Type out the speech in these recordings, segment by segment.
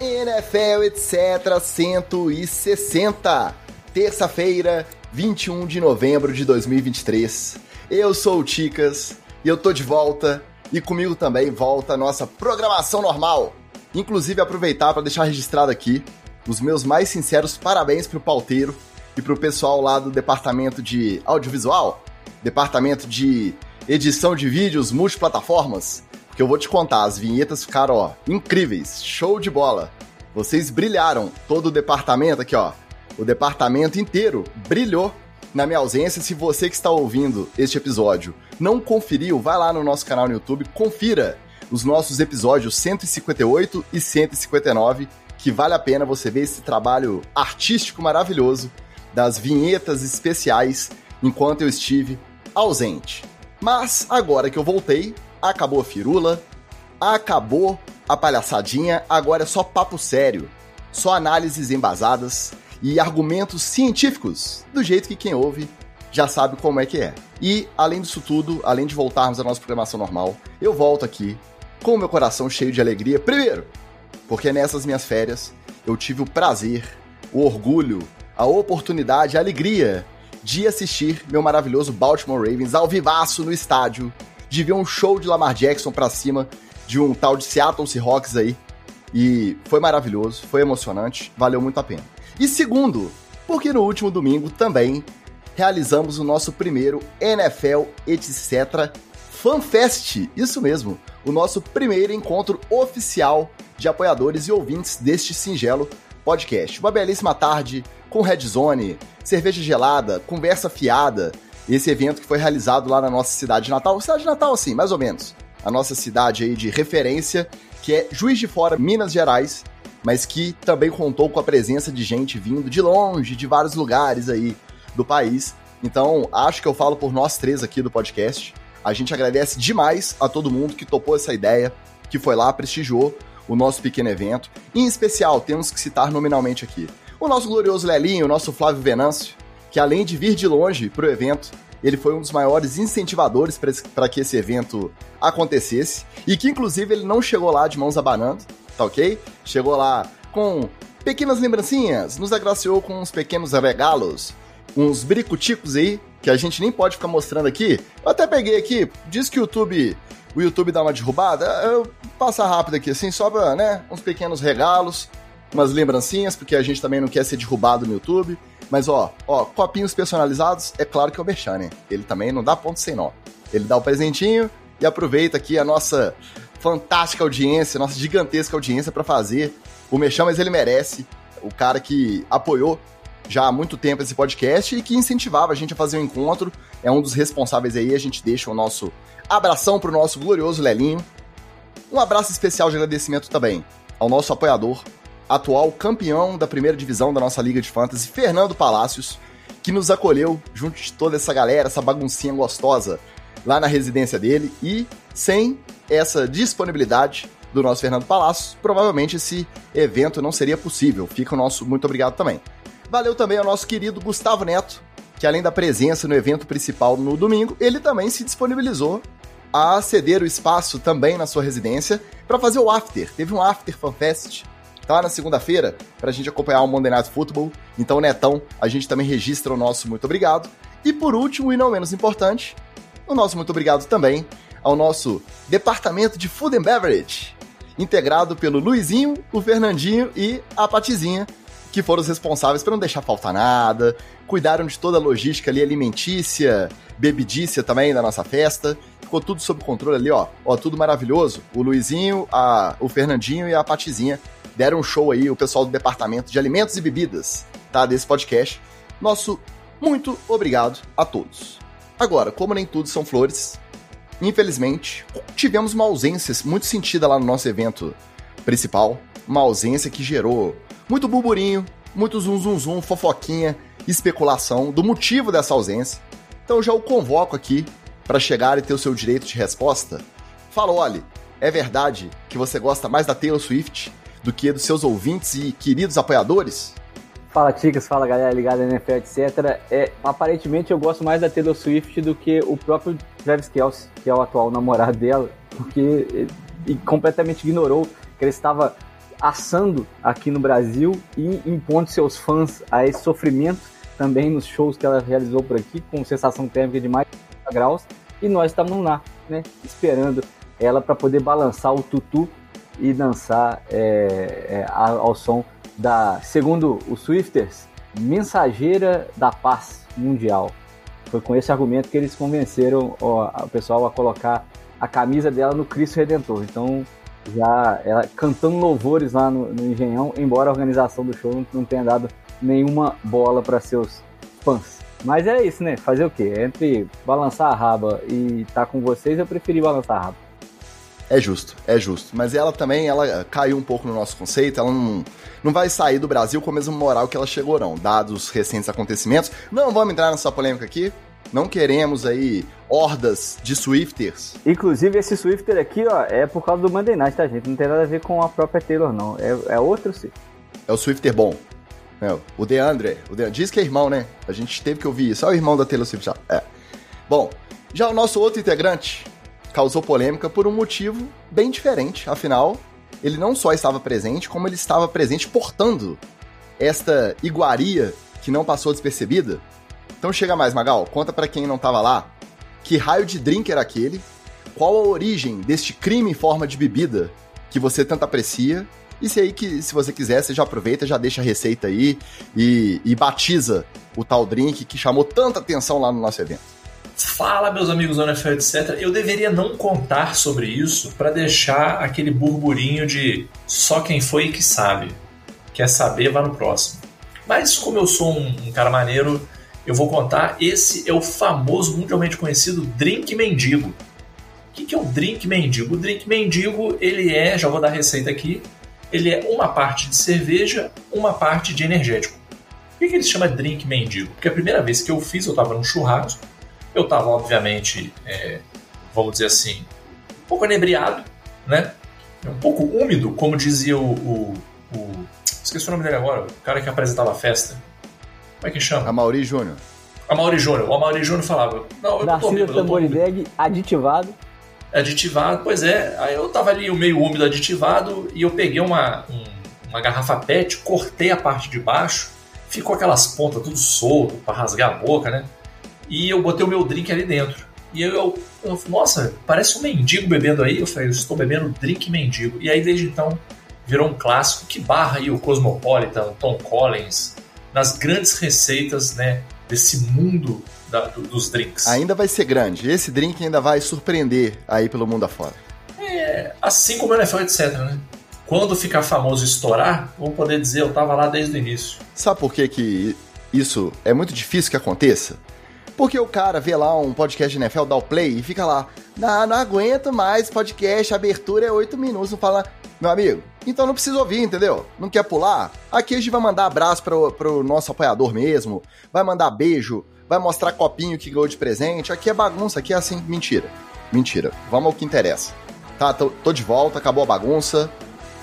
NFL, etc. 160. Terça-feira, 21 de novembro de 2023. Eu sou o Ticas e eu tô de volta. E comigo também volta a nossa programação normal. Inclusive, aproveitar para deixar registrado aqui os meus mais sinceros parabéns pro pauteiro e pro pessoal lá do departamento de audiovisual, departamento de edição de vídeos multiplataformas, que eu vou te contar, as vinhetas ficaram, ó, incríveis, show de bola. Vocês brilharam, todo o departamento aqui, ó. O departamento inteiro brilhou na minha ausência. Se você que está ouvindo este episódio não conferiu, vai lá no nosso canal no YouTube, confira os nossos episódios 158 e 159, que vale a pena você ver esse trabalho artístico maravilhoso das vinhetas especiais enquanto eu estive ausente. Mas agora que eu voltei, acabou a firula, acabou a palhaçadinha, agora é só papo sério, só análises embasadas e argumentos científicos, do jeito que quem ouve já sabe como é que é. E, além disso tudo, além de voltarmos à nossa programação normal, eu volto aqui com o meu coração cheio de alegria. Primeiro, porque nessas minhas férias eu tive o prazer, o orgulho, a oportunidade, a alegria de assistir meu maravilhoso Baltimore Ravens ao vivaço no estádio de ver um show de Lamar Jackson pra cima de um tal de Seattle Seahawks aí. E foi maravilhoso, foi emocionante, valeu muito a pena. E segundo, porque no último domingo também realizamos o nosso primeiro NFL etc. FanFest. Isso mesmo, o nosso primeiro encontro oficial de apoiadores e ouvintes deste singelo podcast. Uma belíssima tarde com Red Zone, cerveja gelada, conversa fiada, esse evento que foi realizado lá na nossa cidade natal, cidade natal assim, mais ou menos, a nossa cidade aí de referência, que é Juiz de Fora, Minas Gerais, mas que também contou com a presença de gente vindo de longe, de vários lugares aí do país. Então, acho que eu falo por nós três aqui do podcast. A gente agradece demais a todo mundo que topou essa ideia, que foi lá, prestigiou o nosso pequeno evento. Em especial, temos que citar nominalmente aqui o nosso glorioso Lelinho, o nosso Flávio Venâncio, que além de vir de longe para o evento, ele foi um dos maiores incentivadores para que esse evento acontecesse e que inclusive ele não chegou lá de mãos abanando, tá ok? Chegou lá com pequenas lembrancinhas, nos agraciou com uns pequenos regalos, uns bricuticos aí que a gente nem pode ficar mostrando aqui. Eu até peguei aqui, diz que o YouTube, o YouTube dá uma derrubada, eu passar rápido aqui assim, só pra, né, uns pequenos regalos, umas lembrancinhas, porque a gente também não quer ser derrubado no YouTube. Mas ó, ó, copinhos personalizados, é claro que é o Merchan, né? Ele também não dá ponto sem nó. Ele dá o presentinho e aproveita aqui a nossa fantástica audiência, nossa gigantesca audiência para fazer o Merchan, mas ele merece. O cara que apoiou já há muito tempo esse podcast e que incentivava a gente a fazer o um encontro. É um dos responsáveis aí, a gente deixa o nosso abração pro nosso glorioso Lelinho. Um abraço especial de agradecimento também ao nosso apoiador, atual campeão da primeira divisão da nossa Liga de Fantasy, Fernando Palácios, que nos acolheu junto de toda essa galera, essa baguncinha gostosa lá na residência dele e sem essa disponibilidade do nosso Fernando Palácios, provavelmente esse evento não seria possível. Fica o nosso muito obrigado também. Valeu também ao nosso querido Gustavo Neto, que além da presença no evento principal no domingo, ele também se disponibilizou a ceder o espaço também na sua residência para fazer o after. Teve um after fanfest tá lá na segunda-feira para a gente acompanhar o Monday Night Football. Então, Netão, a gente também registra o nosso muito obrigado. E por último, e não menos importante, o nosso muito obrigado também ao nosso Departamento de Food and Beverage, integrado pelo Luizinho, o Fernandinho e a Patizinha, que foram os responsáveis por não deixar faltar nada, cuidaram de toda a logística ali alimentícia, bebidícia também da nossa festa. Ficou tudo sob controle ali, ó. Ó, tudo maravilhoso. O Luizinho, a, o Fernandinho e a Patizinha deram um show aí, o pessoal do departamento de alimentos e bebidas, tá? Desse podcast. Nosso muito obrigado a todos. Agora, como nem tudo são flores, infelizmente, tivemos uma ausência muito sentida lá no nosso evento principal. Uma ausência que gerou muito burburinho, muito zum zum zum, fofoquinha, especulação do motivo dessa ausência. Então já o convoco aqui para chegar e ter o seu direito de resposta. Fala, olhe, é verdade que você gosta mais da Taylor Swift do que dos seus ouvintes e queridos apoiadores? Fala, Ticas, fala galera ligada na NFL, etc. É, aparentemente eu gosto mais da Taylor Swift do que o próprio Travis Kelce, que é o atual namorado dela, porque completamente ignorou que ele estava assando aqui no Brasil e impondo seus fãs a esse sofrimento também nos shows que ela realizou por aqui, com sensação térmica de mais de 30 graus. E nós estamos lá, né, esperando ela para poder balançar o tutu e dançar é, é, ao som da, segundo os Swifters, mensageira da paz mundial. Foi com esse argumento que eles convenceram o pessoal a colocar a camisa dela no Cristo Redentor. Então, já ela cantando louvores lá no, no Engenhão, embora a organização do show não tenha dado nenhuma bola para seus fãs. Mas é isso, né? Fazer o quê? Entre balançar a raba e estar tá com vocês, eu preferi balançar a raba. É justo, é justo. Mas ela também, ela caiu um pouco no nosso conceito, ela não, não vai sair do Brasil com a mesma moral que ela chegou, não, dados os recentes acontecimentos. Não vamos entrar nessa polêmica aqui, não queremos aí hordas de Swifters. Inclusive, esse Swifter aqui, ó, é por causa do Monday Night, tá, gente? Não tem nada a ver com a própria Taylor, não. É, é outro Swifter. É o Swifter bom. É, o DeAndre, o DeAndre. Diz que é irmão, né? A gente teve que ouvir isso. É o irmão da Taylor Swift já. É. Bom, já o nosso outro integrante causou polêmica por um motivo bem diferente. Afinal, ele não só estava presente, como ele estava presente portando esta iguaria que não passou despercebida. Então chega mais, Magal, conta para quem não estava lá, que raio de drink era aquele, qual a origem deste crime em forma de bebida que você tanto aprecia e se aí que, se você quiser, você já aproveita, já deixa a receita aí e, e batiza o tal drink que chamou tanta atenção lá no nosso evento. Fala, meus amigos do NFL, etc. Eu deveria não contar sobre isso para deixar aquele burburinho de só quem foi que sabe. Quer saber, vá no próximo. Mas como eu sou um, um cara maneiro, eu vou contar. Esse é o famoso, mundialmente conhecido drink mendigo. O que, que é o drink mendigo? O drink mendigo, ele é, já vou dar a receita aqui, ele é uma parte de cerveja, uma parte de energético. Por que, que ele se chama drink mendigo? Porque a primeira vez que eu fiz, eu estava num churrasco, eu estava, obviamente, é, vamos dizer assim, um pouco inebriado, né? Um pouco úmido, como dizia o, o, o, Esqueci o nome dele agora, o cara que apresentava a festa. Como é que chama? A Mauri Júnior. A Mauri Júnior. O Mauri Júnior falava. Não, eu Narciso tô Tamborideg, aditivado aditivado. Pois é, aí eu tava ali meio úmido aditivado e eu peguei uma, um, uma garrafa PET, cortei a parte de baixo, ficou aquelas pontas tudo solto para rasgar a boca, né? E eu botei o meu drink ali dentro. E eu, eu, eu nossa, parece um mendigo bebendo aí. Eu falei, eu estou bebendo drink mendigo. E aí desde então virou um clássico que barra aí o Cosmopolitan, o Tom Collins, nas grandes receitas, né, desse mundo da, do, dos drinks. Ainda vai ser grande. Esse drink ainda vai surpreender aí pelo mundo afora. É, assim como o NFL, etc, né? Quando ficar famoso e estourar, vou poder dizer eu tava lá desde o início. Sabe por que, que isso é muito difícil que aconteça? Porque o cara vê lá um podcast de NFL, dá o play e fica lá, não, não aguento mais podcast, abertura é 8 minutos, não fala, meu amigo, então não precisa ouvir, entendeu? Não quer pular? Aqui a gente vai mandar abraço pro, pro nosso apoiador mesmo, vai mandar beijo, vai mostrar copinho que ganhou de presente. Aqui é bagunça, aqui é assim. Mentira. Mentira. Vamos ao que interessa. Tá, tô, tô de volta, acabou a bagunça.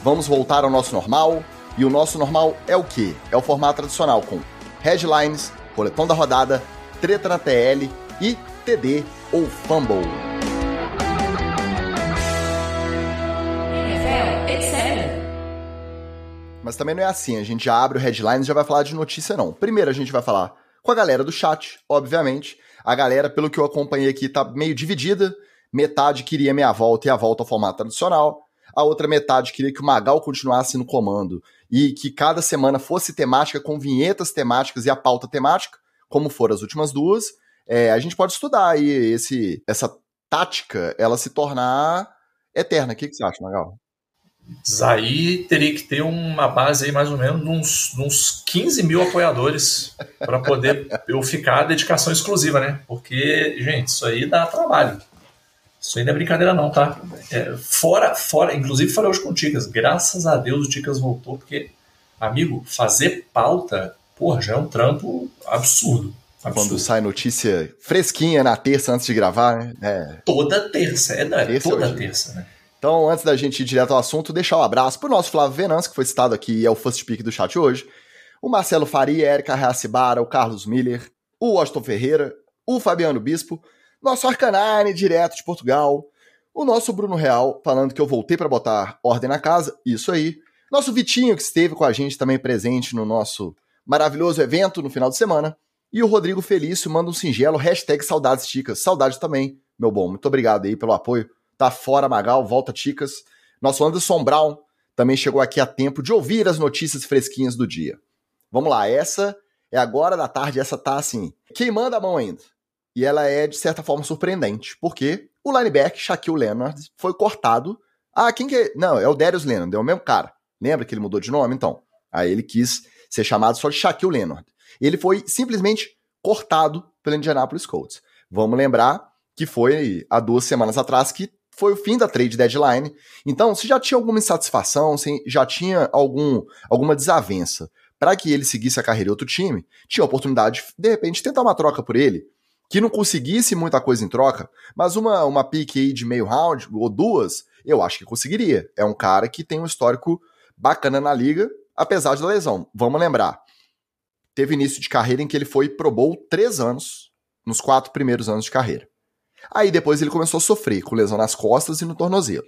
Vamos voltar ao nosso normal. E o nosso normal é o quê? É o formato tradicional com headlines, coletão da rodada, treta na TL e TD ou Fumble. Mas também não é assim, a gente já abre o headlines e já vai falar de notícia não. Primeiro a gente vai falar com a galera do chat, obviamente. A galera, pelo que eu acompanhei aqui, tá meio dividida. Metade queria meia volta e a volta ao formato tradicional. A outra metade queria que o Magal continuasse no comando e que cada semana fosse temática com vinhetas temáticas e a pauta temática, como foram as últimas duas. É, a gente pode estudar aí esse, essa tática, ela se tornar eterna. O que, que você acha, Magal? Aí teria que ter uma base aí mais ou menos uns, uns 15 mil apoiadores para poder eu ficar a dedicação exclusiva, né? Porque, gente, isso aí dá trabalho. Isso aí não é brincadeira não, tá? É, fora, fora, inclusive falei hoje com o Ticas, graças a Deus o Ticas voltou, porque, amigo, fazer pauta, porra, já é um trampo absurdo. absurdo. Quando sai notícia fresquinha na terça antes de gravar, né? É. Toda terça, é, não, é terça toda hoje. terça, né? Então, antes da gente ir direto ao assunto, deixar um abraço pro nosso Flávio Venâncio, que foi citado aqui e é o first pick do chat hoje. O Marcelo Faria, Erika Reacibara, o Carlos Miller, o Washington Ferreira, o Fabiano Bispo, nosso Arcanine, direto de Portugal, o nosso Bruno Real, falando que eu voltei para botar ordem na casa, isso aí. Nosso Vitinho, que esteve com a gente também presente no nosso maravilhoso evento no final de semana. E o Rodrigo Felício manda um singelo hashtag saudades ticas. Saudade também, meu bom. Muito obrigado aí pelo apoio. Tá fora, Magal, volta ticas. Nosso Anderson Brown também chegou aqui a tempo de ouvir as notícias fresquinhas do dia. Vamos lá, essa é agora da tarde, essa tá assim, queimando a mão ainda. E ela é, de certa forma, surpreendente, porque o linebacker Shaquille Leonard foi cortado. Ah, quem que é? Não, é o Darius Leonard, é o mesmo cara. Lembra que ele mudou de nome? Então, aí ele quis ser chamado só de Shaquille Leonard. Ele foi simplesmente cortado pelo Indianapolis Colts. Vamos lembrar que foi há duas semanas atrás que foi o fim da trade deadline. Então, se já tinha alguma insatisfação, se já tinha algum, alguma desavença para que ele seguisse a carreira em outro time, tinha a oportunidade de, de repente, tentar uma troca por ele, que não conseguisse muita coisa em troca, mas uma, uma pick aí de meio round, ou duas, eu acho que conseguiria. É um cara que tem um histórico bacana na liga, apesar da lesão. Vamos lembrar, teve início de carreira em que ele foi Pro Bowl três anos, nos quatro primeiros anos de carreira. Aí depois ele começou a sofrer com lesão nas costas e no tornozelo.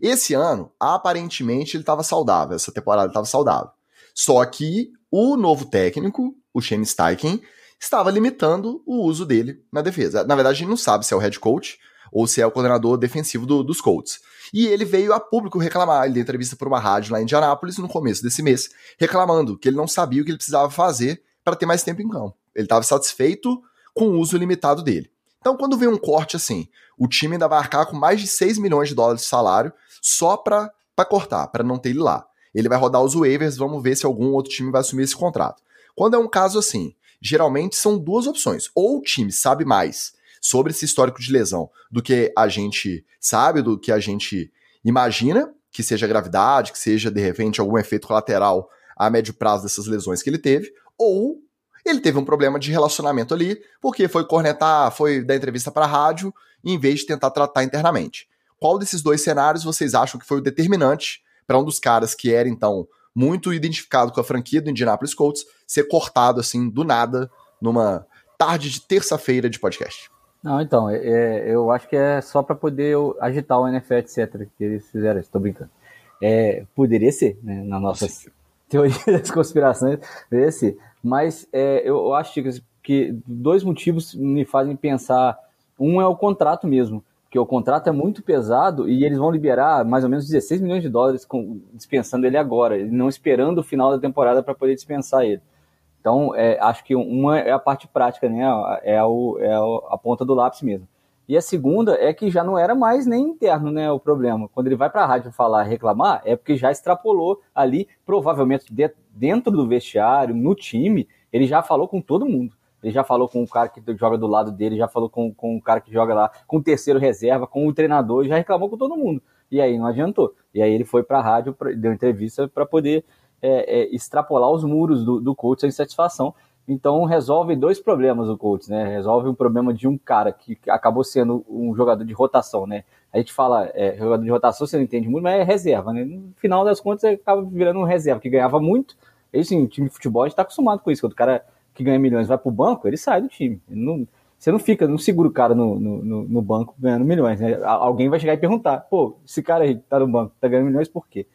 Esse ano, aparentemente, ele estava saudável, essa temporada estava saudável. Só que o novo técnico, o Shane Steichen, estava limitando o uso dele na defesa. Na verdade, a gente não sabe se é o head coach ou se é o coordenador defensivo do, dos Colts. E ele veio a público reclamar. Ele deu entrevista para uma rádio lá em Indianápolis no começo desse mês, reclamando que ele não sabia o que ele precisava fazer para ter mais tempo em campo. Ele estava satisfeito com o uso limitado dele. Então, quando vem um corte assim, o time ainda vai arcar com mais de 6 milhões de dólares de salário só para cortar, para não ter ele lá. Ele vai rodar os waivers, vamos ver se algum outro time vai assumir esse contrato. Quando é um caso assim, geralmente são duas opções. Ou o time sabe mais sobre esse histórico de lesão do que a gente sabe, do que a gente imagina, que seja gravidade, que seja de repente algum efeito colateral a médio prazo dessas lesões que ele teve, ou ele teve um problema de relacionamento ali, porque foi cornetar, foi dar entrevista para a rádio, em vez de tentar tratar internamente. Qual desses dois cenários vocês acham que foi o determinante para um dos caras que era então muito identificado com a franquia do Indianapolis Colts ser cortado assim do nada numa tarde de terça-feira de podcast? Não, então, é, é, eu acho que é só para poder agitar o NFL, etc. Que eles fizeram isso, tô brincando. É, poderia ser, né, na nossa teoria das conspirações, poderia ser. Mas é, eu, acho que, dois motivos me fazem pensar. Um é o contrato mesmo, que o contrato é muito pesado e eles vão liberar mais ou menos 16 milhões de dólares com, dispensando ele agora, não esperando o final da temporada para poder dispensar ele. Então, é, acho que uma é a parte prática, né? É, o, é a ponta do lápis mesmo. E a segunda é que já não era mais nem interno, né? O problema. Quando ele vai para a rádio falar, reclamar, é porque já extrapolou ali, provavelmente de, dentro do vestiário, no time, ele já falou com todo mundo. Ele já falou com o cara que joga do lado dele, já falou com, com o cara que joga lá, com o terceiro reserva, com o treinador, já reclamou com todo mundo. E aí não adiantou. E aí ele foi para a rádio, deu entrevista para poder é, é, extrapolar os muros do, do coach sem satisfação. Então resolve dois problemas o coach, né? Resolve um problema de um cara que acabou sendo um jogador de rotação, né? A gente fala é, jogador de rotação, você não entende muito, mas é reserva, né? No final das contas, você acaba virando um reserva que ganhava muito. E sim, time de futebol a gente está acostumado com isso. Quando o cara que ganha milhões vai pro banco, ele sai do time. Não, você não fica, não segura o cara no, no, no, banco ganhando milhões. Né? Alguém vai chegar e perguntar: pô, esse cara aí tá no banco, tá ganhando milhões por quê?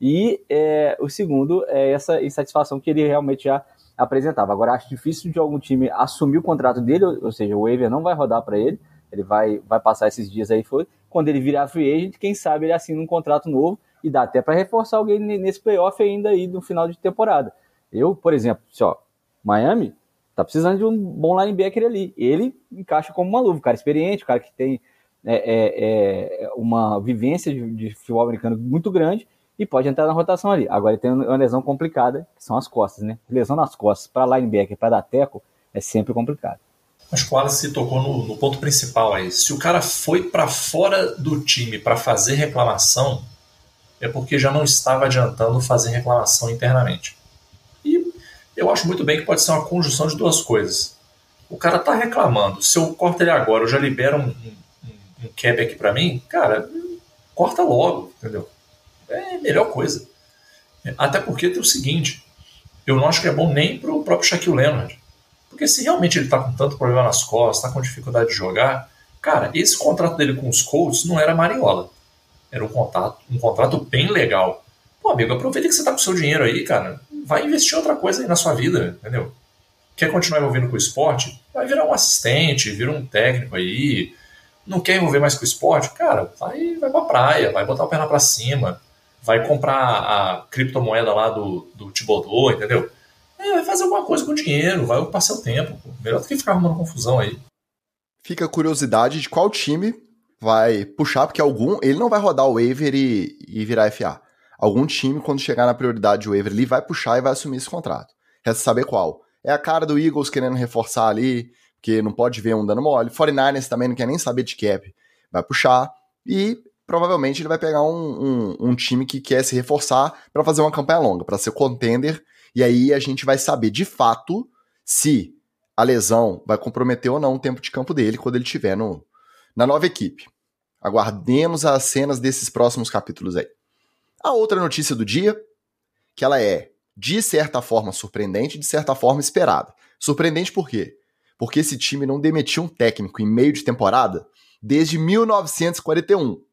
E é, o segundo é essa insatisfação que ele realmente já apresentava. Agora, acho difícil de algum time assumir o contrato dele, ou seja, o waiver não vai rodar para ele, ele vai, vai passar esses dias aí. Quando ele virar free agent, quem sabe ele assina um contrato novo e dá até para reforçar alguém nesse playoff ainda aí no final de temporada. Eu, por exemplo, ó, Miami tá precisando de um bom linebacker ali. Ele encaixa como uma luva, um cara experiente, um cara que tem é, é, é uma vivência de, de futebol americano muito grande e pode entrar na rotação ali. Agora ele tem uma lesão complicada, que são as costas, né? Lesão nas costas para linebacker, para dar teco, é sempre complicado. Mas quase se tocou no, no, ponto principal aí. Se o cara foi para fora do time para fazer reclamação, é porque já não estava adiantando fazer reclamação internamente. E eu acho muito bem que pode ser uma conjunção de duas coisas. O cara tá reclamando, se eu corto ele agora, eu já libero um, um, um cap aqui para mim, cara, corta logo, entendeu? É melhor coisa. Até porque tem o seguinte, eu não acho que é bom nem para o próprio Shaquille Leonard. Porque se realmente ele está com tanto problema nas costas, está com dificuldade de jogar, cara, esse contrato dele com os Colts não era mariola. Era um contrato, um contrato bem legal. Pô, amigo, aproveita que você tá com o seu dinheiro aí, cara. Vai investir outra coisa aí na sua vida, entendeu? Quer continuar envolvendo com o esporte? Vai virar um assistente, vira um técnico aí. Não quer envolver mais com o esporte? Cara, vai, vai pra praia, vai botar o perna pra cima, vai comprar a criptomoeda lá do, do Tibodô, entendeu? É, vai fazer alguma coisa com o dinheiro, vai ocupar seu tempo. Pô. Melhor do que ficar arrumando confusão aí. Fica a curiosidade de qual time vai puxar, porque algum. Ele não vai rodar o waiver e, e virar FA. Algum time, quando chegar na prioridade de waiver ali, vai puxar e vai assumir esse contrato. Resta saber qual. É a cara do Eagles querendo reforçar ali, porque não pode ver um dando mole. 49ers também não quer nem saber de cap. Vai puxar. E provavelmente ele vai pegar um, um, um time que quer se reforçar para fazer uma campanha longa, para ser contender. E aí a gente vai saber de fato se a lesão vai comprometer ou não o tempo de campo dele quando ele estiver no, na nova equipe. Aguardemos as cenas desses próximos capítulos aí. A outra notícia do dia, que ela é de certa forma surpreendente, de certa forma esperada. Surpreendente por quê? Porque esse time não demitiu um técnico em meio de temporada desde 1941.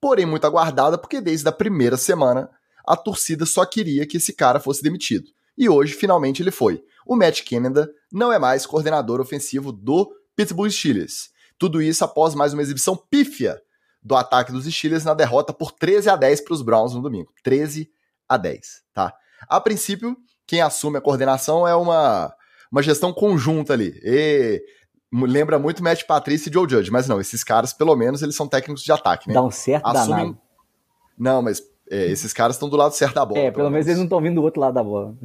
Porém, muito aguardada porque desde a primeira semana a torcida só queria que esse cara fosse demitido. E hoje, finalmente, ele foi. O Matt Canada não é mais coordenador ofensivo do Pittsburgh Steelers. Tudo isso após mais uma exibição pífia do ataque dos Steelers na derrota por 13 a 10 para os Browns no domingo. 13 a 10, tá? A princípio, quem assume a coordenação é uma, uma gestão conjunta ali. E lembra muito Matt Patrícia e Joe Judge, mas não, esses caras, pelo menos, eles são técnicos de ataque, né? Dá um certo Assumem... danado. Não, mas é, esses caras estão do lado certo da bola. É, pelo, pelo menos eles não estão vindo do outro lado da bola.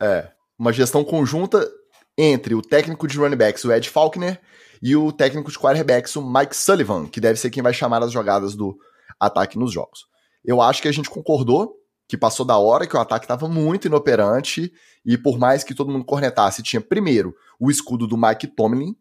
É, uma gestão conjunta entre o técnico de running backs, o Ed Faulkner, e o técnico de quarterbacks, o Mike Sullivan, que deve ser quem vai chamar as jogadas do ataque nos jogos. Eu acho que a gente concordou que passou da hora, que o ataque estava muito inoperante, e por mais que todo mundo cornetasse, tinha primeiro o escudo do Mike Tomlin,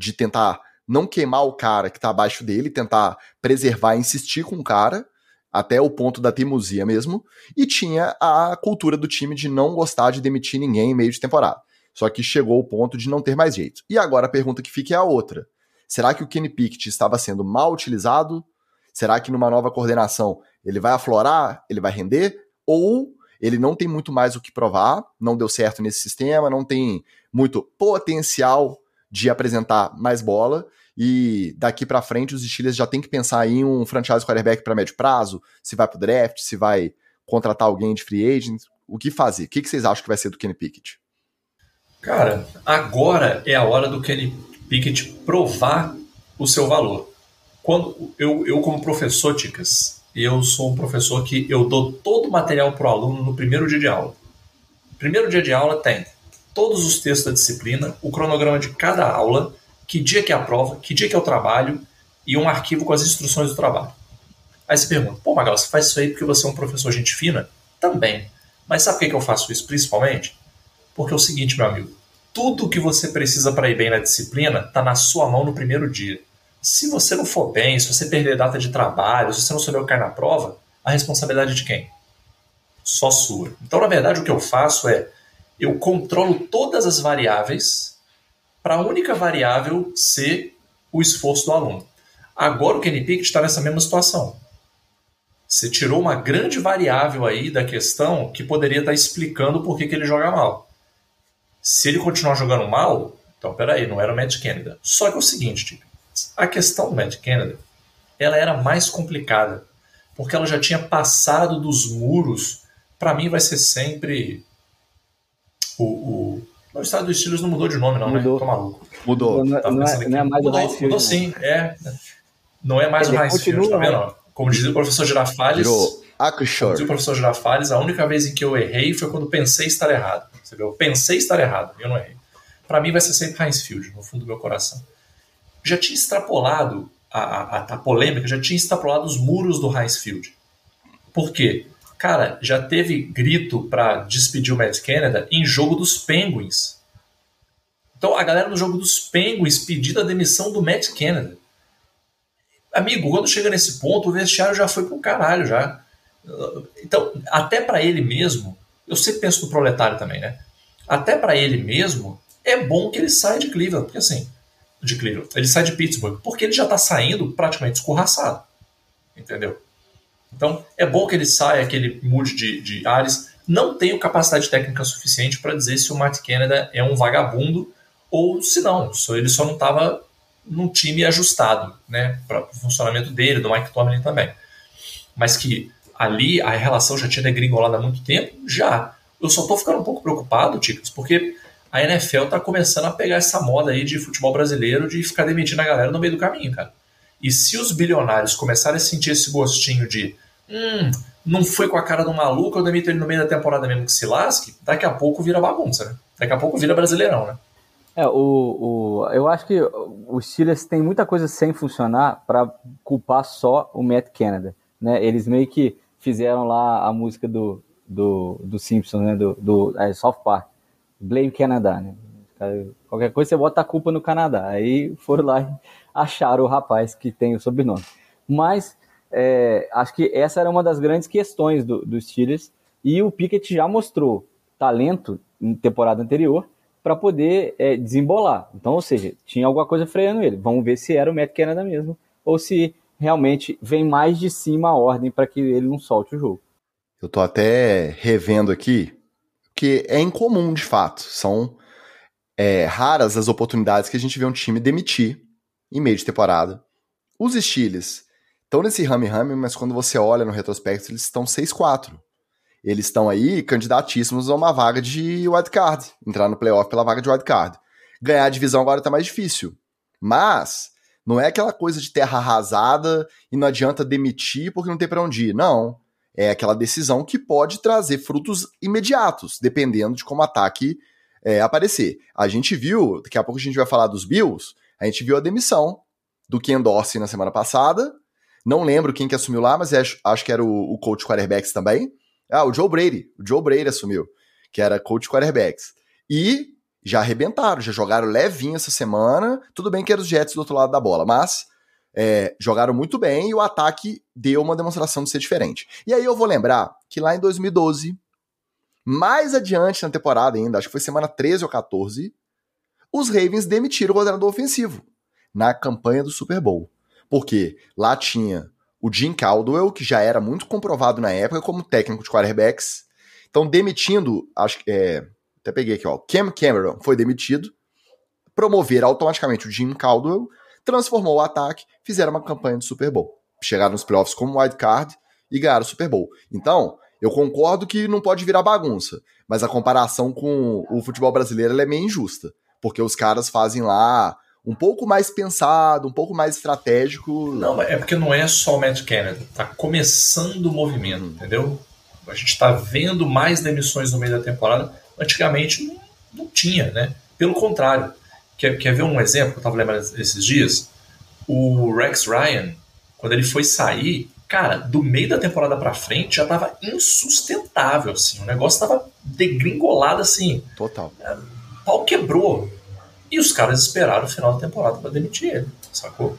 de tentar não queimar o cara que está abaixo dele, tentar preservar insistir com o cara, até o ponto da teimosia mesmo, e tinha a cultura do time de não gostar de demitir ninguém em meio de temporada. Só que chegou o ponto de não ter mais jeito. E agora a pergunta que fica é a outra. Será que o Kenny Pickett estava sendo mal utilizado? Será que numa nova coordenação ele vai aflorar? Ele vai render? Ou ele não tem muito mais o que provar, não deu certo nesse sistema, não tem muito potencial de apresentar mais bola e daqui para frente os Steelers já tem que pensar em um franchise quarterback para médio prazo, se vai pro draft, se vai contratar alguém de free agent, o que fazer? O que vocês acham que vai ser do Kenny Pickett? Cara, agora é a hora do Kenny Pickett provar o seu valor. Quando eu, eu como professor, Ticas, eu sou um professor que eu dou todo o material para o aluno no primeiro dia de aula. Primeiro dia de aula tem todos os textos da disciplina, o cronograma de cada aula, que dia que é a prova, que dia que é o trabalho e um arquivo com as instruções do trabalho. Aí você pergunta, pô Magal, você faz isso aí porque você é um professor gente fina? Também. Mas sabe por que eu faço isso principalmente? Porque é o seguinte, meu amigo, tudo que você precisa para ir bem na disciplina está na sua mão no primeiro dia. Se você não for bem, se você perder data de trabalho, se você não souber o que cai na prova, a responsabilidade é de quem? Só sua. Então, na verdade, o que eu faço é eu controlo todas as variáveis para a única variável ser o esforço do aluno. Agora o Kenny Pickett está nessa mesma situação. Você tirou uma grande variável aí da questão que poderia estar tá explicando por que, que ele joga mal. Se ele continuar jogando mal, então peraí, não era o Matt Canada. Só que é o seguinte, tipo, a questão do Matt Canada, ela era mais complicada, porque ela já tinha passado dos muros. Para mim vai ser sempre o, o... o estado dos Steelers não mudou de nome, não, né? mudou. né? Tô maluco. Mudou. Não, não, é, não é mais mudou, o High mudou sim, é. Não é mais Ele o Field, tá vendo? Como dizia o professor Girafales. Virou Como dizia o professor Girafales, a única vez em que eu errei foi quando pensei estar errado. Você viu? Eu pensei estar errado, eu não errei. Para mim vai ser sempre Heinz Field, no fundo do meu coração. Já tinha extrapolado a, a, a, polêmica, já tinha extrapolado os muros do Heinz Field. Por quê? Cara, já teve grito para despedir o Matt Canada em jogo dos Penguins. Então a galera no jogo dos Penguins pedindo a demissão do Matt Canada. Amigo, quando chega nesse ponto, o vestiário já foi pro caralho já. Então, até para ele mesmo, eu sempre penso no proletário também, né? Até para ele mesmo, é bom que ele saia de Cleveland, porque assim, de Cleveland, ele sai de Pittsburgh, porque ele já tá saindo praticamente escorraçado. Entendeu? Então, é bom que ele saia, que ele mude de, de ares. Não tenho capacidade técnica suficiente para dizer se o Matt Canada é um vagabundo ou se não, se ele só não estava num time ajustado, né, para o funcionamento dele, do Mike Tomlin também. Mas que ali a relação já tinha degringolado há muito tempo, já. Eu só estou ficando um pouco preocupado, Ticos, porque a NFL está começando a pegar essa moda aí de futebol brasileiro de ficar demitindo a galera no meio do caminho, cara. E se os bilionários começarem a sentir esse gostinho de hum, não foi com a cara do maluco, eu demito ele no meio da temporada mesmo que se lasque, daqui a pouco vira bagunça, né? Daqui a pouco vira brasileirão, né? É, o, o, eu acho que os Steelers tem muita coisa sem funcionar para culpar só o Matt Canada. Né? Eles meio que fizeram lá a música do, do, do Simpsons, né? do, do é, South Park, Blame Canada. Né? Qualquer coisa você bota a culpa no Canadá. Aí foram lá acharam o rapaz que tem o sobrenome. Mas é, acho que essa era uma das grandes questões do, dos Steelers e o Pickett já mostrou talento em temporada anterior para poder é, desembolar. Então, ou seja, tinha alguma coisa freando ele. Vamos ver se era o Matt Canada mesmo ou se realmente vem mais de cima a ordem para que ele não solte o jogo. Eu tô até revendo aqui que é incomum de fato. São é, raras as oportunidades que a gente vê um time demitir em meio de temporada. Os Steelers estão nesse rame-rame, mas quando você olha no retrospecto, eles estão 6-4 eles estão aí candidatíssimos a uma vaga de wildcard, entrar no playoff pela vaga de wildcard. Ganhar a divisão agora está mais difícil. Mas não é aquela coisa de terra arrasada e não adianta demitir porque não tem para onde ir. Não. É aquela decisão que pode trazer frutos imediatos, dependendo de como o ataque é, aparecer. A gente viu, daqui a pouco a gente vai falar dos Bills, a gente viu a demissão do Ken Dorsey na semana passada. Não lembro quem que assumiu lá, mas acho, acho que era o, o coach quarterbacks também. Ah, o Joe Brady. O Joe Brady assumiu, que era coach quarterbacks. E já arrebentaram, já jogaram levinho essa semana. Tudo bem que eram os Jets do outro lado da bola, mas é, jogaram muito bem e o ataque deu uma demonstração de ser diferente. E aí eu vou lembrar que lá em 2012, mais adiante na temporada ainda, acho que foi semana 13 ou 14, os Ravens demitiram o coordenador ofensivo na campanha do Super Bowl. Porque lá tinha o Jim Caldwell, que já era muito comprovado na época como técnico de quarterbacks. Então, demitindo, acho que. É, até peguei aqui, ó. Cam Cameron foi demitido. Promover automaticamente o Jim Caldwell, transformou o ataque, fizeram uma campanha de Super Bowl. Chegaram nos playoffs como wild card e ganharam o Super Bowl. Então, eu concordo que não pode virar bagunça, mas a comparação com o futebol brasileiro é meio injusta, porque os caras fazem lá um pouco mais pensado, um pouco mais estratégico. Não, é porque não é só o Matt Canada. Tá começando o movimento, hum. entendeu? A gente está vendo mais demissões no meio da temporada. Antigamente não, não tinha, né? Pelo contrário. Quer, quer ver um exemplo que eu estava lembrando esses dias? O Rex Ryan, quando ele foi sair, cara, do meio da temporada para frente já estava insustentável, assim. O negócio estava degringolado, assim. Total. Pau quebrou e os caras esperaram o final da temporada para demitir ele, sacou?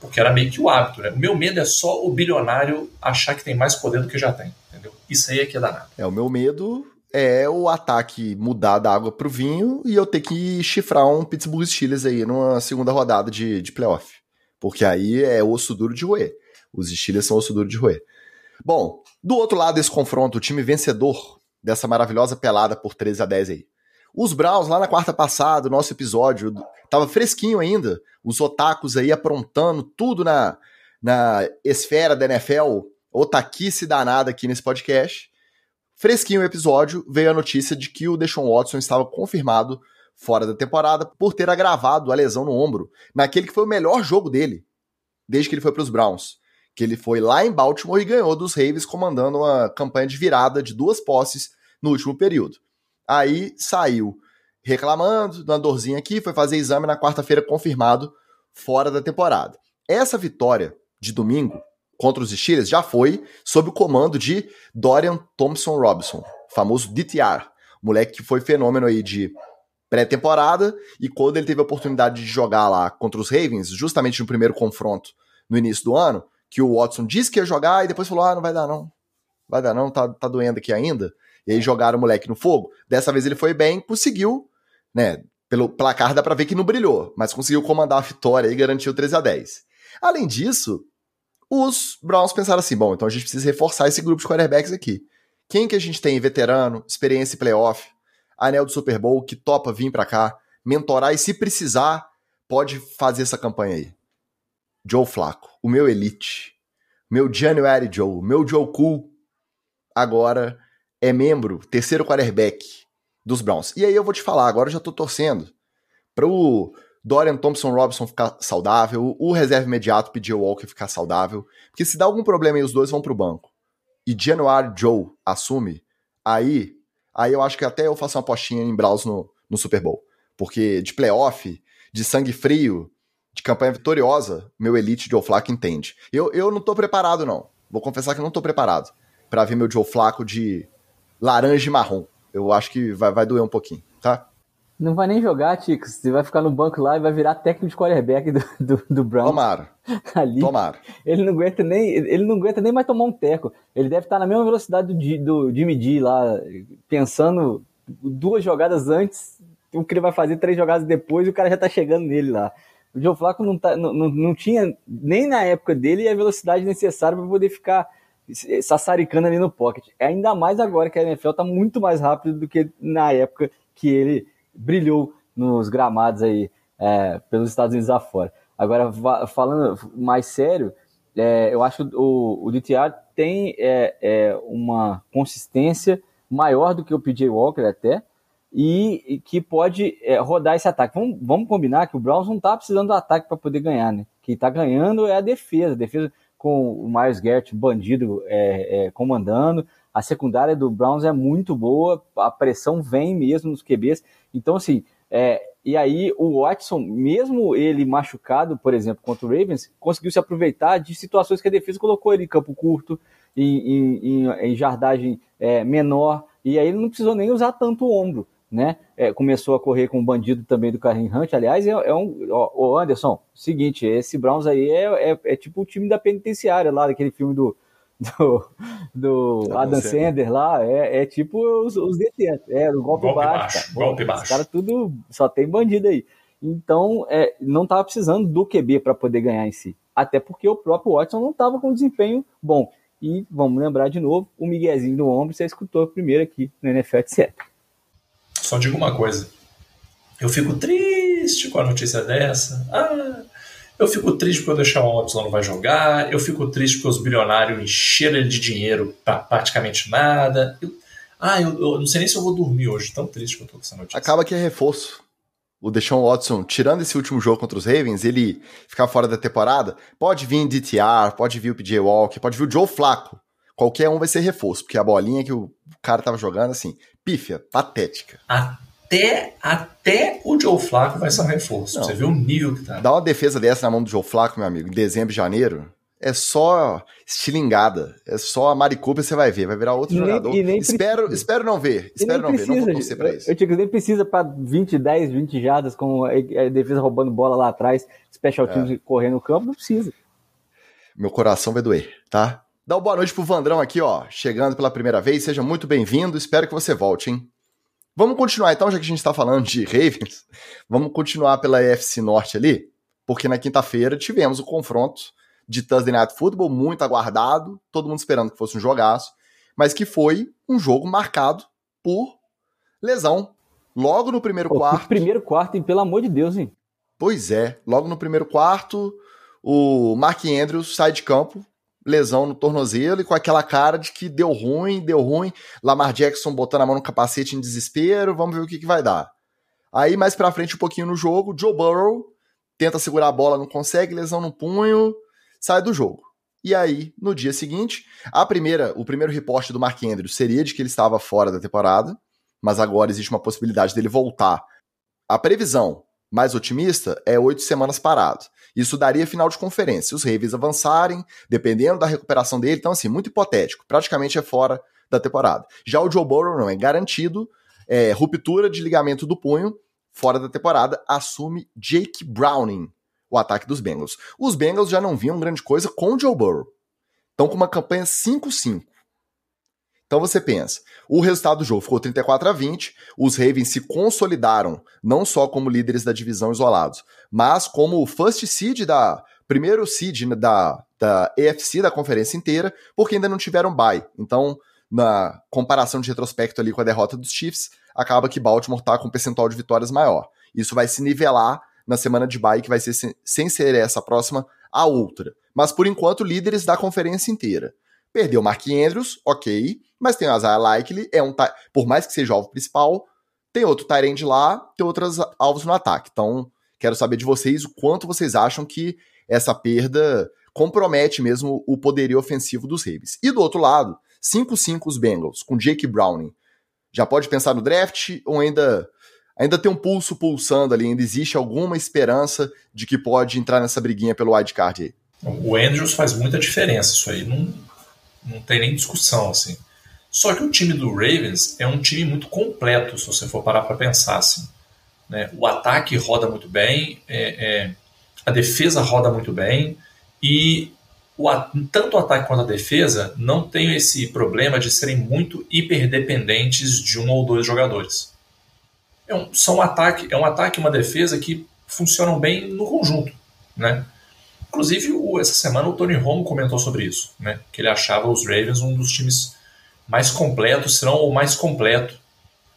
Porque era meio que o hábito, né? O meu medo é só o bilionário achar que tem mais poder do que já tem, entendeu? Isso aí é que é danado. É, o meu medo é o ataque mudar da água pro vinho e eu ter que chifrar um Pittsburgh Steelers aí numa segunda rodada de, de playoff. Porque aí é osso duro de roer. Os Steelers são osso duro de roer. Bom, do outro lado desse confronto, o time vencedor dessa maravilhosa pelada por 13 a 10 aí. Os Browns, lá na quarta passada, nosso episódio, tava fresquinho ainda. Os otakus aí aprontando tudo na, na esfera da NFL. Otaquice danada aqui nesse podcast. Fresquinho o episódio, veio a notícia de que o Deshaun Watson estava confirmado fora da temporada por ter agravado a lesão no ombro, naquele que foi o melhor jogo dele, desde que ele foi para os Browns. Que ele foi lá em Baltimore e ganhou dos Ravens, comandando uma campanha de virada de duas posses no último período. Aí saiu reclamando, uma dorzinha aqui, foi fazer exame na quarta-feira confirmado fora da temporada. Essa vitória de domingo contra os Steelers já foi sob o comando de Dorian Thompson Robinson, famoso DTR, moleque que foi fenômeno aí de pré-temporada e quando ele teve a oportunidade de jogar lá contra os Ravens, justamente no primeiro confronto no início do ano, que o Watson disse que ia jogar e depois falou: "Ah, não vai dar não. Vai dar não, tá, tá doendo aqui ainda". E aí jogaram o moleque no fogo. Dessa vez ele foi bem, conseguiu, né? Pelo placar dá pra ver que não brilhou, mas conseguiu comandar a vitória e garantiu 13 a 10. Além disso, Os Browns pensaram assim: bom, então a gente precisa reforçar esse grupo de quarterbacks aqui. Quem que a gente tem veterano, experiência em playoff, anel do Super Bowl, que topa vir para cá, mentorar e se precisar, pode fazer essa campanha aí. Joe Flaco, o meu elite, meu January Joe, meu Joe Cool, agora é membro, terceiro quarterback dos Browns. E aí eu vou te falar, agora eu já tô torcendo pro Dorian Thompson Robinson ficar saudável, o reserva imediato PJ Walker ficar saudável, porque se dá algum problema e os dois vão pro banco e January Joe assume, aí, aí eu acho que até eu faço uma apostinha em Browns no, no Super Bowl. Porque de playoff, de sangue frio, de campanha vitoriosa, meu elite Joe Flacco entende. Eu, eu não tô preparado, não. Vou confessar que não tô preparado para ver meu Joe Flacco de laranja e marrom. Eu acho que vai, vai doer um pouquinho, tá? Não vai nem jogar, Tico. Você vai ficar no banco lá e vai virar técnico de quarterback do, do, do Browns. Tomara. Ali. Tomara. Ele não aguenta nem, ele não aguenta nem mais tomar um teco. Ele deve estar na mesma velocidade do, do Jimmy G lá, pensando duas jogadas antes, o que ele vai fazer três jogadas depois e o cara já tá chegando nele lá. O Joe Flacco não, tá, não, não, não tinha, nem na época dele, a velocidade necessária para poder ficar sassaricando ali no pocket. Ainda mais agora que a NFL tá muito mais rápido do que na época que ele brilhou nos gramados aí é, pelos Estados Unidos afora. Agora, falando mais sério, é, eu acho que o, o DTR tem é, é, uma consistência maior do que o PJ Walker até, e, e que pode é, rodar esse ataque. Vamos, vamos, combinar que o Browns não está precisando do ataque para poder ganhar, né? Quem está ganhando é a defesa. A defesa com o Myers Garrett, bandido, é, é, comandando. A secundária do Browns é muito boa, a pressão vem mesmo nos QBs. Então, assim, é, e aí o Watson, mesmo ele machucado, por exemplo, contra o Ravens, conseguiu se aproveitar de situações que a defesa colocou ele em campo curto, em, em, em jardagem é, menor, e aí ele não precisou nem usar tanto o ombro. Né? É, começou a correr com o bandido também do Karim Hunt. Aliás, é, é um. Ó, Anderson, seguinte, esse Browns aí é, é, é, tipo o time da penitenciária lá, daquele filme do, do, do Adam Sandler lá, é, é tipo os, os detentos, é, o golpe, golpe baixo. baixo golpe baixo. Os caras tudo, só tem bandido aí. Então, é, não estava precisando do QB para poder ganhar em si. Até porque o próprio Watson não estava com desempenho bom. E vamos lembrar de novo, o Miguezinho do ombro, você escutou primeiro aqui no NFL, etc. Só digo uma coisa. Eu fico triste com a notícia dessa. Ah, eu fico triste porque o Watson não vai jogar. Eu fico triste porque os bilionários encheram ele de dinheiro para praticamente nada. Eu, ah, eu, eu, não sei nem se eu vou dormir hoje, tão triste que eu tô com essa notícia. Acaba que é reforço. O Deshaun Watson, tirando esse último jogo contra os Ravens, ele ficar fora da temporada, pode vir DTR, pode vir o PJ Walker, pode vir o Joe Flaco. Qualquer um vai ser reforço, porque a bolinha que o cara tava jogando, assim, pífia, patética. Até, até o Joe Flaco vai ser um reforço. Não. Você vê o nível que tá. Dá uma defesa dessa na mão do Joe Flaco, meu amigo, em dezembro e janeiro. É só estilingada. É só a Maricupa você vai ver. Vai virar outro e jogador. Nem, nem espero, espero não ver. Espero não precisa, ver. Não vou torcer pra isso. Eu digo, nem precisa pra 20, 10, 20 jadas com a defesa roubando bola lá atrás, special teams é. correndo no campo. Não precisa. Meu coração vai doer, tá? Dá uma boa noite pro Vandrão aqui, ó. Chegando pela primeira vez. Seja muito bem-vindo. Espero que você volte, hein? Vamos continuar então, já que a gente está falando de Ravens, vamos continuar pela EFC Norte ali, porque na quinta-feira tivemos o confronto de Thursday Night Football, muito aguardado, todo mundo esperando que fosse um jogaço, mas que foi um jogo marcado por lesão. Logo no primeiro Pô, quarto. Primeiro quarto, hein? Pelo amor de Deus, hein? Pois é, logo no primeiro quarto, o Mark Andrews sai de campo lesão no tornozelo e com aquela cara de que deu ruim, deu ruim. Lamar Jackson botando a mão no capacete em desespero, vamos ver o que, que vai dar. Aí mais pra frente um pouquinho no jogo, Joe Burrow tenta segurar a bola, não consegue, lesão no punho, sai do jogo. E aí, no dia seguinte, a primeira, o primeiro reporte do Mark Andrews seria de que ele estava fora da temporada, mas agora existe uma possibilidade dele voltar. A previsão mais otimista é oito semanas parado. Isso daria final de conferência. Os Ravens avançarem, dependendo da recuperação dele. Então, assim, muito hipotético. Praticamente é fora da temporada. Já o Joe Burrow não é garantido. É, ruptura de ligamento do punho, fora da temporada, assume Jake Browning, o ataque dos Bengals. Os Bengals já não viam grande coisa com o Joe Burrow. Estão com uma campanha 5-5. Então você pensa, o resultado do jogo ficou 34 a 20, os Ravens se consolidaram não só como líderes da divisão isolados, mas como o first seed da primeiro seed da, da EFC, da conferência inteira, porque ainda não tiveram bye. Então, na comparação de retrospecto ali com a derrota dos Chiefs, acaba que Baltimore tá com um percentual de vitórias maior. Isso vai se nivelar na semana de bye, que vai ser sem ser essa próxima, a outra. Mas por enquanto, líderes da conferência inteira. Perdeu Mark Andrews, ok, mas tem o Isaiah Likely, é um por mais que seja o alvo principal, tem outro Tyrande lá, tem outros alvos no ataque. Então, quero saber de vocês o quanto vocês acham que essa perda compromete mesmo o poderio ofensivo dos Ravens. E do outro lado, 5-5 os Bengals, com Jake Browning. Já pode pensar no draft ou ainda ainda tem um pulso pulsando ali, ainda existe alguma esperança de que pode entrar nessa briguinha pelo wildcard aí? O Andrews faz muita diferença, isso aí não, não tem nem discussão, assim. Só que o time do Ravens é um time muito completo, se você for parar para pensar, assim. Né? O ataque roda muito bem, é, é, a defesa roda muito bem, e o, tanto o ataque quanto a defesa não tem esse problema de serem muito hiperdependentes de um ou dois jogadores. É um, são um ataque, é um ataque e uma defesa que funcionam bem no conjunto, né? Inclusive, o, essa semana o Tony Romo comentou sobre isso, né? Que ele achava os Ravens um dos times mais completos, serão o mais completo,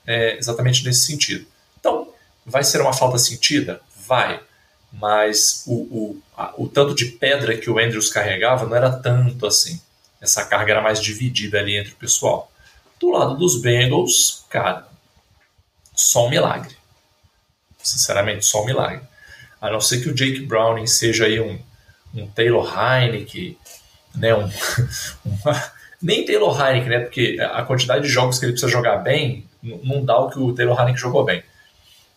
é, exatamente nesse sentido. Então, vai ser uma falta sentida? Vai. Mas o, o, a, o tanto de pedra que o Andrews carregava não era tanto assim. Essa carga era mais dividida ali entre o pessoal. Do lado dos Bengals, cara, só um milagre. Sinceramente, só um milagre. A não ser que o Jake Browning seja aí um, um Taylor Heineke, né, um, uma, nem Taylor Heineke, né, porque a quantidade de jogos que ele precisa jogar bem não dá o que o Taylor Heineke jogou bem.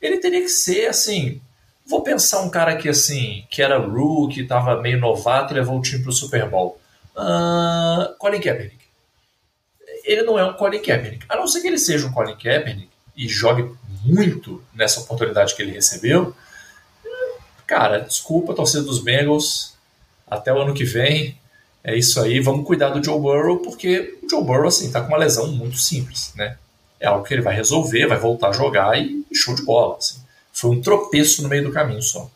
Ele teria que ser, assim, vou pensar um cara que, assim, que era rookie, estava meio novato e levou o time para o Super Bowl. Uh, Colin Kaepernick. Ele não é um Colin Kaepernick. A não ser que ele seja um Colin Kaepernick, e jogue muito nessa oportunidade que ele recebeu, cara, desculpa, torcida dos Bengals, até o ano que vem, é isso aí, vamos cuidar do Joe Burrow, porque o Joe Burrow, assim, tá com uma lesão muito simples, né? É algo que ele vai resolver, vai voltar a jogar e, show de bola, assim. Foi um tropeço no meio do caminho só.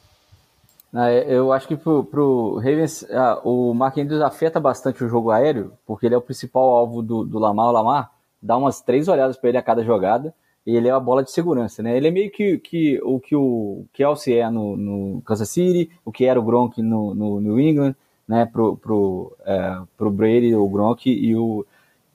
É, eu acho que pro, pro Ravens, ah, o Mark Andrews afeta bastante o jogo aéreo, porque ele é o principal alvo do, do Lamar. O Lamar dá umas três olhadas para ele a cada jogada, ele é a bola de segurança, né? Ele é meio que, que o que o Kelsey é no, no Kansas City, o que era o Gronk no, no New England, né? Pro, pro, é, pro Brady, o Gronk e, o,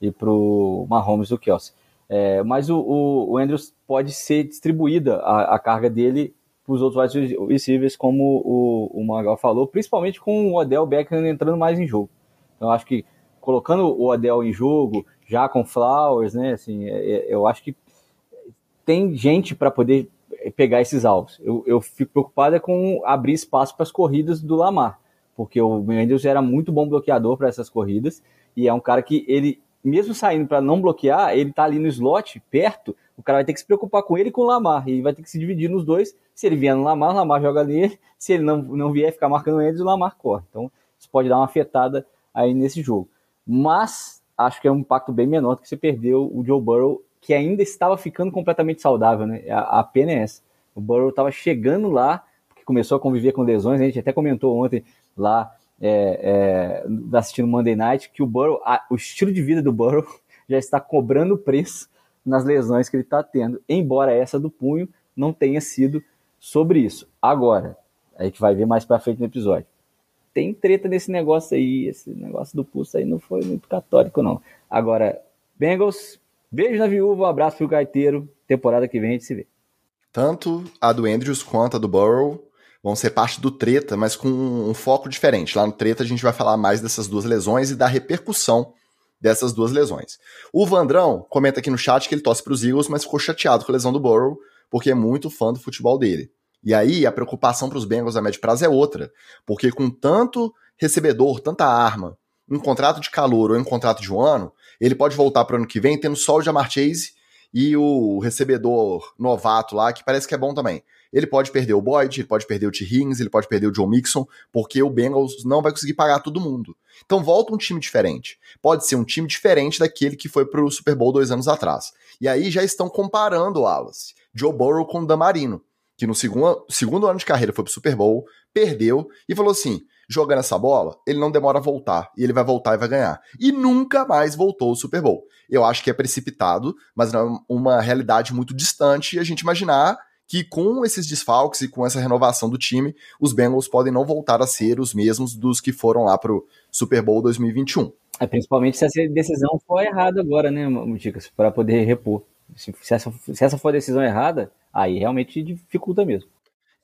e pro Mahomes, o Kelsey. É, mas o, o, o, Andrews pode ser distribuída a, a carga dele para os outros wide receivers, como o, o Magal falou, principalmente com o Odell Beckham entrando mais em jogo. Então, acho que colocando o Odell em jogo, já com Flowers, né? Assim, é, é eu acho que tem gente para poder eh, pegar esses alvos. Eu, eu fico preocupado é com abrir espaço para as corridas do Lamar, porque o Mendes era muito bom bloqueador para essas corridas e é um cara que ele, mesmo saindo para não bloquear, ele tá ali no slot, perto, o cara vai ter que se preocupar com ele e com o Lamar, e vai ter que se dividir nos dois. Se ele vier no Lamar, o Lamar joga nele, se ele não, não vier ficar marcando Mendes, o Lamar corre. Então, isso pode dar uma afetada aí nesse jogo. Mas acho que é um impacto bem menor do que você perdeu o Joe Burrow que ainda estava ficando completamente saudável, né? A, a pena é essa. O Burrow estava chegando lá, porque começou a conviver com lesões, a gente até comentou ontem lá, é, é, assistindo Monday Night, que o Burrow, a, o estilo de vida do Burrow já está cobrando preço nas lesões que ele está tendo, embora essa do punho não tenha sido sobre isso. Agora, a gente vai ver mais para frente no episódio. Tem treta nesse negócio aí, esse negócio do pulso aí não foi muito católico, não. Agora, Bengals Beijo na viúva, um abraço pro gaiteiro. Temporada que vem a gente se vê. Tanto a do Andrews quanto a do Burrow vão ser parte do treta, mas com um foco diferente. Lá no treta a gente vai falar mais dessas duas lesões e da repercussão dessas duas lesões. O Vandrão comenta aqui no chat que ele torce para os Eagles, mas ficou chateado com a lesão do Burrow, porque é muito fã do futebol dele. E aí a preocupação para os Bengals a médio prazo é outra, porque com tanto recebedor, tanta arma, um contrato de calor ou um contrato de um ano, ele pode voltar para o ano que vem tendo só o Jamar Chase e o recebedor novato lá, que parece que é bom também. Ele pode perder o Boyd, ele pode perder o T. Higgins, ele pode perder o Joe Mixon, porque o Bengals não vai conseguir pagar todo mundo. Então volta um time diferente. Pode ser um time diferente daquele que foi pro Super Bowl dois anos atrás. E aí já estão comparando o Wallace, Joe Burrow com o Damarino, que no segundo, segundo ano de carreira foi pro Super Bowl, perdeu e falou assim: jogando essa bola, ele não demora a voltar. E ele vai voltar e vai ganhar. E nunca mais voltou o Super Bowl. Eu acho que é precipitado, mas não é uma realidade muito distante a gente imaginar que com esses desfalques e com essa renovação do time, os Bengals podem não voltar a ser os mesmos dos que foram lá pro Super Bowl 2021. É, principalmente se essa decisão for errada agora, né, Muticas, para poder repor. Se, se, essa, se essa for a decisão errada, aí realmente dificulta mesmo.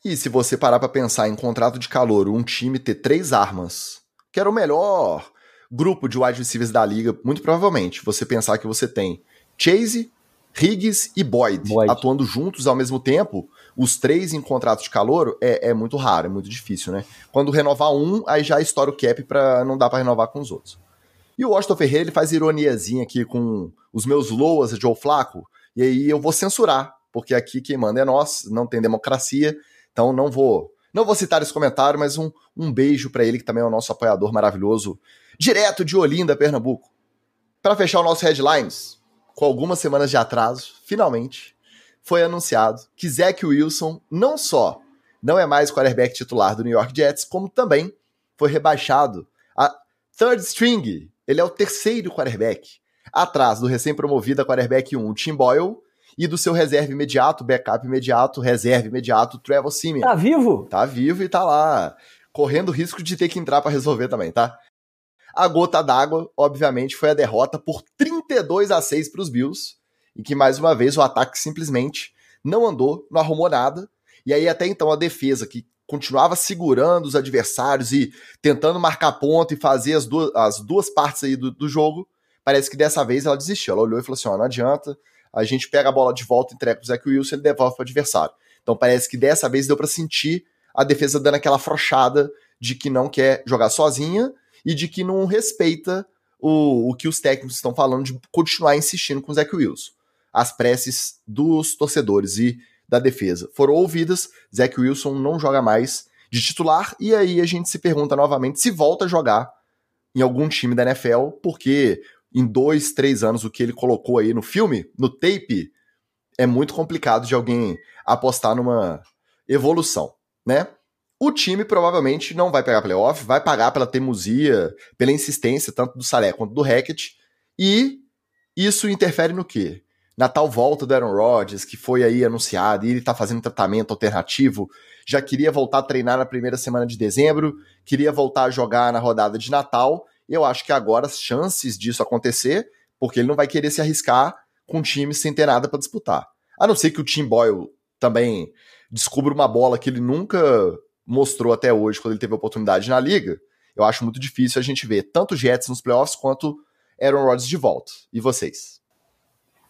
E se você parar para pensar em contrato de calor, um time ter três armas, que era o melhor grupo de wide receivers da liga, muito provavelmente, você pensar que você tem Chase, Higgs e Boyd, Boyd, atuando juntos ao mesmo tempo, os três em contrato de calor é, é, muito raro, é muito difícil, né? Quando renovar um, aí já estoura o cap para não dar para renovar com os outros. E o Washington Ferreira ele faz ironiazinha aqui com os meus loas de Joe Flaco, e aí eu vou censurar, porque aqui quem manda é nós, não tem democracia, então não vou não vou citar esse comentário, mas um, um beijo para ele, que também é o nosso apoiador maravilhoso, direto de Olinda, Pernambuco. Para fechar o nosso headlines, com algumas semanas de atraso, finalmente foi anunciado que Zach Wilson não só não é mais quarterback titular do New York Jets, como também foi rebaixado a third string ele é o terceiro quarterback, atrás do recém-promovido quarterback 1, o Tim Boyle, e do seu reserva imediato, backup imediato, reserva imediato, Trevor Simeon. Tá vivo? Tá vivo e tá lá, correndo risco de ter que entrar para resolver também, tá? A gota d'água, obviamente, foi a derrota por 32 a 6 para os Bills, e que mais uma vez o ataque simplesmente não andou, não arrumou nada. E aí até então a defesa que continuava segurando os adversários e tentando marcar ponto e fazer as duas, as duas partes aí do, do jogo, parece que dessa vez ela desistiu. Ela olhou e falou assim: ó, não adianta, a gente pega a bola de volta, entrega pro Zach Wilson ele devolve pro adversário. Então parece que dessa vez deu para sentir a defesa dando aquela afrouxada de que não quer jogar sozinha e de que não respeita o, o que os técnicos estão falando de continuar insistindo com o Zach Wilson. As preces dos torcedores e da defesa foram ouvidas. Zach Wilson não joga mais de titular, e aí a gente se pergunta novamente se volta a jogar em algum time da NFL, porque em dois, três anos o que ele colocou aí no filme, no tape, é muito complicado de alguém apostar numa evolução, né? O time provavelmente não vai pegar playoff, vai pagar pela teimosia, pela insistência, tanto do Salé quanto do Hackett, e isso interfere no quê? na tal volta do Aaron Rodgers, que foi aí anunciado, e ele tá fazendo tratamento alternativo, já queria voltar a treinar na primeira semana de dezembro, queria voltar a jogar na rodada de Natal. Eu acho que agora as chances disso acontecer, porque ele não vai querer se arriscar com um time sem ter nada para disputar. A não ser que o Tim Boyle também descubra uma bola que ele nunca mostrou até hoje quando ele teve oportunidade na liga. Eu acho muito difícil a gente ver tanto Jets nos playoffs quanto Aaron Rodgers de volta. E vocês?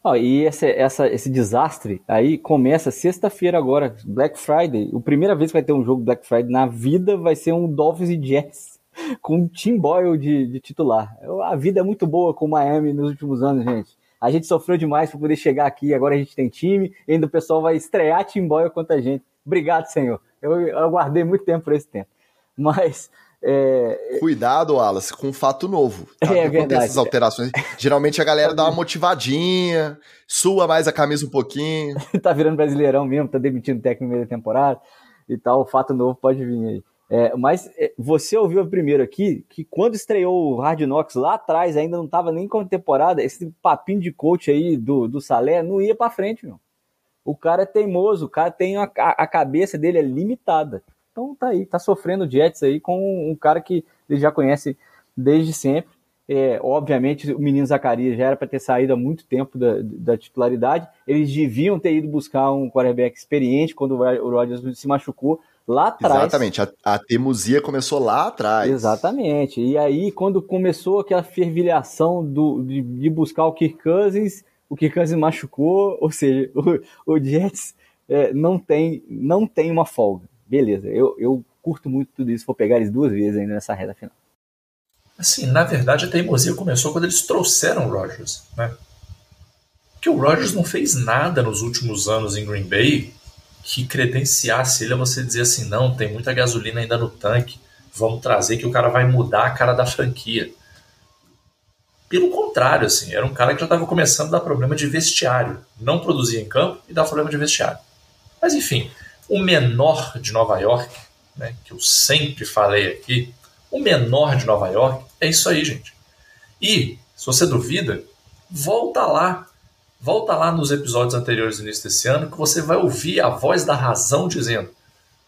Oh, e essa, esse desastre aí começa sexta-feira agora, Black Friday. A primeira vez que vai ter um jogo Black Friday na vida vai ser um Dolphins e Jets com um Tim Boyle de, de titular. A vida é muito boa com o Miami nos últimos anos, gente. A gente sofreu demais para poder chegar aqui, agora a gente tem time, e ainda o pessoal vai estrear Tim Boyle contra a gente. Obrigado, Senhor. Eu, eu aguardei muito tempo por esse tempo. Mas é... Cuidado, Wallace, com um fato novo. Tá? É, verdade. essas alterações. Geralmente a galera dá uma motivadinha, sua mais a camisa um pouquinho. tá virando brasileirão mesmo, tá demitindo técnico no meio da temporada e tal. O fato novo pode vir aí. É, mas é, você ouviu primeiro aqui que quando estreou o Hard Knocks lá atrás, ainda não tava nem com temporada, esse papinho de coach aí do, do Salé não ia para frente, meu. O cara é teimoso, o cara tem a, a cabeça dele é limitada. Então tá aí, tá sofrendo Jets aí com um cara que ele já conhece desde sempre. É, obviamente, o menino Zacarias já era para ter saído há muito tempo da, da, titularidade. Eles deviam ter ido buscar um quarterback experiente quando o Rodgers se machucou lá atrás. Exatamente, a, a teimosia começou lá atrás. Exatamente. E aí, quando começou aquela fervilhação do, de, de buscar o Kirk Cousins, o Kirk Cousins machucou, ou seja, o, o Jets é, não, tem, não tem uma folga beleza, eu, eu curto muito tudo isso, vou pegar eles duas vezes ainda nessa reta final. Assim, na verdade a teimosia começou quando eles trouxeram o Rodgers, né? Porque o Rodgers não fez nada nos últimos anos em Green Bay que credenciasse ele a você dizer assim, não, tem muita gasolina ainda no tanque, vamos trazer que o cara vai mudar a cara da franquia. Pelo contrário, assim, era um cara que já estava começando a dar problema de vestiário. Não produzia em campo e dava problema de vestiário. Mas enfim, o menor de Nova York, né, que eu sempre falei aqui, O menor de Nova York é isso aí, gente. E, se você duvida, volta lá. Volta lá nos episódios anteriores do início desse ano que você vai ouvir a voz da razão dizendo: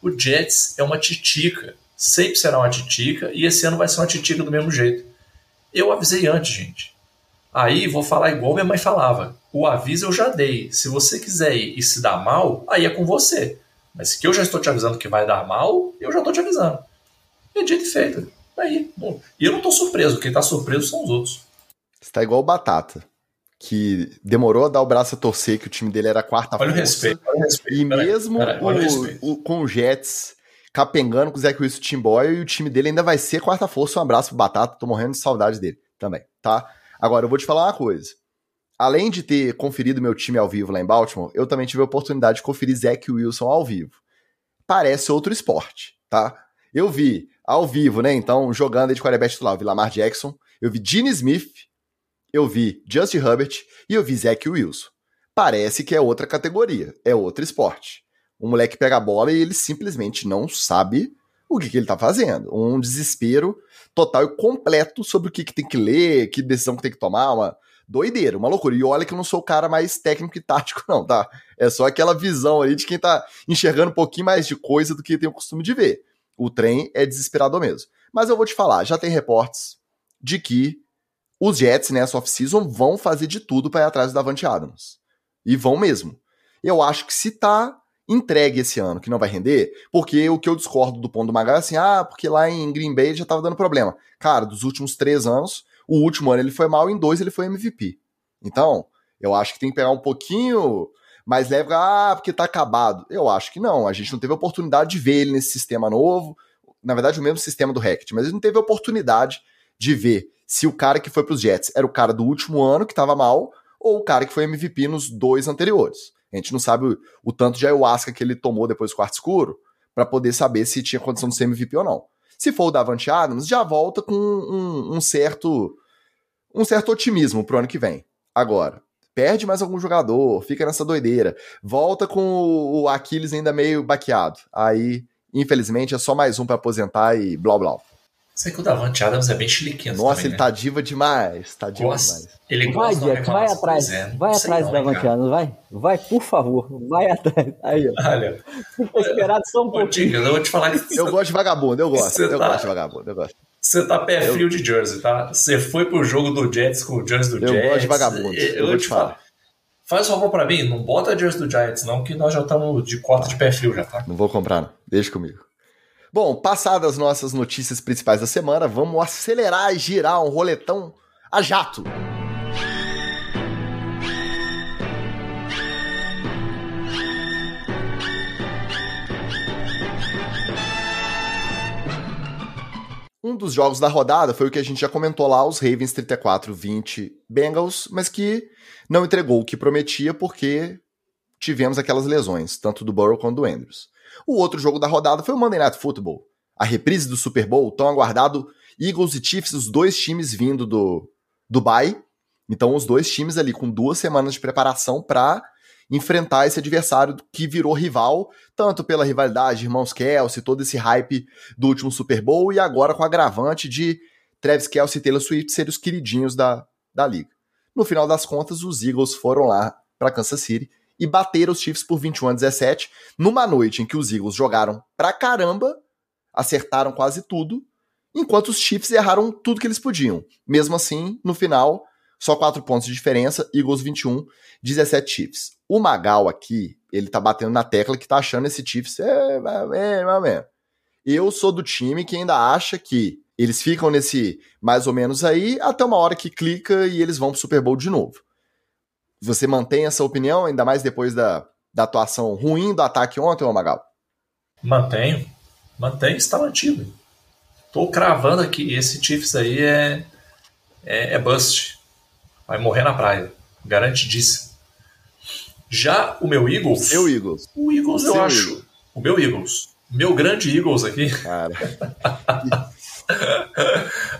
o Jets é uma titica. Sempre será uma titica e esse ano vai ser uma titica do mesmo jeito. Eu avisei antes, gente. Aí vou falar igual minha mãe falava: o aviso eu já dei. Se você quiser ir e se dar mal, aí é com você. Mas que eu já estou te avisando que vai dar mal, eu já estou te avisando. É dito e feito. Aí. E eu não estou surpreso. Quem está surpreso são os outros. Está igual o Batata. Que demorou a dar o braço a torcer que o time dele era a quarta olha força. O respeito, olha o respeito. E mesmo o, o, com o Jets capengando com o Zach Wilson e o Tim Boyle, e o time dele ainda vai ser quarta força. Um abraço pro Batata. Tô morrendo de saudade dele também, tá? Agora, eu vou te falar uma coisa. Além de ter conferido meu time ao vivo lá em Baltimore, eu também tive a oportunidade de conferir Zach Wilson ao vivo. Parece outro esporte, tá? Eu vi ao vivo, né? Então, jogando de quarterback titular, eu vi Lamar Jackson, eu vi Gene Smith, eu vi Justin Herbert e eu vi Zach Wilson. Parece que é outra categoria, é outro esporte. O moleque pega a bola e ele simplesmente não sabe o que, que ele tá fazendo. Um desespero total e completo sobre o que, que tem que ler, que decisão que tem que tomar, uma doideira, uma loucura. E olha que eu não sou o cara mais técnico e tático, não, tá? É só aquela visão ali de quem tá enxergando um pouquinho mais de coisa do que tem o costume de ver. O trem é desesperador mesmo. Mas eu vou te falar, já tem reportes de que os Jets nessa off-season vão fazer de tudo para ir atrás do Davante Adams. E vão mesmo. Eu acho que se tá entregue esse ano, que não vai render, porque o que eu discordo do ponto do Magal é assim, ah, porque lá em Green Bay já tava dando problema. Cara, dos últimos três anos, o último ano ele foi mal, em dois ele foi MVP. Então, eu acho que tem que pegar um pouquinho mais leve, ah, porque tá acabado. Eu acho que não, a gente não teve oportunidade de ver ele nesse sistema novo, na verdade o mesmo sistema do Hackett, mas ele não teve oportunidade de ver se o cara que foi pros Jets era o cara do último ano que tava mal, ou o cara que foi MVP nos dois anteriores. A gente não sabe o, o tanto de ayahuasca que ele tomou depois do quarto escuro para poder saber se tinha condição de ser MVP ou não. Se for o Davante Adams, já volta com um, um certo um certo otimismo pro ano que vem. Agora, perde mais algum jogador, fica nessa doideira, volta com o Aquiles ainda meio baqueado. Aí, infelizmente, é só mais um para aposentar e blá blá. Sei que o Davante Adams é bem chiliquento Nossa, também, ele né? tá diva demais. Tá diva Gosta- demais. Ele Vai, gosta de uma Jack, vai atrás. É, vai atrás não, da hein, cara. Vantiano, vai. Vai, por favor. Vai atrás. Aí, ó. Olha, Fica esperado só um pouquinho. Eu vou te falar que Eu gosto de vagabundo, eu gosto. Eu tá- gosto de vagabundo, eu gosto. você tá pé frio de Jersey, tá? Você foi pro jogo do Jets com o Jersey do Eu Jets. gosto de vagabundo, Eu, eu vou te falar. Faz um favor pra mim, não bota a Jersey do Giants não, que nós já estamos de cota de pé frio já, tá? Não vou comprar, não. Deixa comigo. Bom, passadas as nossas notícias principais da semana, vamos acelerar e girar um roletão a jato. Um dos jogos da rodada foi o que a gente já comentou lá, os Ravens 34-20 Bengals, mas que não entregou o que prometia porque tivemos aquelas lesões, tanto do Burrow quanto do Andrews. O outro jogo da rodada foi o Monday Night Football. A reprise do Super Bowl, tão aguardado Eagles e Chiefs, os dois times vindo do, bye. Então, os dois times ali com duas semanas de preparação para enfrentar esse adversário que virou rival, tanto pela rivalidade de irmãos Kelsey, todo esse hype do último Super Bowl, e agora com o agravante de Travis Kelsey e Taylor Swift serem os queridinhos da, da liga. No final das contas, os Eagles foram lá para Kansas City e bateram os Chiefs por 21 a 17, numa noite em que os Eagles jogaram pra caramba, acertaram quase tudo, enquanto os Chiefs erraram tudo que eles podiam. Mesmo assim, no final, só 4 pontos de diferença, Eagles 21, 17 Chiefs. O Magal aqui, ele tá batendo na tecla que tá achando esse Chiefs é, é, é, é. Eu sou do time que ainda acha que eles ficam nesse mais ou menos aí até uma hora que clica e eles vão pro Super Bowl de novo. Você mantém essa opinião, ainda mais depois da, da atuação ruim do ataque ontem, ô Magal? Mantenho. Mantenho, está mantido. Tô cravando aqui, esse Chiefs aí é, é, é bust. Vai morrer na praia. Garantidíssimo. Já o meu Eagles. Seu Eagles. O Eagles, eu acho. Eagles. O meu Eagles. Meu grande Eagles aqui. Cara,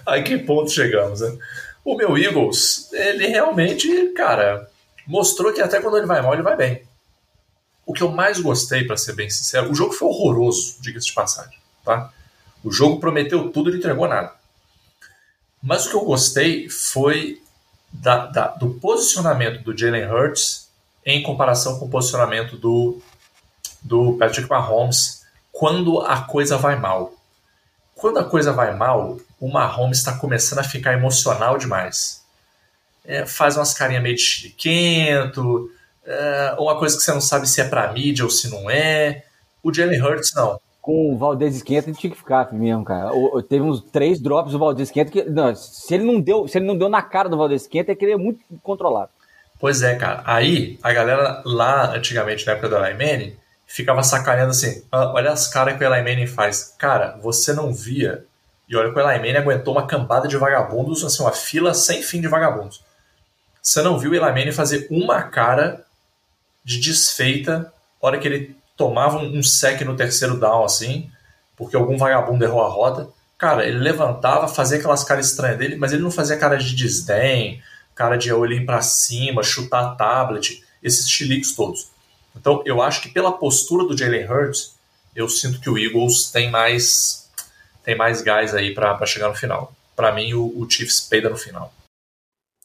a que ponto chegamos, né? O meu Eagles, ele realmente, cara, mostrou que até quando ele vai mal, ele vai bem. O que eu mais gostei, para ser bem sincero, o jogo foi horroroso, diga-se de passagem, tá? O jogo prometeu tudo e entregou nada. Mas o que eu gostei foi da, da, do posicionamento do Jalen Hurts em comparação com o posicionamento do, do Patrick Mahomes quando a coisa vai mal. Quando a coisa vai mal, o Mahomes está começando a ficar emocional demais. É, faz umas carinhas meio de chiliquento, é, uma coisa que você não sabe se é para mídia ou se não é. O Jalen Hurts não com o Valdez Esquenta, ele tinha que ficar mesmo, cara. O, teve uns três drops do Valdez Esquenta que. Não, se ele não deu, se ele não deu na cara do Valdez Esquenta, é que ele é muito controlado. Pois é, cara. Aí a galera lá, antigamente, na época do Manning, ficava sacaneando assim: ah, olha as caras que o Manning faz. Cara, você não via. E olha que o Manning aguentou uma cambada de vagabundos, assim, uma fila sem fim de vagabundos. Você não viu o Manning fazer uma cara de desfeita hora que ele tomava um sec no terceiro down, assim, porque algum vagabundo errou a roda. Cara, ele levantava, fazia aquelas caras estranhas dele, mas ele não fazia cara de desdém, cara de olhar para cima, chutar tablet, esses chiliques todos. Então, eu acho que pela postura do Jalen Hurts, eu sinto que o Eagles tem mais tem mais gás aí para chegar no final. Para mim, o, o Chiefs peida no final.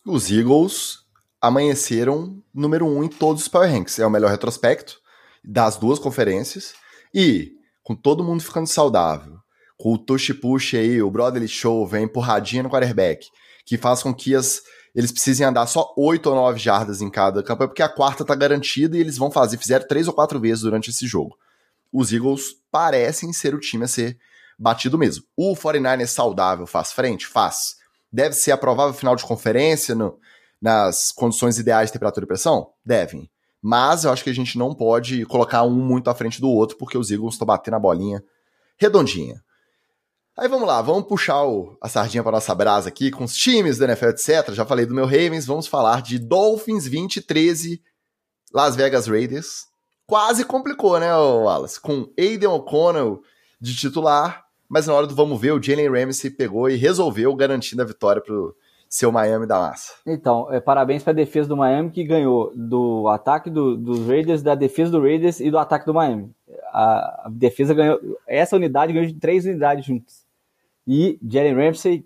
Os Eagles amanheceram número um em todos os Power Ranks. É o melhor retrospecto das duas conferências e com todo mundo ficando saudável, com o push push aí, o brotherly show, vem empurradinha no quarterback, que faz com que as, eles precisem andar só 8 ou 9 jardas em cada campanha, porque a quarta tá garantida e eles vão fazer, fizeram três ou quatro vezes durante esse jogo. Os Eagles parecem ser o time a ser batido mesmo. O 49 é saudável, faz frente? Faz. Deve ser a provável final de conferência no, nas condições ideais de temperatura e pressão? Devem. Mas eu acho que a gente não pode colocar um muito à frente do outro, porque os Eagles estão batendo a bolinha redondinha. Aí vamos lá, vamos puxar o, a sardinha para nossa brasa aqui com os times da NFL, etc. Já falei do meu Ravens, vamos falar de Dolphins 2013, Las Vegas Raiders. Quase complicou, né, Wallace? Com Aiden O'Connell de titular, mas na hora do vamos ver, o Jalen Ramsey pegou e resolveu garantindo a vitória pro, seu Miami da massa. Então, é, parabéns para a defesa do Miami que ganhou do ataque do, dos Raiders, da defesa do Raiders e do ataque do Miami. A, a defesa ganhou, essa unidade ganhou de três unidades juntas. E Jalen Ramsey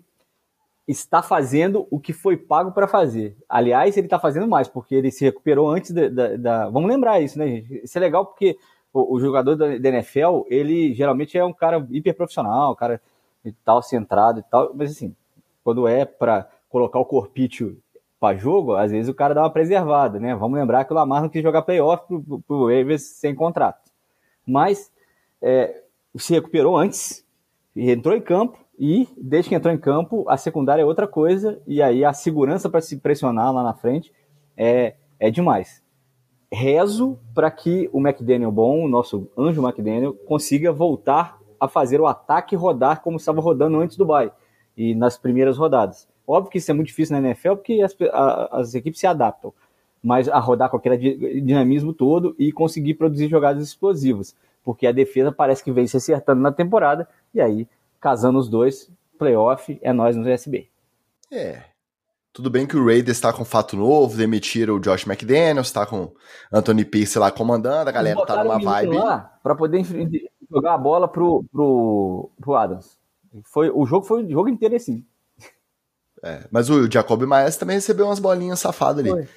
está fazendo o que foi pago para fazer. Aliás, ele está fazendo mais, porque ele se recuperou antes da, da, da, Vamos lembrar isso, né, gente? Isso é legal porque o, o jogador da, da, NFL, ele geralmente é um cara hiper profissional, um cara e tal, centrado e tal, mas assim, quando é para colocar o corpício para jogo, às vezes o cara dá uma preservada, né? Vamos lembrar que o Lamar não quis jogar playoff pro, pro Ravens sem contrato. Mas é, se recuperou antes, entrou em campo e desde que entrou em campo, a secundária é outra coisa e aí a segurança para se pressionar lá na frente é, é demais. Rezo para que o McDaniel bom, o nosso anjo McDaniel, consiga voltar a fazer o ataque rodar como estava rodando antes do bye e nas primeiras rodadas. Óbvio que isso é muito difícil na NFL porque as, a, as equipes se adaptam, mas a rodar com aquele dinamismo todo e conseguir produzir jogadas explosivas, porque a defesa parece que vem se acertando na temporada e aí, casando os dois, playoff é nós no USB. É. Tudo bem que o Raiders está com fato novo, demitiram o Josh McDaniels, está com Anthony Pierce lá comandando, a galera tá numa vibe. para poder jogar a bola pro, pro, pro Adams. Foi, o jogo foi o jogo inteiro assim. É, mas o Jacob Maes também recebeu umas bolinhas safadas ali.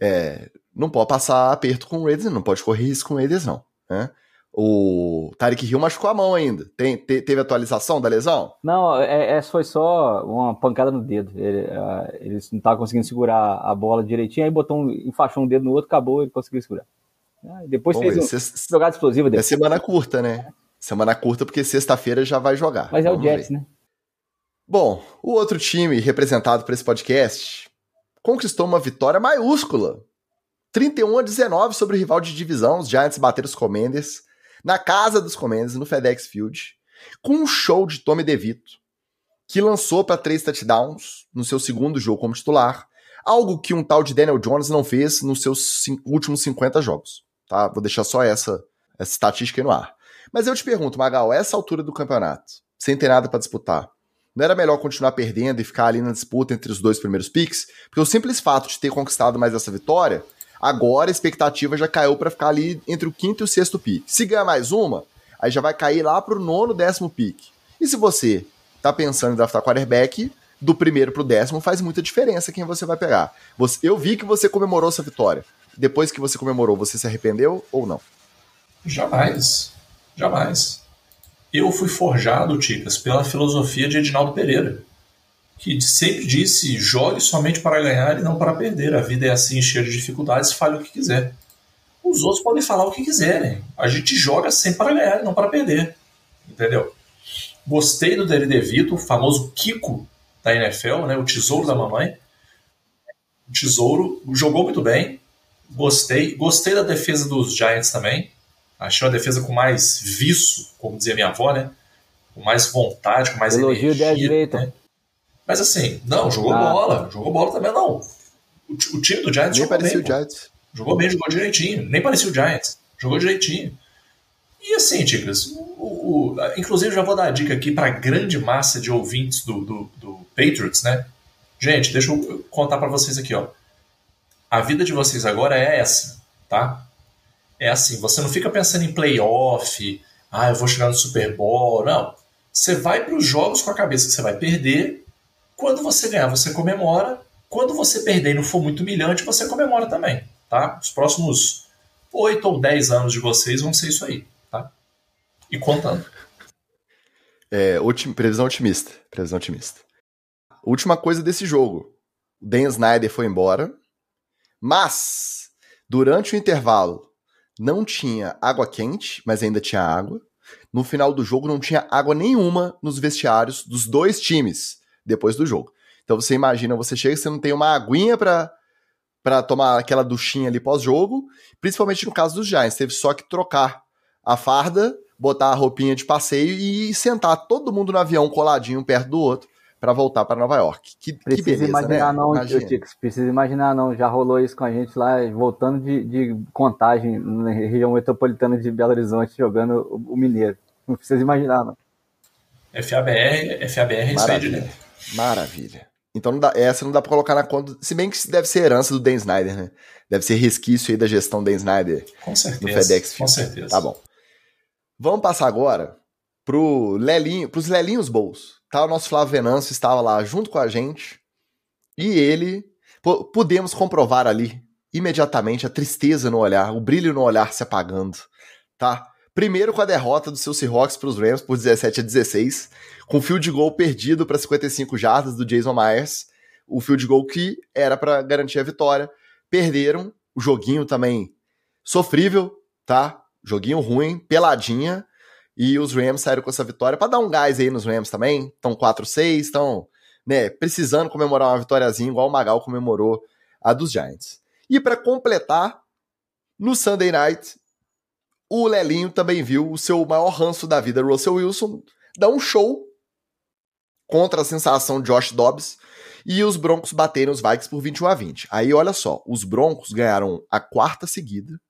É, não pode passar aperto com o Raiders, não pode correr risco com o Raiders, não. Né? O Tarek Hill machucou a mão ainda. Tem, te, teve atualização da lesão? Não, é, essa foi só uma pancada no dedo. Ele, uh, ele não estava conseguindo segurar a bola direitinho, aí botou um, enfaixou um dedo no outro, acabou e conseguiu segurar. Uh, depois Bom, fez um, jogada explosiva. É semana curta, né? Semana curta, porque sexta-feira já vai jogar. Mas é o Jets, ver. né? Bom, o outro time representado por esse podcast conquistou uma vitória maiúscula. 31 a 19 sobre o rival de divisão, os Giants bateram os Commanders, na casa dos Commanders, no FedEx Field, com um show de Tommy DeVito, que lançou para três touchdowns no seu segundo jogo como titular, algo que um tal de Daniel Jones não fez nos seus últimos 50 jogos. Tá? Vou deixar só essa, essa estatística aí no ar. Mas eu te pergunto, Magal, essa altura do campeonato, sem ter nada para disputar, não era melhor continuar perdendo e ficar ali na disputa entre os dois primeiros picks? Porque o simples fato de ter conquistado mais essa vitória, agora a expectativa já caiu para ficar ali entre o quinto e o sexto pick. Se ganhar mais uma, aí já vai cair lá pro nono, décimo pick. E se você tá pensando em draftar quarterback, do primeiro pro décimo faz muita diferença quem você vai pegar. Você, eu vi que você comemorou essa vitória. Depois que você comemorou, você se arrependeu ou não? Jamais. Jamais. Eu fui forjado, Ticas, pela filosofia de Edinaldo Pereira, que sempre disse: jogue somente para ganhar e não para perder. A vida é assim, cheia de dificuldades, fale o que quiser. Os outros podem falar o que quiserem. A gente joga sempre para ganhar e não para perder. Entendeu? Gostei do Danny DeVito, o famoso Kiko da NFL, né? o tesouro da mamãe. O tesouro jogou muito bem. Gostei. Gostei da defesa dos Giants também. Achei uma defesa com mais viço, como dizia minha avó, né? Com mais vontade, com mais Elogio energia. Né? Mas assim, não, jogou ah. bola. Jogou bola também, não. O, o time do Giants Nem jogou parecia bem. o Giants. Jogou bem, jogou direitinho. Nem parecia o Giants. Jogou direitinho. E assim, Ticas, o, o, inclusive já vou dar a dica aqui para a grande massa de ouvintes do, do, do, Patriots, né? Gente, deixa eu contar para vocês aqui, ó. A vida de vocês agora é essa, tá? É assim, você não fica pensando em playoff, ah, eu vou chegar no Super Bowl, não. Você vai para os jogos com a cabeça que você vai perder. Quando você ganhar, você comemora. Quando você perder e não for muito humilhante, você comemora também, tá? Os próximos 8 ou 10 anos de vocês vão ser isso aí e contando. É, otim, previsão otimista. Previsão otimista. Última coisa desse jogo. O Dan Snyder foi embora, mas durante o intervalo não tinha água quente, mas ainda tinha água. No final do jogo não tinha água nenhuma nos vestiários dos dois times depois do jogo. Então você imagina, você chega, você não tem uma aguinha para para tomar aquela duchinha ali pós-jogo, principalmente no caso dos Giants, teve só que trocar a farda botar a roupinha de passeio e sentar todo mundo no avião coladinho perto do outro para voltar para Nova York. Que, precisa que beleza, imaginar né? não, Tix, precisa imaginar não, já rolou isso com a gente lá, voltando de, de contagem na região metropolitana de Belo Horizonte, jogando o, o Mineiro. Não precisa imaginar não. FABR, FABR Maravilha. Isso Maravilha. Então não dá, essa não dá pra colocar na conta, se bem que deve ser herança do Dan Snyder, né? Deve ser resquício aí da gestão Dan Snyder com certeza, no FedEx. Com certeza. Tá bom. Vamos passar agora pro Lelinho, pros Lelinhos Bowls. Tá, o nosso Flávio Venâncio estava lá junto com a gente e ele pudemos comprovar ali imediatamente a tristeza no olhar, o brilho no olhar se apagando, tá? Primeiro com a derrota do seu Seahawks para os Rams por 17 a 16, com field goal perdido para 55 jardas do Jason Myers, o field goal que era para garantir a vitória. Perderam, o joguinho também sofrível, tá? Joguinho ruim, peladinha. E os Rams saíram com essa vitória para dar um gás aí nos Rams também. Estão 4-6, estão né, precisando comemorar uma vitóriazinha, igual o Magal comemorou a dos Giants. E para completar, no Sunday Night, o Lelinho também viu o seu maior ranço da vida, Russell Wilson, dar um show contra a sensação Josh Dobbs e os Broncos bateram os Vikings por 21 a 20. Aí olha só, os Broncos ganharam a quarta seguida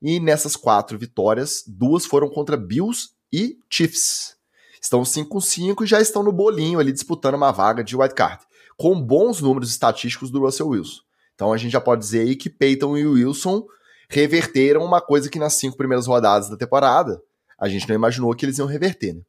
e nessas quatro vitórias, duas foram contra Bills e Chiefs. Estão 5-5 e já estão no bolinho ali disputando uma vaga de wildcard, com bons números estatísticos do Russell Wilson. Então a gente já pode dizer aí que Peyton e Wilson reverteram uma coisa que nas cinco primeiras rodadas da temporada a gente não imaginou que eles iam reverter, né?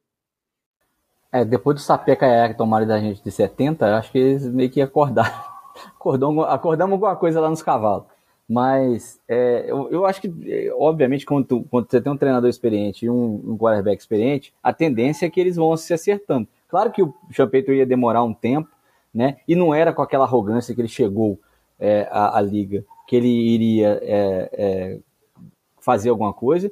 É, depois do sapeca que tomaram da gente de 70, acho que eles meio que acordaram. Acordamos, acordamos alguma coisa lá nos cavalos. Mas é, eu, eu, acho que, é, obviamente, quando, tu, quando, você tem um treinador experiente e um, um quarterback experiente, a tendência é que eles vão se acertando. Claro que o Champeito ia demorar um tempo, né? E não era com aquela arrogância que ele chegou é, à, à, liga, que ele iria é, é, fazer alguma coisa.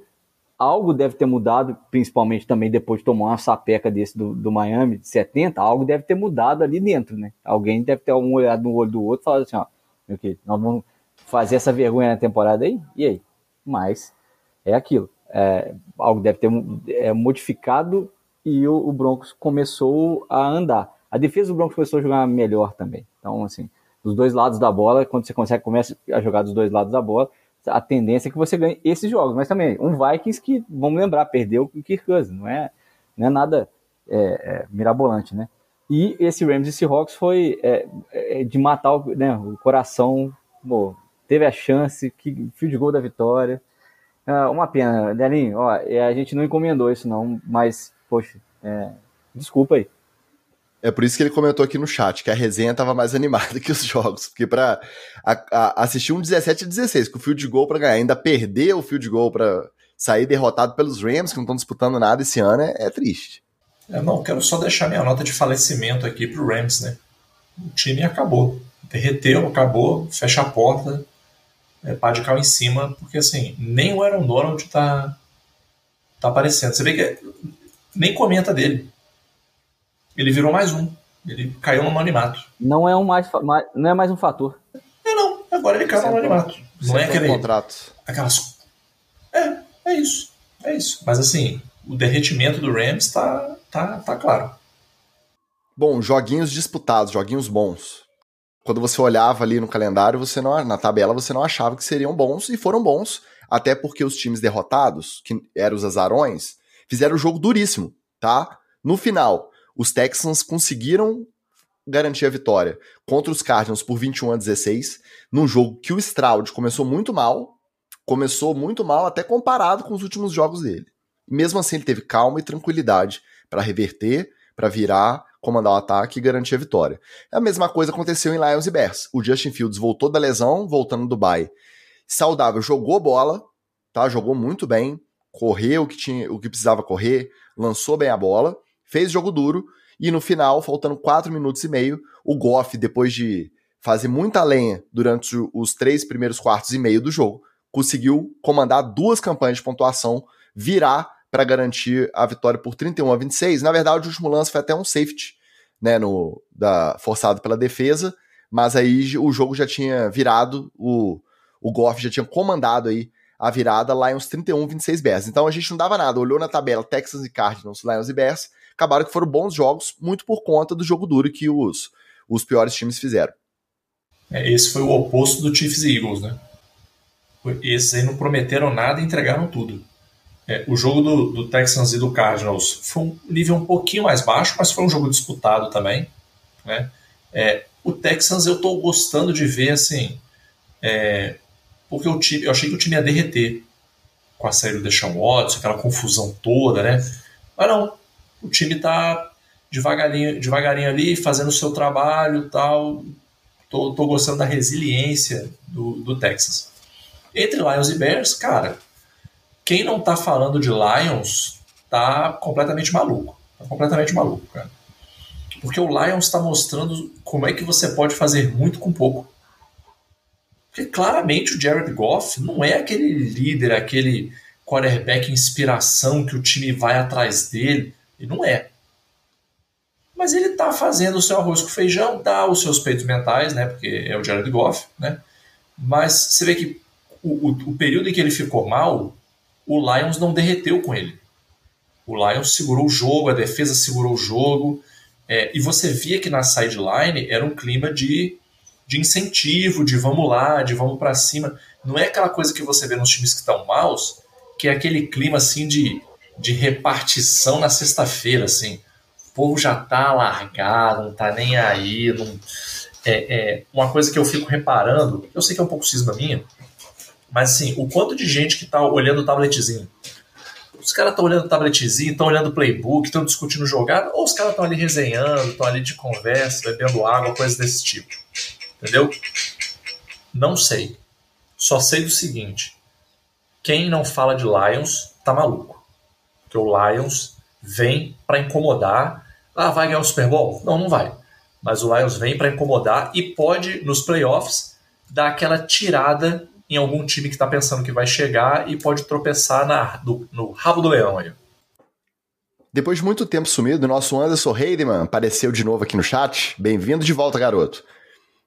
Algo deve ter mudado, principalmente também depois de tomar uma sapeca desse do, do Miami, de 70, algo deve ter mudado ali dentro, né? Alguém deve ter um olhado no olho do outro e falado assim, ó, meu querido, nós vamos fazer essa vergonha na temporada aí? E aí? Mas é aquilo. É, algo deve ter é, modificado e o, o, Broncos começou a andar. A defesa do Broncos começou a jogar melhor também. Então, assim, dos dois lados da bola, quando você consegue começa a jogar dos dois lados da bola, a tendência é que você ganhe esses jogos. Mas também, um Vikings que, vamos lembrar, perdeu o Kirk Cousins. Não é, não é nada é, é, mirabolante, né? E esse Rams e Seahawks foi é, é, de matar o, né, o coração teve a chance, que field goal da vitória. Ah, uma pena, Delinho, ó, é, a gente não encomendou isso não, mas, poxa, é, Desculpa aí. É por isso que ele comentou aqui no chat que a resenha tava mais animada que os jogos. Porque pra a, a, assistir um 17 a 16, com o field goal pra ganhar, ainda perder o field goal pra sair derrotado pelos Rams, que não estão disputando nada esse ano, é, é triste. É, não, quero só deixar minha nota de falecimento aqui pro Rams, né? O time acabou. Derreteu, acabou, fecha a porta, é, pá de cal em cima, porque assim, nem o Aaron Donald tá, tá aparecendo. Você vê que nem comenta dele. Ele virou mais um. Ele caiu no anonimato. Não é, um mais, não é mais um fator. É, não. Agora ele caiu no anonimato. Não é aquele. contrato. Aquelas. É, é isso. É isso. Mas assim, o derretimento do Rams tá, tá, tá claro. Bom, joguinhos disputados, joguinhos bons. Quando você olhava ali no calendário, você não, na tabela, você não achava que seriam bons, e foram bons, até porque os times derrotados, que eram os azarões, fizeram o jogo duríssimo, tá? No final, os Texans conseguiram garantir a vitória contra os Cardinals por 21 a 16, num jogo que o Stroud começou muito mal, começou muito mal até comparado com os últimos jogos dele. Mesmo assim, ele teve calma e tranquilidade para reverter, para virar, comandar o ataque e garantir a vitória. A mesma coisa aconteceu em Lions e Bears. O Justin Fields voltou da lesão, voltando do bye. Saudável, jogou bola, tá? Jogou muito bem, correu o que tinha, o que precisava correr, lançou bem a bola fez jogo duro e no final, faltando 4 minutos e meio, o Goff, depois de fazer muita lenha durante os três primeiros quartos e meio do jogo, conseguiu comandar duas campanhas de pontuação, virar para garantir a vitória por 31 a 26. Na verdade, o último lance foi até um safety, né, no, da, forçado pela defesa, mas aí o jogo já tinha virado, o, o Goff já tinha comandado aí a virada Lions 31 26 Bears. Então a gente não dava nada, olhou na tabela Texas e Cardinals, Lions e Bears, acabaram que foram bons jogos, muito por conta do jogo duro que os, os piores times fizeram. É, esse foi o oposto do Chiefs e Eagles, né? Esses aí não prometeram nada e entregaram tudo. É, o jogo do, do, Texans e do Cardinals foi um nível um pouquinho mais baixo, mas foi um jogo disputado também. Né? É, o Texans eu estou gostando de ver assim, é, porque o time, eu achei que o time ia derreter com a saída do Deshaun Watson, aquela confusão toda, né? Mas não, o time está devagarinho, devagarinho ali, fazendo o seu trabalho tal. Tô, tô gostando da resiliência do, do Texas. Entre Lions e Bears, cara, quem não tá falando de Lions tá completamente maluco. Tá completamente maluco, cara. Porque o Lions está mostrando como é que você pode fazer muito com pouco. Porque claramente o Jared Goff não é aquele líder, aquele quarterback inspiração que o time vai atrás dele. E não é. Mas ele está fazendo o seu arroz com feijão, dá os seus peitos mentais, né? Porque é o Jared Goff, né? Mas você vê que o, o, o período em que ele ficou mal, o Lions não derreteu com ele. O Lions segurou o jogo, a defesa segurou o jogo. É, e você via que na sideline era um clima de, de incentivo, de vamos lá, de vamos para cima. Não é aquela coisa que você vê nos times que estão maus, que é aquele clima assim de de repartição na sexta-feira, assim. O povo já tá largado, não tá nem aí. Não... É, é, uma coisa que eu fico reparando, eu sei que é um pouco cisma minha, mas assim, o quanto de gente que tá olhando o tabletzinho. Os caras estão olhando o tabletzinho, estão olhando o playbook, estão discutindo jogada, ou os caras estão ali resenhando, estão ali de conversa, bebendo água, coisas desse tipo. Entendeu? Não sei. Só sei do seguinte: quem não fala de Lions tá maluco que o Lions vem para incomodar. Ah, vai ganhar o Super Bowl? Não, não vai. Mas o Lions vem para incomodar e pode, nos playoffs, dar aquela tirada em algum time que está pensando que vai chegar e pode tropeçar na, no rabo do leão aí. Depois de muito tempo sumido, nosso Anderson Heidemann apareceu de novo aqui no chat. Bem-vindo de volta, garoto.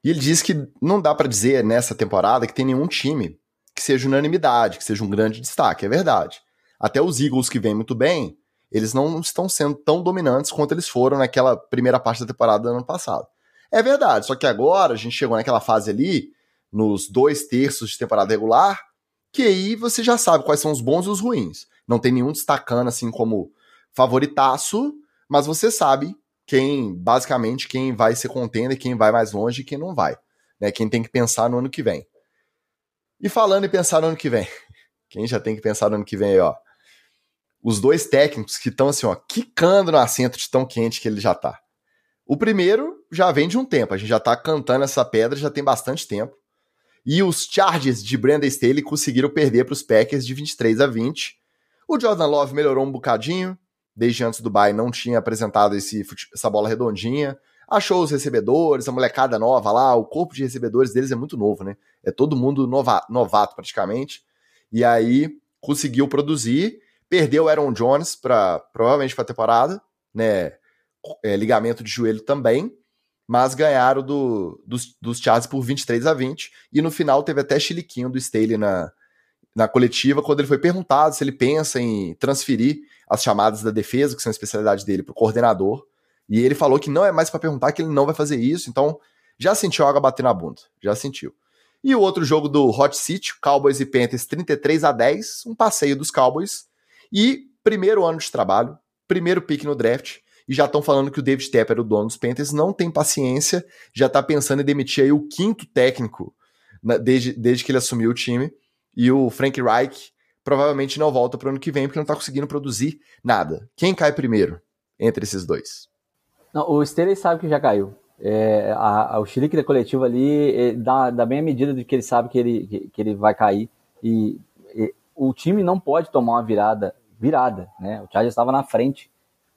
E ele disse que não dá para dizer nessa temporada que tem nenhum time que seja unanimidade, que seja um grande destaque. É verdade. Até os Eagles, que vêm muito bem, eles não estão sendo tão dominantes quanto eles foram naquela primeira parte da temporada do ano passado. É verdade, só que agora a gente chegou naquela fase ali, nos dois terços de temporada regular, que aí você já sabe quais são os bons e os ruins. Não tem nenhum destacando assim como favoritaço, mas você sabe quem, basicamente, quem vai ser contender, quem vai mais longe e quem não vai. Né? Quem tem que pensar no ano que vem. E falando em pensar no ano que vem, quem já tem que pensar no ano que vem aí, ó. Os dois técnicos que estão assim, ó, quicando no assento de tão quente que ele já tá. O primeiro já vem de um tempo, a gente já tá cantando essa pedra já tem bastante tempo. E os Chargers de Brandon Staley conseguiram perder para os Packers de 23 a 20. O Jordan Love melhorou um bocadinho, desde antes do Bay não tinha apresentado esse, essa bola redondinha. Achou os recebedores, a molecada nova lá, o corpo de recebedores deles é muito novo, né? É todo mundo nova, novato praticamente. E aí conseguiu produzir, perdeu o Aaron Jones para provavelmente para a temporada, né? É, ligamento de joelho também mas ganharam do, dos, dos Chargers por 23 a 20. E no final teve até chiliquinho do Staley na, na coletiva, quando ele foi perguntado se ele pensa em transferir as chamadas da defesa, que são a especialidade dele, para o coordenador. E ele falou que não é mais para perguntar, que ele não vai fazer isso. Então já sentiu a água bater na bunda, já sentiu. E o outro jogo do Hot City, Cowboys e Panthers 33 a 10, um passeio dos Cowboys. E primeiro ano de trabalho, primeiro pique no draft e já estão falando que o David Tepper, o dono dos Panthers, não tem paciência, já está pensando em demitir aí o quinto técnico né, desde, desde que ele assumiu o time. E o Frank Reich provavelmente não volta para o ano que vem porque não está conseguindo produzir nada. Quem cai primeiro entre esses dois? Não, o Steelers sabe que já caiu. É, a, a, o chilique da coletiva ali é, dá, dá bem a medida de que ele sabe que ele, que, que ele vai cair. E, o time não pode tomar uma virada, virada, né? O Chargers estava na frente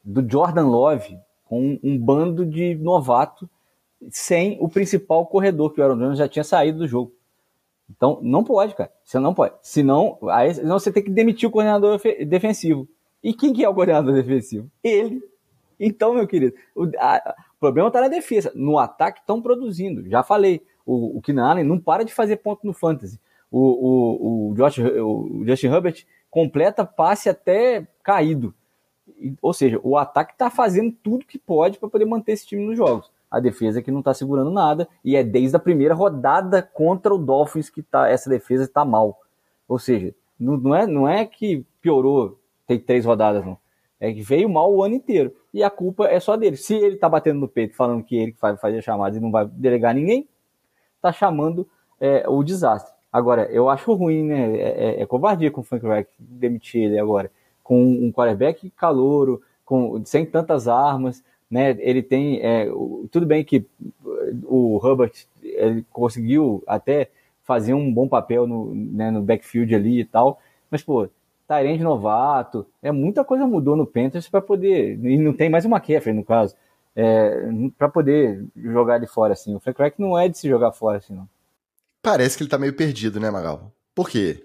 do Jordan Love com um bando de novato sem o principal corredor, que o Aaron Jones já tinha saído do jogo. Então, não pode, cara. Você não pode. Senão, aí, senão você tem que demitir o coordenador defensivo. E quem que é o coordenador defensivo? Ele. Então, meu querido, o, a, o problema está na defesa. No ataque estão produzindo. Já falei. O, o Keenan Allen não para de fazer ponto no fantasy. O, o, o, Josh, o Justin Herbert completa passe até caído. Ou seja, o ataque está fazendo tudo que pode para poder manter esse time nos jogos. A defesa que não está segurando nada, e é desde a primeira rodada contra o Dolphins que tá, essa defesa está mal. Ou seja, não, não, é, não é que piorou, tem três rodadas, não. É que veio mal o ano inteiro. E a culpa é só dele. Se ele tá batendo no peito falando que ele que vai fazer a chamada e não vai delegar ninguém, tá chamando é, o desastre. Agora, eu acho ruim, né? É, é, é covardia com o Frank Reich demitir ele agora com um quarterback calouro, com, sem tantas armas, né? Ele tem, é, tudo bem que o Hubbard ele conseguiu até fazer um bom papel no, né, no backfield ali e tal, mas pô, Tyrande novato, é muita coisa mudou no Panthers para poder e não tem mais uma McCaffrey no caso, é, para poder jogar ele fora assim. O Frank Reich não é de se jogar fora assim não. Parece que ele tá meio perdido, né, Magal? Por quê?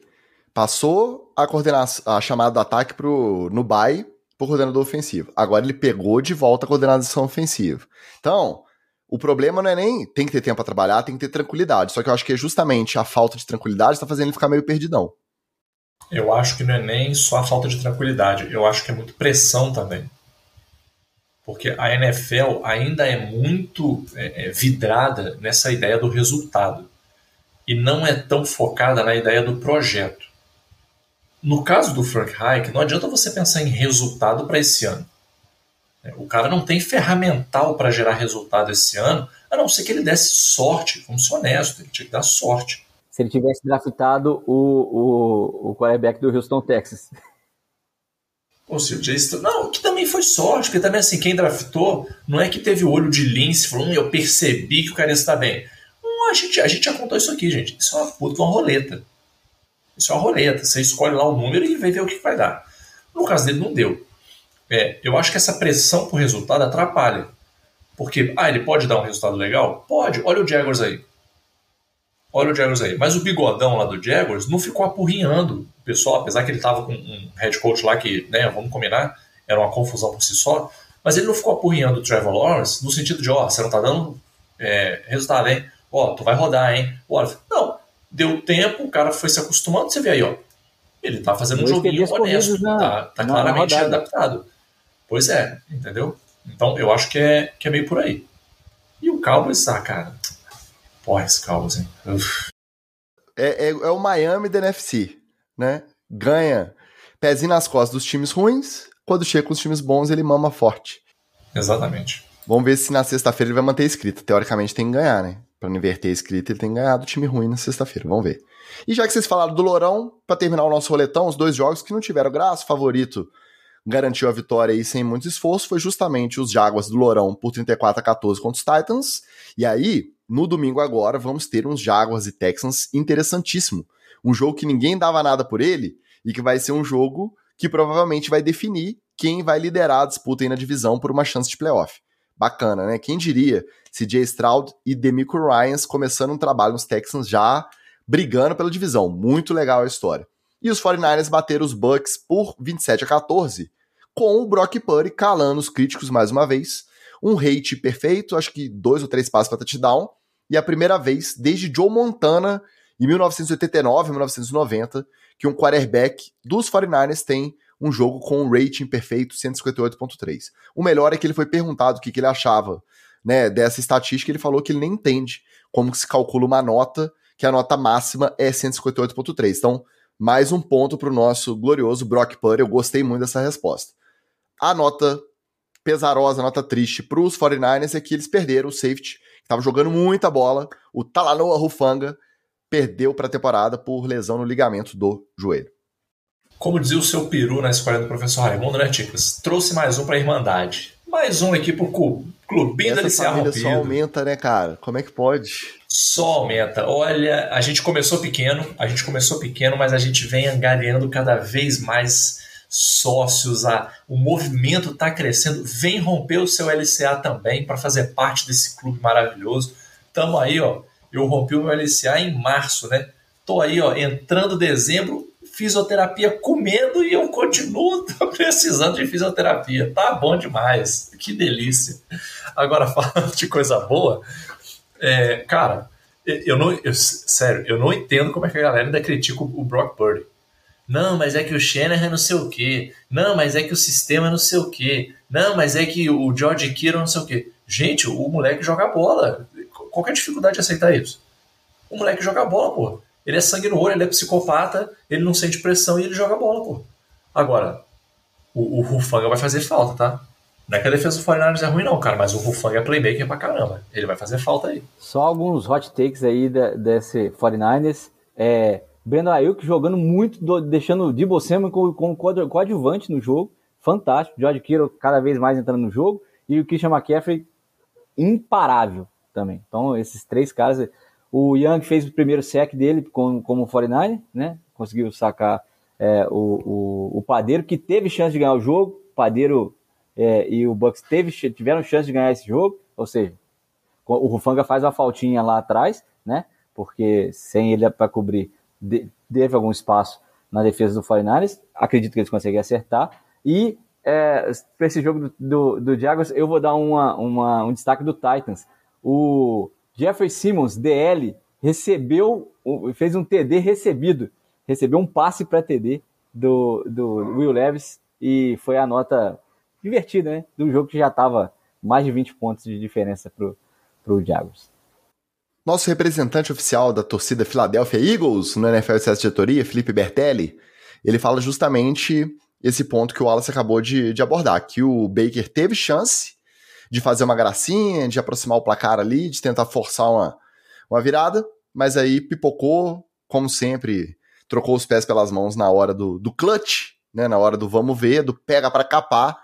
Passou a coordenação, a chamada do ataque pro Nubai pro coordenador ofensivo. Agora ele pegou de volta a coordenação ofensiva. Então, o problema não é nem tem que ter tempo para trabalhar, tem que ter tranquilidade. Só que eu acho que é justamente a falta de tranquilidade está fazendo ele ficar meio perdidão. Eu acho que não é nem só a falta de tranquilidade, eu acho que é muito pressão também. Porque a NFL ainda é muito é, é, vidrada nessa ideia do resultado e não é tão focada na ideia do projeto. No caso do Frank Reich, não adianta você pensar em resultado para esse ano. É, o cara não tem ferramental para gerar resultado esse ano, a não ser que ele desse sorte. Vamos ser honestos, ele tinha que dar sorte. Se ele tivesse draftado o, o, o quarterback do Houston, Texas. Ou seja, Jason, não, que também foi sorte, porque também assim, quem draftou não é que teve o olho de lince, falou, hum, eu percebi que o cara está bem. A, gente, a gente já contou isso aqui, gente. Isso é uma puta uma roleta. Isso é uma roleta. Você escolhe lá o número e vai ver o que vai dar. No caso dele, não deu. É, eu acho que essa pressão por resultado atrapalha. Porque, ah, ele pode dar um resultado legal? Pode. Olha o Jaguars aí. Olha o Jaguars aí. Mas o bigodão lá do Jaguars não ficou apurrinhando o pessoal, apesar que ele tava com um head coach lá que, né, vamos combinar, era uma confusão por si só. Mas ele não ficou apurrinhando o Trevor Lawrence no sentido de, ó, oh, você não tá dando é, resultado, hein? Ó, oh, tu vai rodar, hein? Não, deu tempo, o cara foi se acostumando, você vê aí, ó. Ele tá fazendo um joguinho honesto, na, tá, tá claramente adaptado. Pois é, entendeu? Então eu acho que é, que é meio por aí. E o Cowboys, ah, cara. Porra, esse Cowboys, hein? É, é, é, o Miami da NFC, né? Ganha pezinho nas costas dos times ruins, quando chega com os times bons ele mama forte. Exatamente. Vamos ver se na sexta-feira ele vai manter escrito. Teoricamente tem que ganhar, né? Pra não inverter a escrita, ele tem ganhado time ruim na sexta-feira. Vamos ver. E já que vocês falaram do Lourão, para terminar o nosso roletão, os dois jogos que não tiveram graça, favorito garantiu a vitória aí sem muito esforço foi justamente os Jaguars do Lourão por 34 a 14 contra os Titans. E aí, no domingo agora, vamos ter uns Jaguars e Texans interessantíssimo. Um jogo que ninguém dava nada por ele e que vai ser um jogo que provavelmente vai definir quem vai liderar a disputa aí na divisão por uma chance de playoff. Bacana, né? Quem diria Jay Stroud e Demico Ryans começando um trabalho nos Texans já brigando pela divisão. Muito legal a história. E os 49ers bateram os Bucks por 27 a 14, com o Brock Purdy calando os críticos mais uma vez. Um hate perfeito, acho que dois ou três passos para touchdown, e a primeira vez desde Joe Montana em 1989, 1990, que um quarterback dos 49ers tem um jogo com um rating perfeito 158.3. O melhor é que ele foi perguntado o que, que ele achava né, dessa estatística, ele falou que ele nem entende como que se calcula uma nota, que a nota máxima é 158.3. Então, mais um ponto para o nosso glorioso Brock Purdy. Eu gostei muito dessa resposta. A nota pesarosa, a nota triste para os 49ers é que eles perderam o safety, que estava jogando muita bola, o Talanoa Rufanga perdeu para a temporada por lesão no ligamento do joelho. Como dizia o seu peru na escola do professor Raimundo, né, Ticas? Trouxe mais um para a Irmandade. Mais um aqui pro clubinho da LCA rompido. só aumenta, né, cara? Como é que pode? Só aumenta. Olha, a gente começou pequeno, a gente começou pequeno, mas a gente vem angariando cada vez mais sócios, a, o movimento está crescendo. Vem romper o seu LCA também para fazer parte desse clube maravilhoso. Tamo aí, ó. Eu rompi o meu LCA em março, né? Tô aí, ó, entrando dezembro, fisioterapia comendo e eu continuo precisando de fisioterapia. Tá bom demais. Que delícia. Agora, falando de coisa boa, é, cara, eu não. Eu, sério, eu não entendo como é que a galera ainda critica o Brock Purdy. Não, mas é que o Shanahan não sei o quê. Não, mas é que o sistema não sei o quê. Não, mas é que o George Kittle não sei o quê. Gente, o moleque joga bola. Qual é a dificuldade de aceitar isso? O moleque joga bola, pô. Ele é sangue no olho, ele é psicopata, ele não sente pressão e ele joga bola, pô. Agora, o, o Rufanga vai fazer falta, tá? Não é que a defesa do 49 é ruim, não, cara, mas o Rufanga é playmaker pra caramba. Ele vai fazer falta aí. Só alguns hot takes aí desse 49ers. É, Brandon Ayuk jogando muito, do, deixando o Debo Samuel como, como coadjuvante no jogo. Fantástico. George Kittle cada vez mais entrando no jogo. E o Christian McCaffrey imparável também. Então, esses três caras. O Young fez o primeiro sec dele como, como 49 né? Conseguiu sacar é, o, o, o, Padeiro, que teve chance de ganhar o jogo. O Padeiro é, e o Bucks teve, tiveram chance de ganhar esse jogo. Ou seja, o Rufanga faz uma faltinha lá atrás, né? Porque sem ele para cobrir, teve algum espaço na defesa do 49 Acredito que eles conseguem acertar. E é, para esse jogo do, do, do Jaguars, eu vou dar uma, uma, um destaque do Titans. O Jeffrey Simmons, DL, recebeu, fez um TD recebido, recebeu um passe para TD do, do Will Levis e foi a nota divertida, né? Do jogo que já estava mais de 20 pontos de diferença pro, pro Jaguars. Nosso representante oficial da torcida Philadelphia Eagles no NFL CS Diretoria, Felipe Bertelli, ele fala justamente esse ponto que o Wallace acabou de, de abordar, que o Baker teve chance de fazer uma gracinha, de aproximar o placar ali, de tentar forçar uma, uma virada, mas aí pipocou, como sempre, trocou os pés pelas mãos na hora do, do clutch, né, na hora do vamos ver, do pega para capar,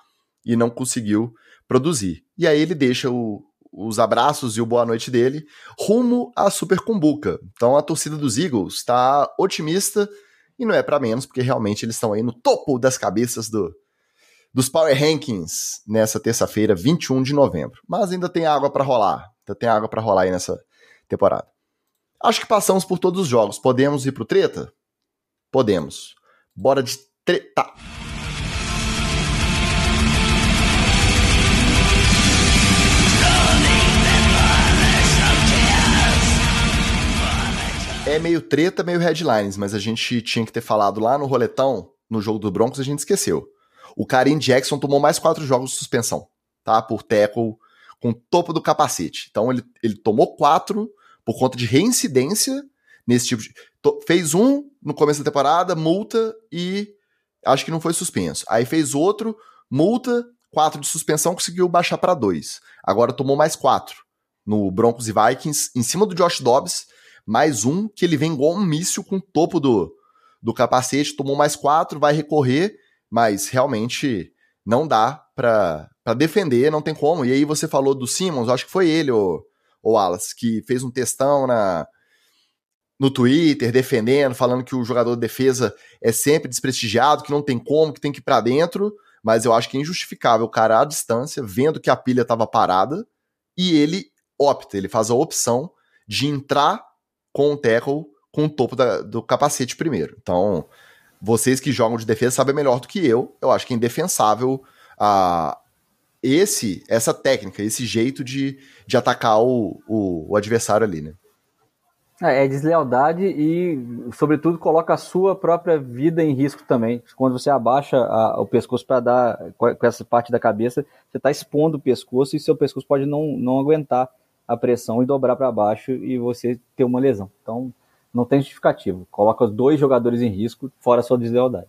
e não conseguiu produzir. E aí ele deixa o, os abraços e o boa noite dele rumo à Super Cumbuca. Então a torcida dos Eagles está otimista e não é para menos, porque realmente eles estão aí no topo das cabeças do, dos Power Rankings nessa terça-feira, 21 de novembro. Mas ainda tem água para rolar. Ainda tem água para rolar aí nessa temporada. Acho que passamos por todos os jogos. Podemos ir pro treta? Podemos. Bora de treta. É meio treta, meio headlines, mas a gente tinha que ter falado lá no roletão, no jogo do Broncos, a gente esqueceu. O Karim Jackson tomou mais quatro jogos de suspensão, tá? Por tackle com topo do capacete. Então ele, ele tomou quatro por conta de reincidência nesse tipo de. To, fez um no começo da temporada, multa e acho que não foi suspenso. Aí fez outro, multa, quatro de suspensão, conseguiu baixar para dois. Agora tomou mais quatro no Broncos e Vikings, em cima do Josh Dobbs, mais um que ele vem igual um míssil com o topo do, do capacete, tomou mais quatro, vai recorrer mas realmente não dá pra defender, não tem como. E aí você falou do Simmons, acho que foi ele, o, o Wallace, que fez um textão na, no Twitter defendendo, falando que o jogador de defesa é sempre desprestigiado, que não tem como, que tem que ir pra dentro. Mas eu acho que é injustificável o cara à distância, vendo que a pilha estava parada, e ele opta, ele faz a opção de entrar com o tackle com o topo da, do capacete primeiro. Então, vocês que jogam de defesa sabem melhor do que eu. Eu acho que é indefensável a, esse, essa técnica, esse jeito de, de atacar o, o, o adversário ali, né? É, é deslealdade e, sobretudo, coloca a sua própria vida em risco também. Quando você abaixa a, o pescoço para dar com essa parte da cabeça, você está expondo o pescoço e seu pescoço pode não, não aguentar a pressão e dobrar para baixo e você ter uma lesão. Então, não tem justificativo. Coloca os dois jogadores em risco, fora a sua deslealdade.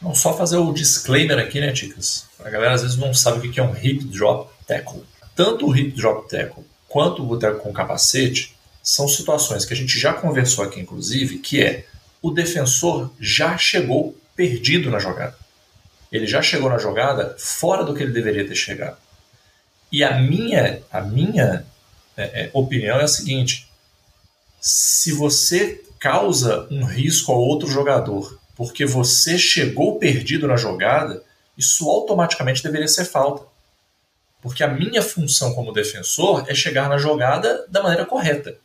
Não só fazer o disclaimer aqui, né, Ticas? A galera às vezes não sabe o que é um hip drop tackle. Tanto o hip drop tackle quanto o tackle com capacete são situações que a gente já conversou aqui, inclusive, que é o defensor já chegou perdido na jogada. Ele já chegou na jogada fora do que ele deveria ter chegado. E a minha, a minha é, é, opinião é a seguinte: se você causa um risco ao outro jogador porque você chegou perdido na jogada, isso automaticamente deveria ser falta. Porque a minha função como defensor é chegar na jogada da maneira correta.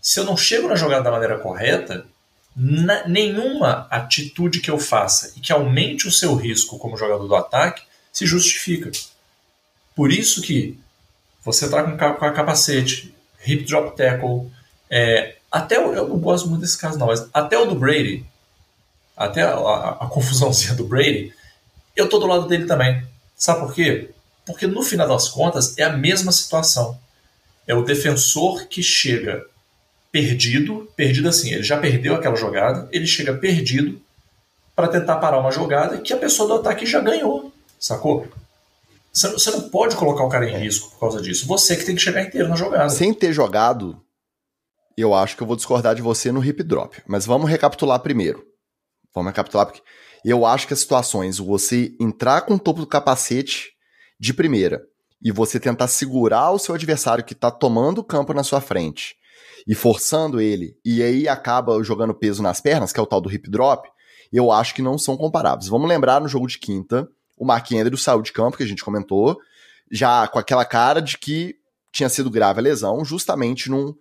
Se eu não chego na jogada da maneira correta, nenhuma atitude que eu faça e que aumente o seu risco como jogador do ataque se justifica. Por isso que você está com a capacete, hip drop tackle, é, até o, eu não gosto muito desse caso não, mas até o do Brady, até a, a, a confusãozinha do Brady, eu tô do lado dele também. Sabe por quê? Porque no final das contas é a mesma situação. É o defensor que chega perdido, perdido assim, ele já perdeu aquela jogada, ele chega perdido para tentar parar uma jogada que a pessoa do ataque já ganhou, sacou? Você não pode colocar o cara em risco por causa disso. Você que tem que chegar inteiro na jogada. Sem ter jogado, eu acho que eu vou discordar de você no hip drop. Mas vamos recapitular primeiro. Vamos recapitular porque eu acho que as situações, você entrar com o topo do capacete de primeira e você tentar segurar o seu adversário que está tomando o campo na sua frente e forçando ele, e aí acaba jogando peso nas pernas, que é o tal do hip drop, eu acho que não são comparáveis. Vamos lembrar no jogo de quinta, o Mark Andrews saiu de campo, que a gente comentou, já com aquela cara de que tinha sido grave a lesão, justamente num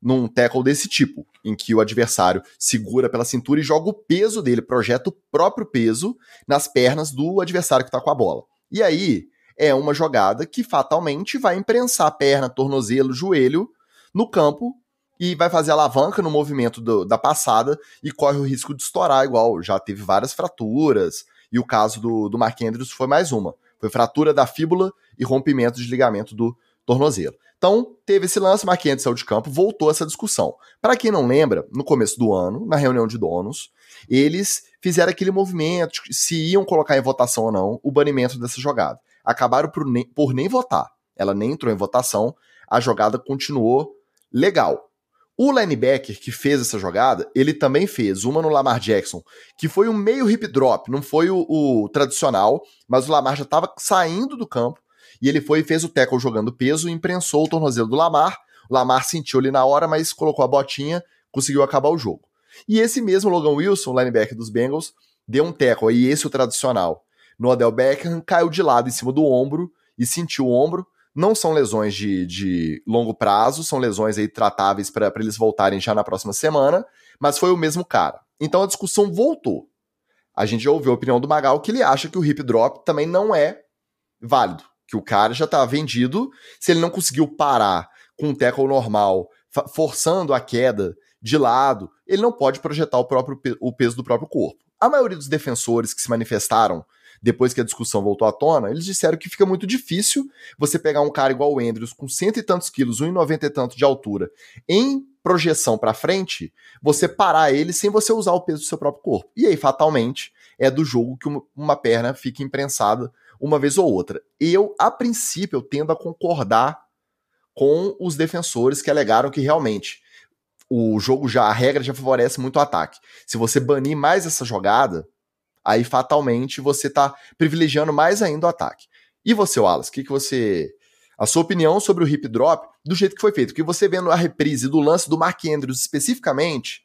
num tackle desse tipo, em que o adversário segura pela cintura e joga o peso dele, projeta o próprio peso nas pernas do adversário que está com a bola. E aí é uma jogada que fatalmente vai imprensar perna, tornozelo, joelho no campo e vai fazer alavanca no movimento do, da passada e corre o risco de estourar, igual já teve várias fraturas, e o caso do, do Mark Andrews foi mais uma. Foi fratura da fíbula e rompimento de ligamento do tornozelo. Então, teve esse lance, Marquinhos saiu de campo, voltou essa discussão. Para quem não lembra, no começo do ano, na reunião de donos, eles fizeram aquele movimento, se iam colocar em votação ou não, o banimento dessa jogada. Acabaram por nem, por nem votar. Ela nem entrou em votação, a jogada continuou legal. O linebacker que fez essa jogada, ele também fez uma no Lamar Jackson, que foi um meio hip drop, não foi o, o tradicional, mas o Lamar já estava saindo do campo, e ele foi e fez o tackle jogando peso e imprensou o tornozelo do Lamar. O Lamar sentiu ali na hora, mas colocou a botinha, conseguiu acabar o jogo. E esse mesmo Logan Wilson, linebacker dos Bengals, deu um tackle, aí esse o tradicional, no Odell Beckham, caiu de lado em cima do ombro e sentiu o ombro. Não são lesões de, de longo prazo, são lesões aí tratáveis para eles voltarem já na próxima semana, mas foi o mesmo cara. Então a discussão voltou. A gente já ouviu a opinião do Magal que ele acha que o hip drop também não é válido que o cara já tá vendido. Se ele não conseguiu parar com um tackle normal, forçando a queda de lado, ele não pode projetar o próprio o peso do próprio corpo. A maioria dos defensores que se manifestaram depois que a discussão voltou à tona, eles disseram que fica muito difícil você pegar um cara igual o Andrews com cento e tantos quilos, 1,90 e tanto de altura, em projeção para frente, você parar ele sem você usar o peso do seu próprio corpo. E aí, fatalmente, é do jogo que uma perna fica imprensada uma vez ou outra. Eu, a princípio, eu tendo a concordar com os defensores que alegaram que realmente o jogo já, a regra já favorece muito o ataque. Se você banir mais essa jogada, aí fatalmente você tá privilegiando mais ainda o ataque. E você, Wallace, o que, que você. A sua opinião sobre o hip drop do jeito que foi feito? Porque você vendo a reprise do lance do Mark Andrews especificamente,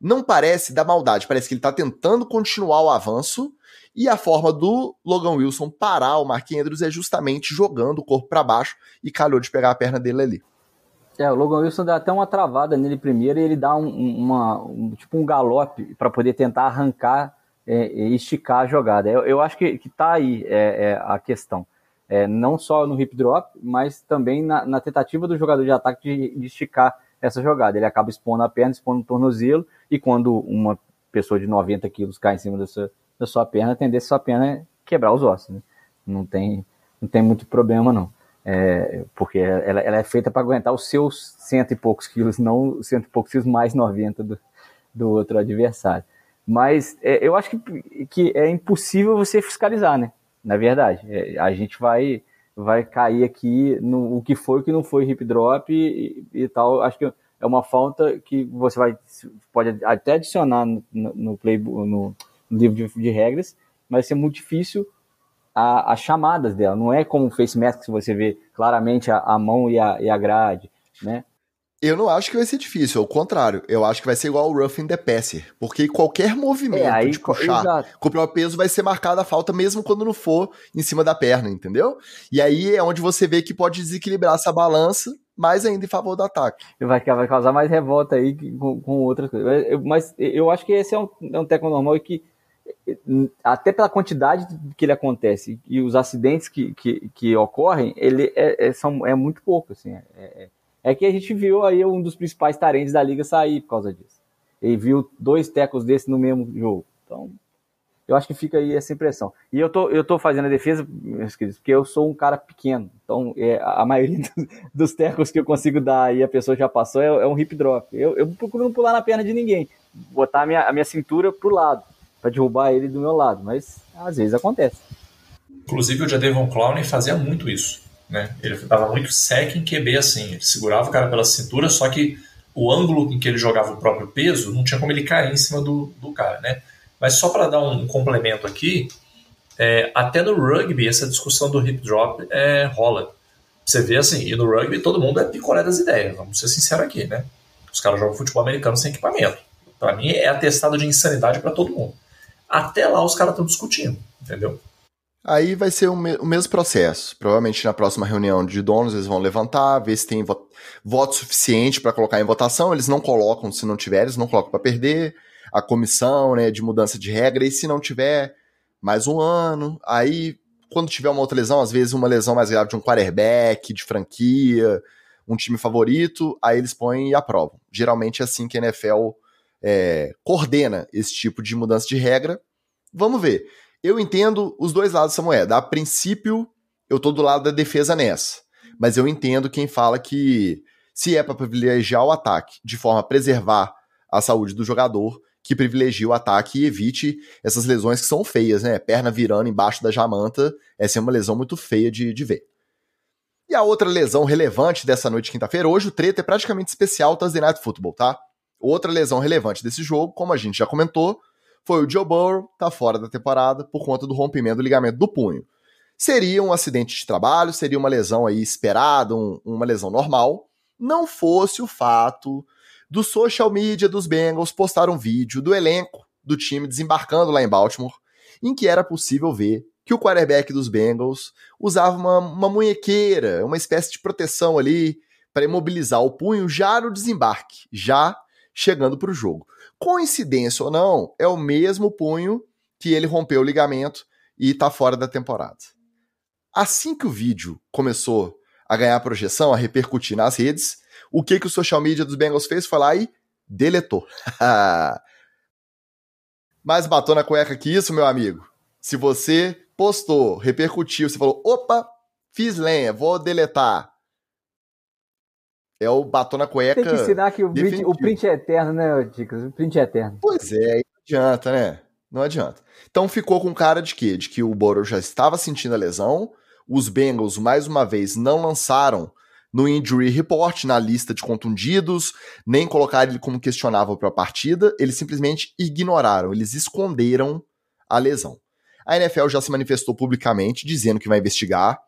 não parece da maldade, parece que ele tá tentando continuar o avanço e a forma do Logan Wilson parar o Mark Andrews é justamente jogando o corpo para baixo e calhou de pegar a perna dele ali. É, o Logan Wilson dá até uma travada nele primeiro e ele dá um, uma, um, tipo um galope para poder tentar arrancar é, e esticar a jogada. Eu, eu acho que, que tá aí é, é a questão. É, não só no hip drop, mas também na, na tentativa do jogador de ataque de, de, esticar essa jogada. Ele acaba expondo a perna, expondo o tornozelo, e quando uma pessoa de 90 quilos cai em cima dessa, da sua perna, a tendência sua perna é quebrar os ossos. Né? Não, tem, não tem muito problema, não é, porque ela, ela, é feita para aguentar os seus cento e poucos quilos, não cento e poucos quilos mais 90 do, do outro adversário. Mas é, eu acho que, que é impossível você fiscalizar, né? Na verdade, é, a gente vai vai cair aqui no o que foi o que não foi hip drop e, e, tal. Acho que é uma falta que você vai pode até adicionar no, no, play, no, no livro de, de regras, mas vai ser muito difícil a, as chamadas dela. Não é como o face mask que você vê claramente a, a mão e a, e a grade, né? Eu não acho que vai ser difícil, ao contrário. Eu acho que vai ser igual o Roughing the Passer. Porque qualquer movimento é, aí, de puxar exato. com o próprio peso vai ser marcada a falta, mesmo quando não for em cima da perna, entendeu? E aí é onde você vê que pode desequilibrar essa balança mais ainda em favor do ataque. Vai, vai causar mais revolta aí com, com outras coisas. Mas eu acho que esse é um, é um teco normal e que até pela quantidade que ele acontece e os acidentes que, que, que ocorrem, ele é, é, são, é muito pouco. Assim, é, é, é, que a gente viu aí um dos principais tarentes da liga sair por causa disso. Ele viu dois tecos desse no mesmo jogo. Então, eu acho que fica aí essa impressão. E eu tô, eu tô fazendo a defesa, meus queridos, porque eu sou um cara pequeno. Então, é, a maioria dos tecos que eu consigo dar e a pessoa já passou é, é um hip drop. Eu, eu procuro não pular na perna de ninguém. Botar a minha, a minha cintura pro lado para derrubar ele do meu lado, mas às vezes acontece. Inclusive o Jadevon Clowney fazia muito isso, né? Ele dava muito sec em QB assim, ele segurava o cara pela cintura, só que o ângulo em que ele jogava o próprio peso não tinha como ele cair em cima do, do cara, né? Mas só para dar um complemento aqui, é, até no rugby essa discussão do hip drop é, rola. Você vê assim, e no rugby todo mundo é picolé das ideias, vamos ser sinceros aqui, né? Os caras jogam futebol americano sem equipamento. Para mim é atestado de insanidade para todo mundo. Até lá os caras estão discutindo, entendeu? Aí vai ser o, me o, mesmo processo. Provavelmente na próxima reunião de donos eles vão levantar, ver se tem vo voto suficiente para colocar em votação. Eles não colocam, se não tiver, eles não colocam para perder. A comissão né, de mudança de regra, e se não tiver, mais um ano. Aí, quando tiver uma outra lesão, às vezes uma lesão mais grave de um quarterback, de franquia, um time favorito, aí eles põem e aprovam. Geralmente é assim que a NFL é, coordena esse tipo de mudança de regra. Vamos ver. Eu entendo os dois lados dessa moeda. A princípio, eu tô do lado da defesa nessa. Mas eu entendo quem fala que se é para privilegiar o ataque de forma a preservar a saúde do jogador, que privilegie o ataque e evite essas lesões que são feias, né? Perna virando embaixo da jamanta, essa é uma lesão muito feia de, de ver. E a outra lesão relevante dessa noite de quinta-feira, hoje o treta é praticamente especial Thursday Night Football, tá? Outra lesão relevante desse jogo, como a gente já comentou, foi o Joe Burrow, tá fora da temporada por conta do rompimento do ligamento do punho. Seria um acidente de trabalho, seria uma lesão aí esperada, um, uma lesão normal, não fosse o fato do social media dos Bengals postar um vídeo do elenco do time desembarcando lá em Baltimore, em que era possível ver que o quarterback dos Bengals usava uma, uma munhequeira, uma espécie de proteção ali para imobilizar o punho já no desembarque, já chegando para o jogo. Coincidência ou não, é o mesmo punho que ele rompeu o ligamento e está fora da temporada. Assim que o vídeo começou a ganhar projeção, a repercutir nas redes, o que, que o social media dos Bengals fez foi lá e deletou. Mais batom na cueca que isso, meu amigo. Se você postou, repercutiu, você falou, opa, fiz lenha, vou deletar. É o batom na cueca. Tem que ensinar que o print, o print é eterno, né, Ticas? O print é eterno. Pois é, não adianta, né? Não adianta. Então ficou com cara de quê? De que o Burrow já estava sentindo a lesão, os Bengals, mais uma vez, não lançaram no injury report, na lista de contundidos, nem colocaram ele como questionável para a partida, eles simplesmente ignoraram, eles esconderam a lesão. A NFL já se manifestou publicamente dizendo que vai investigar.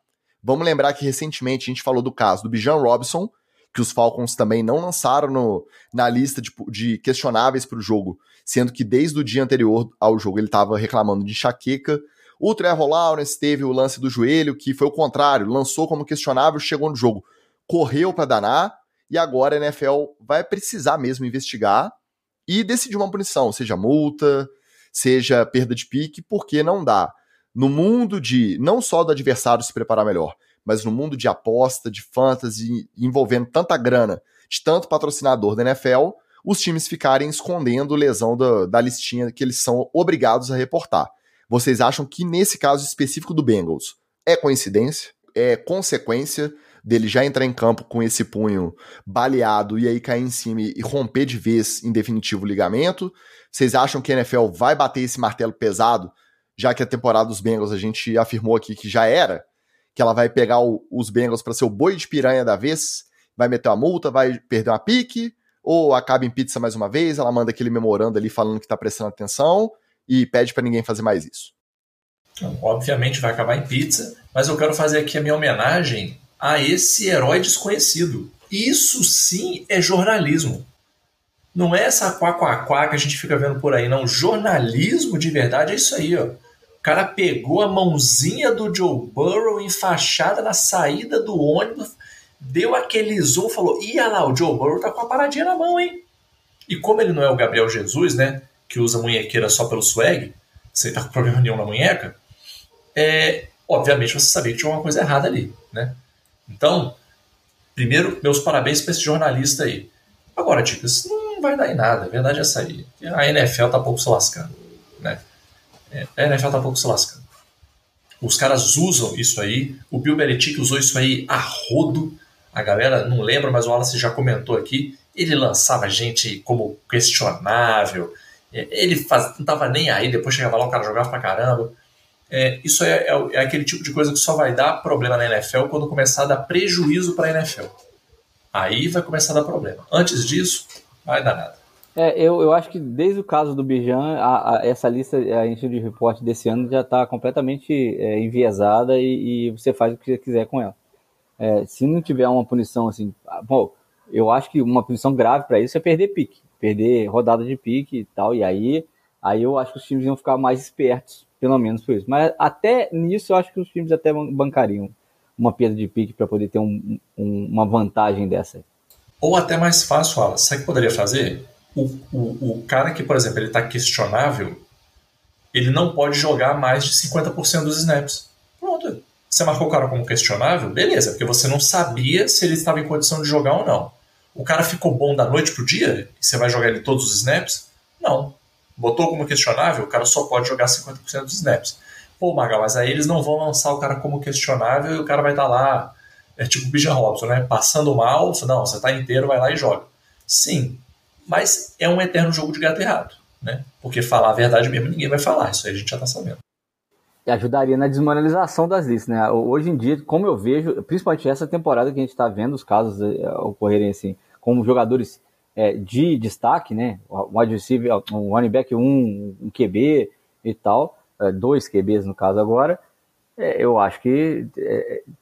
Vamos lembrar que recentemente a gente falou do caso do Bijan Robinson, que os Falcons também não lançaram no, na lista de, de questionáveis para o jogo, sendo que desde o dia anterior ao jogo ele estava reclamando de enxaqueca. O Trevor Lawrence teve o lance do joelho, que foi o contrário, lançou como questionável, chegou no jogo, correu para danar, e agora a NFL vai precisar mesmo investigar e decidir uma punição, seja multa, seja perda de pique, porque não dá. No mundo de não só do adversário se preparar melhor, mas no mundo de aposta, de fantasy, envolvendo tanta grana de tanto patrocinador da NFL, os times ficarem escondendo lesão da, da listinha que eles são obrigados a reportar. Vocês acham que nesse caso específico do Bengals é coincidência? É consequência dele já entrar em campo com esse punho baleado e aí cair em cima e romper de vez em definitivo o ligamento? Vocês acham que a NFL vai bater esse martelo pesado, já que a temporada dos Bengals a gente afirmou aqui que já era? Que ela vai pegar o, os Bengals para ser o boi de piranha da vez? Vai meter uma multa, vai perder uma pique? Ou acaba em pizza mais uma vez? Ela manda aquele memorando ali falando que tá prestando atenção e pede para ninguém fazer mais isso? Então, obviamente vai acabar em pizza, mas eu quero fazer aqui a minha homenagem a esse herói desconhecido. Isso sim é jornalismo. Não é essa quá que a gente fica vendo por aí, não. Jornalismo de verdade é isso aí, ó. Cara pegou a mãozinha do Joe Burrow enfaixada na saída do ônibus, deu aquele zoom falou: Ih, lá, o Joe Burrow tá com a paradinha na mão, hein? E como ele não é o Gabriel Jesus, né? Que usa munhequeira só pelo swag, sem tá com problema nenhum na munheca, é, obviamente você sabia que tinha uma coisa errada ali, né? Então, primeiro, meus parabéns para esse jornalista aí. Agora, dicas, não vai dar em nada, a verdade é essa aí. A NFL tá pouco se lascando? É, a NFL tá pouco se lascando. Os caras usam isso aí, o Bill Belichick usou isso aí a rodo, a galera não lembra, mas o Wallace já comentou aqui, ele lançava gente como questionável, é, ele faz, não tava nem aí, depois chegava lá, o cara jogava pra caramba. É, isso é, é, é, aquele tipo de coisa que só vai dar problema na NFL quando começar a dar prejuízo para NFL. Aí vai começar a dar problema. Antes disso, vai dar nada. É, eu, eu acho que desde o caso do Bijan, a, a, essa lista, a ensino de reporte desse ano já está completamente é, enviesada e, e, você faz o que você quiser com ela. É, se não tiver uma punição assim, ah, bom, eu acho que uma punição grave para isso é perder pique, perder rodada de pique e tal, e aí, aí eu acho que os times iam ficar mais espertos pelo menos por isso. Mas até nisso eu acho que os times até bancariam uma perda de pique para poder ter um, um, uma vantagem dessa. Ou até mais fácil, Alan. Sabe o que poderia fazer? O, o, o cara que, por exemplo, ele está questionável, ele não pode jogar mais de 50% dos snaps. Pronto. Você marcou o cara como questionável? Beleza, porque você não sabia se ele estava em condição de jogar ou não. O cara ficou bom da noite pro dia e você vai jogar ele todos os snaps? Não botou como questionável, o cara só pode jogar 50% dos snaps. Pô, Magal, mas aí eles não vão lançar o cara como questionável e o cara vai estar tá lá, é tipo o Bijan Robson, né? Passando mal, não, você tá inteiro, vai lá e joga. Sim, mas é um eterno jogo de gato errado, né? Porque falar a verdade mesmo ninguém vai falar, isso aí a gente já tá sabendo. E ajudaria na desmoralização das listas, né? Hoje em dia, como eu vejo, principalmente essa temporada que a gente está vendo os casos eh, ocorrerem assim, como jogadores é, de destaque, né? Um receiver, um running back, um, um QB e tal, é, dois QBs no caso agora, é, eu acho que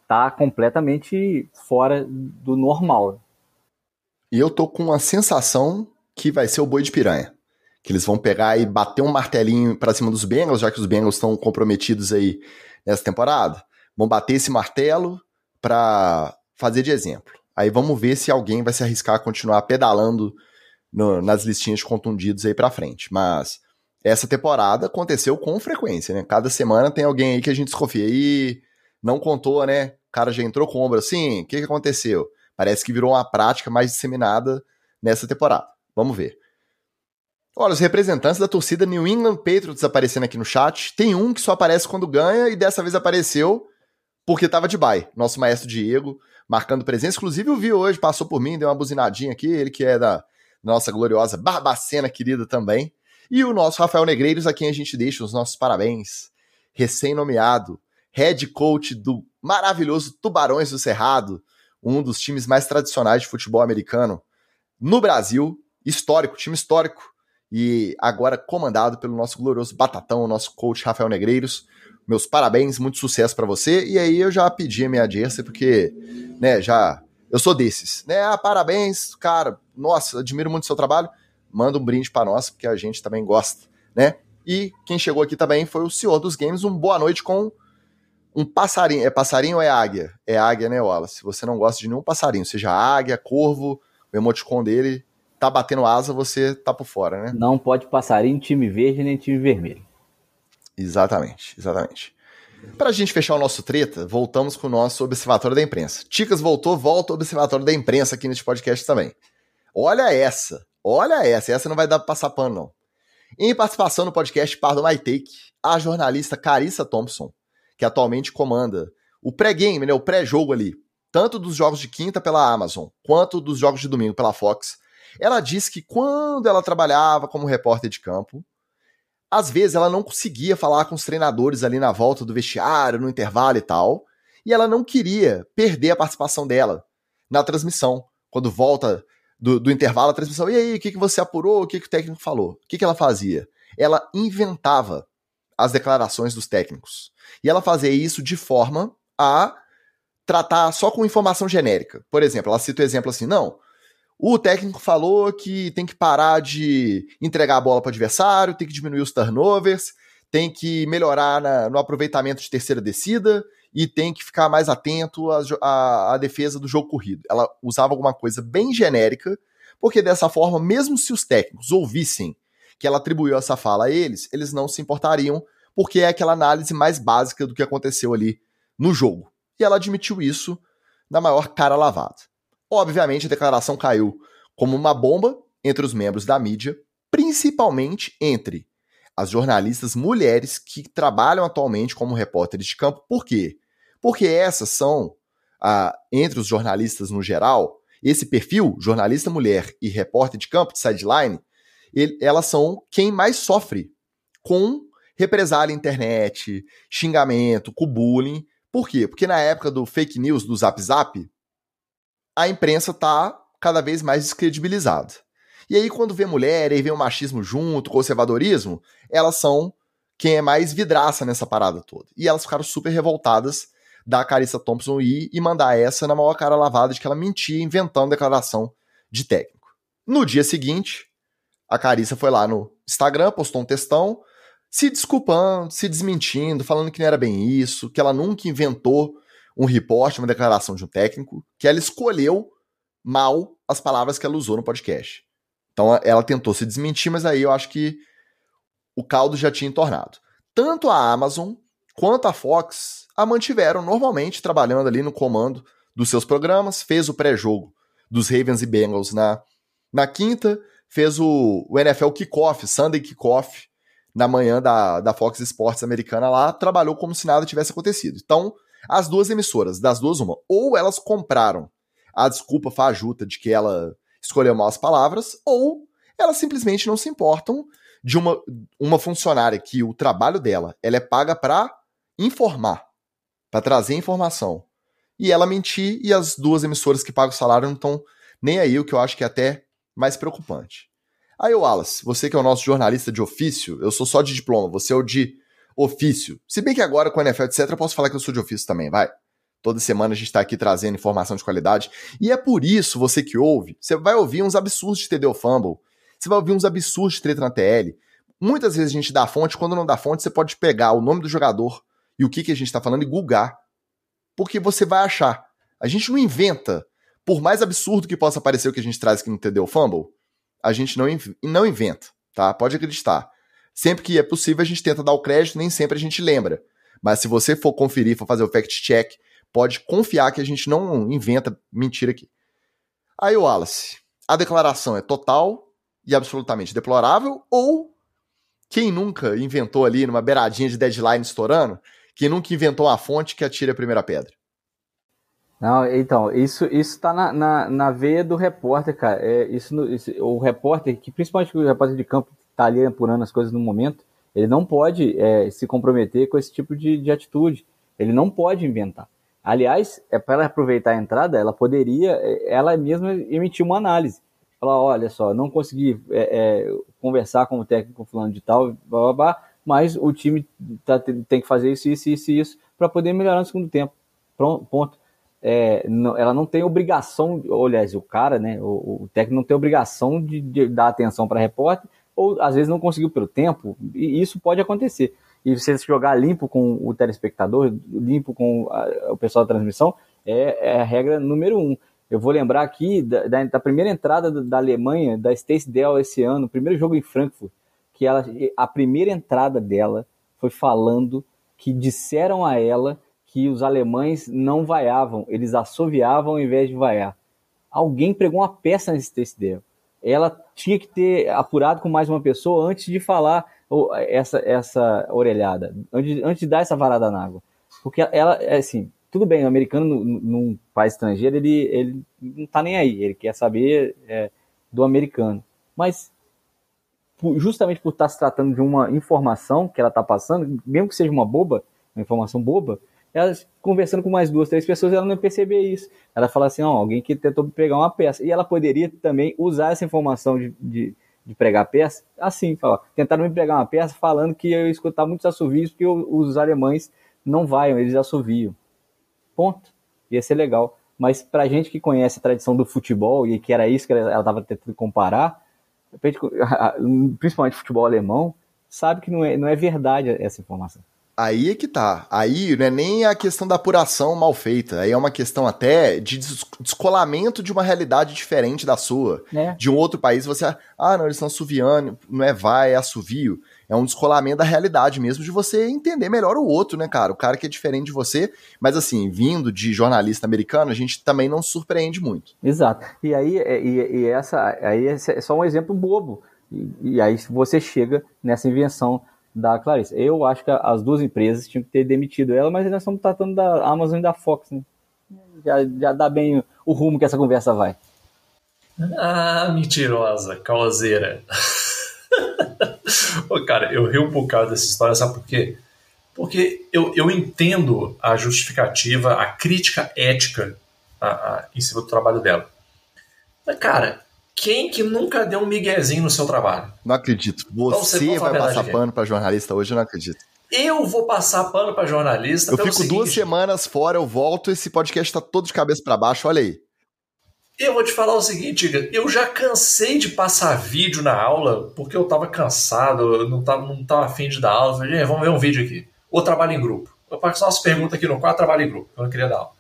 está completamente fora do normal. E eu tô com a sensação que vai ser o boi de piranha. Que eles vão pegar e bater um martelinho para cima dos Bengals, já que os Bengals estão comprometidos aí nessa temporada. Vão bater esse martelo para fazer de exemplo. Aí vamos ver se alguém vai se arriscar a continuar pedalando no, nas listinhas de contundidos aí pra frente. Mas essa temporada aconteceu com frequência, né? Cada semana tem alguém aí que a gente desconfia. E não contou, né? O cara já entrou com ombro assim. O que, que aconteceu? Parece que virou uma prática mais disseminada nessa temporada. Vamos ver. Olha, os representantes da torcida New England Patriots aparecendo aqui no chat. Tem um que só aparece quando ganha e dessa vez apareceu porque tava de bye. Nosso maestro Diego marcando presença. Inclusive, eu vi hoje, passou por mim, deu uma buzinadinha aqui, ele que é da nossa gloriosa Barbacena querida também. E o nosso Rafael Negreiros, a quem a gente deixa os nossos parabéns. Recém-nomeado, head coach do maravilhoso Tubarões do Cerrado, um dos times mais tradicionais de futebol americano no Brasil, histórico, time histórico, e agora comandado pelo nosso glorioso Batatão, nosso coach Rafael Negreiros. Meus parabéns, muito sucesso para você. E aí eu já pedi a minha jersey porque, né, já eu sou desses, né? Ah, parabéns, cara. Nossa, admiro muito o seu trabalho. Manda um brinde para nós, porque a gente também gosta, né? E quem chegou aqui também foi o senhor dos games. Um boa noite com um passarinho. É passarinho ou é águia? É águia, né, Wallace? Se você não gosta de nenhum passarinho, seja águia, corvo, o emoticon dele tá batendo asa, você tá por fora, né? Não pode passarinho, time verde nem time vermelho. Exatamente, exatamente. Pra gente fechar o nosso treta, voltamos com o nosso Observatório da Imprensa. Ticas voltou, volta o Observatório da Imprensa aqui neste podcast também. Olha essa, olha essa, essa não vai dar pra passar pano, não. Em participação no podcast Par do My Take, a jornalista Carissa Thompson, que atualmente comanda o pré-game, né, o pré-jogo ali, tanto dos jogos de quinta pela Amazon, quanto dos jogos de domingo pela Fox, ela disse que quando ela trabalhava como repórter de campo, às vezes ela não conseguia falar com os treinadores ali na volta do vestiário, no intervalo e tal, e ela não queria perder a participação dela na transmissão. Quando volta do, do intervalo, a transmissão, e aí, o que, que você apurou? O que, que o técnico falou? O que, que ela fazia? Ela inventava as declarações dos técnicos. E ela fazia isso de forma a tratar só com informação genérica. Por exemplo, ela cita o exemplo assim: não, o técnico falou que tem que parar de entregar a bola para o adversário, tem que diminuir os turnovers, tem que melhorar na, no aproveitamento de terceira descida e tem que ficar mais atento à, à, defesa do jogo corrido. Ela usava alguma coisa bem genérica, porque dessa forma, mesmo se os técnicos ouvissem que ela atribuiu essa fala a eles, eles não se importariam, porque é aquela análise mais básica do que aconteceu ali no jogo. E ela admitiu isso na maior cara lavada. Obviamente, a declaração caiu como uma bomba entre os membros da mídia, principalmente entre as jornalistas mulheres que trabalham atualmente como repórteres de campo. Por quê? Porque essas são, ah, entre os jornalistas no geral, esse perfil, jornalista mulher e repórter de campo, de sideline, ele, elas são quem mais sofre com represália internet, xingamento, com bullying. Por quê? Porque na época do fake news, do zap zap, a imprensa tá cada vez mais descredibilizada. E aí, quando vê mulher e vê o machismo junto, conservadorismo, elas são quem é mais vidraça nessa parada toda. E elas ficaram super revoltadas da Carissa Thompson ir e mandar essa na maior cara lavada de que ela mentia inventando declaração de técnico. No dia seguinte, a Carissa foi lá no Instagram, postou um textão, se desculpando, se desmentindo, falando que não era bem isso, que ela nunca inventou um reporte, uma declaração de um técnico, que ela escolheu mal as palavras que ela usou no podcast. Então ela tentou se desmentir, mas aí eu acho que o caldo já tinha entornado. Tanto a Amazon quanto a Fox a mantiveram normalmente trabalhando ali no comando dos seus programas, fez o pré-jogo dos Ravens e Bengals na, na quinta, fez o, o NFL Kickoff, Sunday Kickoff, na manhã da, da Fox Sports americana lá, trabalhou como se nada tivesse acontecido. Então, as duas emissoras, das duas, uma. Ou elas compraram a desculpa fajuta de que ela escolheu mal as palavras, ou elas simplesmente não se importam de uma, uma funcionária que o trabalho dela ela é paga para informar, para trazer informação. E ela mentir e as duas emissoras que pagam o salário não estão nem aí, o que eu acho que é até mais preocupante. Aí, Wallace, você que é o nosso jornalista de ofício, eu sou só de diploma, você é o de ofício. Se bem que agora com a NFL, etc., eu posso falar que eu sou de ofício também, vai. Toda semana a gente está aqui trazendo informação de qualidade. E é por isso, você que ouve, você vai ouvir uns absurdos de TD Fumble. Você vai ouvir uns absurdos de treta na TL. Muitas vezes a gente dá fonte, quando não dá fonte, você pode pegar o nome do jogador e o que, que a gente está falando e googar. Porque você vai achar. A gente não inventa. Por mais absurdo que possa parecer o que a gente traz aqui no TD Fumble, a gente não, não inventa, tá? Pode acreditar. Sempre que é possível, a gente tenta dar o crédito, nem sempre a gente lembra. Mas se você for conferir, for fazer o fact-check, pode confiar que a gente não inventa mentira aqui. Aí, Wallace, a declaração é total e absolutamente deplorável ou quem nunca inventou ali numa beiradinha de deadline estourando, quem nunca inventou uma fonte que atire a primeira pedra? Não, então, isso está na, na, na, veia do repórter, cara. É, isso, isso, o repórter, que principalmente o repórter de campo está ali apurando as coisas no momento, ele não pode é, se comprometer com esse tipo de, de atitude. Ele não pode inventar. Aliás, é para aproveitar a entrada, ela poderia, é, ela mesma emitir uma análise. Falar, olha só, não consegui é, é, conversar com o técnico fulano de tal, blá, blá, blá, mas o time tá, tem que fazer isso, isso, isso, isso, para poder melhorar no segundo tempo. Pronto, ponto. É, não, ela não tem obrigação, ou, aliás, o cara, né, o, o técnico não tem obrigação de, de dar atenção para repórter, ou às vezes não conseguiu pelo tempo, e isso pode acontecer. E você jogar limpo com o telespectador, limpo com a, o pessoal da transmissão, é, é, a regra número um. Eu vou lembrar aqui da, da, primeira entrada da, da Alemanha, da Stacey Dell esse ano, primeiro jogo em Frankfurt, que ela, a primeira entrada dela foi falando que disseram a ela que os alemães não vaiavam, eles assoviavam ao invés de vaiar. Alguém pregou uma peça nesse texto dela. Ela tinha que ter apurado com mais uma pessoa antes de falar essa, essa orelhada, antes, antes de dar essa varada na água. Porque ela, é assim, tudo bem, o americano num país estrangeiro, ele, ele não tá nem aí, ele quer saber é, do americano. Mas justamente por estar se tratando de uma informação que ela está passando, mesmo que seja uma boba, uma informação boba, ela conversando com mais duas, três pessoas, ela não perceber isso. Ela fala assim, ó, alguém que tentou pegar uma peça. E ela poderia também usar essa informação de, de, de pregar peça, assim, falar, tentaram me pregar uma peça falando que eu ia escutar muitos assovios, porque os alemães não vaiam, eles assoviam. Ponto. Ia ser legal. Mas pra gente que conhece a tradição do futebol, e que era isso que ela estava tentando comparar, principalmente futebol alemão, sabe que não é, não é verdade essa informação. Aí é que tá. Aí não é nem a questão da apuração mal feita. Aí é uma questão até de descolamento de uma realidade diferente da sua. É. De um outro país, você. Ah, não, eles estão assoviando, não é vai, é assovio. É um descolamento da realidade mesmo, de você entender melhor o outro, né, cara? O cara que é diferente de você. Mas assim, vindo de jornalista americano, a gente também não surpreende muito. Exato. E aí, é, e, e essa, aí é só um exemplo bobo. E, e aí você chega nessa invenção da Clarice. Eu acho que as duas empresas tinham que ter demitido ela, mas nós estamos tratando da Amazon e da Fox, né? Já, já dá bem o rumo que essa conversa vai. Ah, mentirosa, causeira. Ô, cara, eu rio um bocado dessa história, sabe por quê? Porque eu, eu entendo a justificativa, a crítica ética a, a, em cima do trabalho dela. Mas, cara, quem que nunca deu um miguezinho no seu trabalho? Não acredito. Você, então, você vai passar pano para jornalista hoje, eu não acredito. Eu vou passar pano para jornalista. Eu fico seguinte, duas semanas fora, eu volto, esse podcast tá todo de cabeça para baixo, olha aí. Eu vou te falar o seguinte, eu já cansei de passar vídeo na aula porque eu tava cansado, não tava, não tava afim de dar aula. Falei, vamos ver um vídeo aqui. Ou trabalho em grupo. Eu faço umas perguntas aqui no quadro, trabalho em grupo, eu não queria dar aula.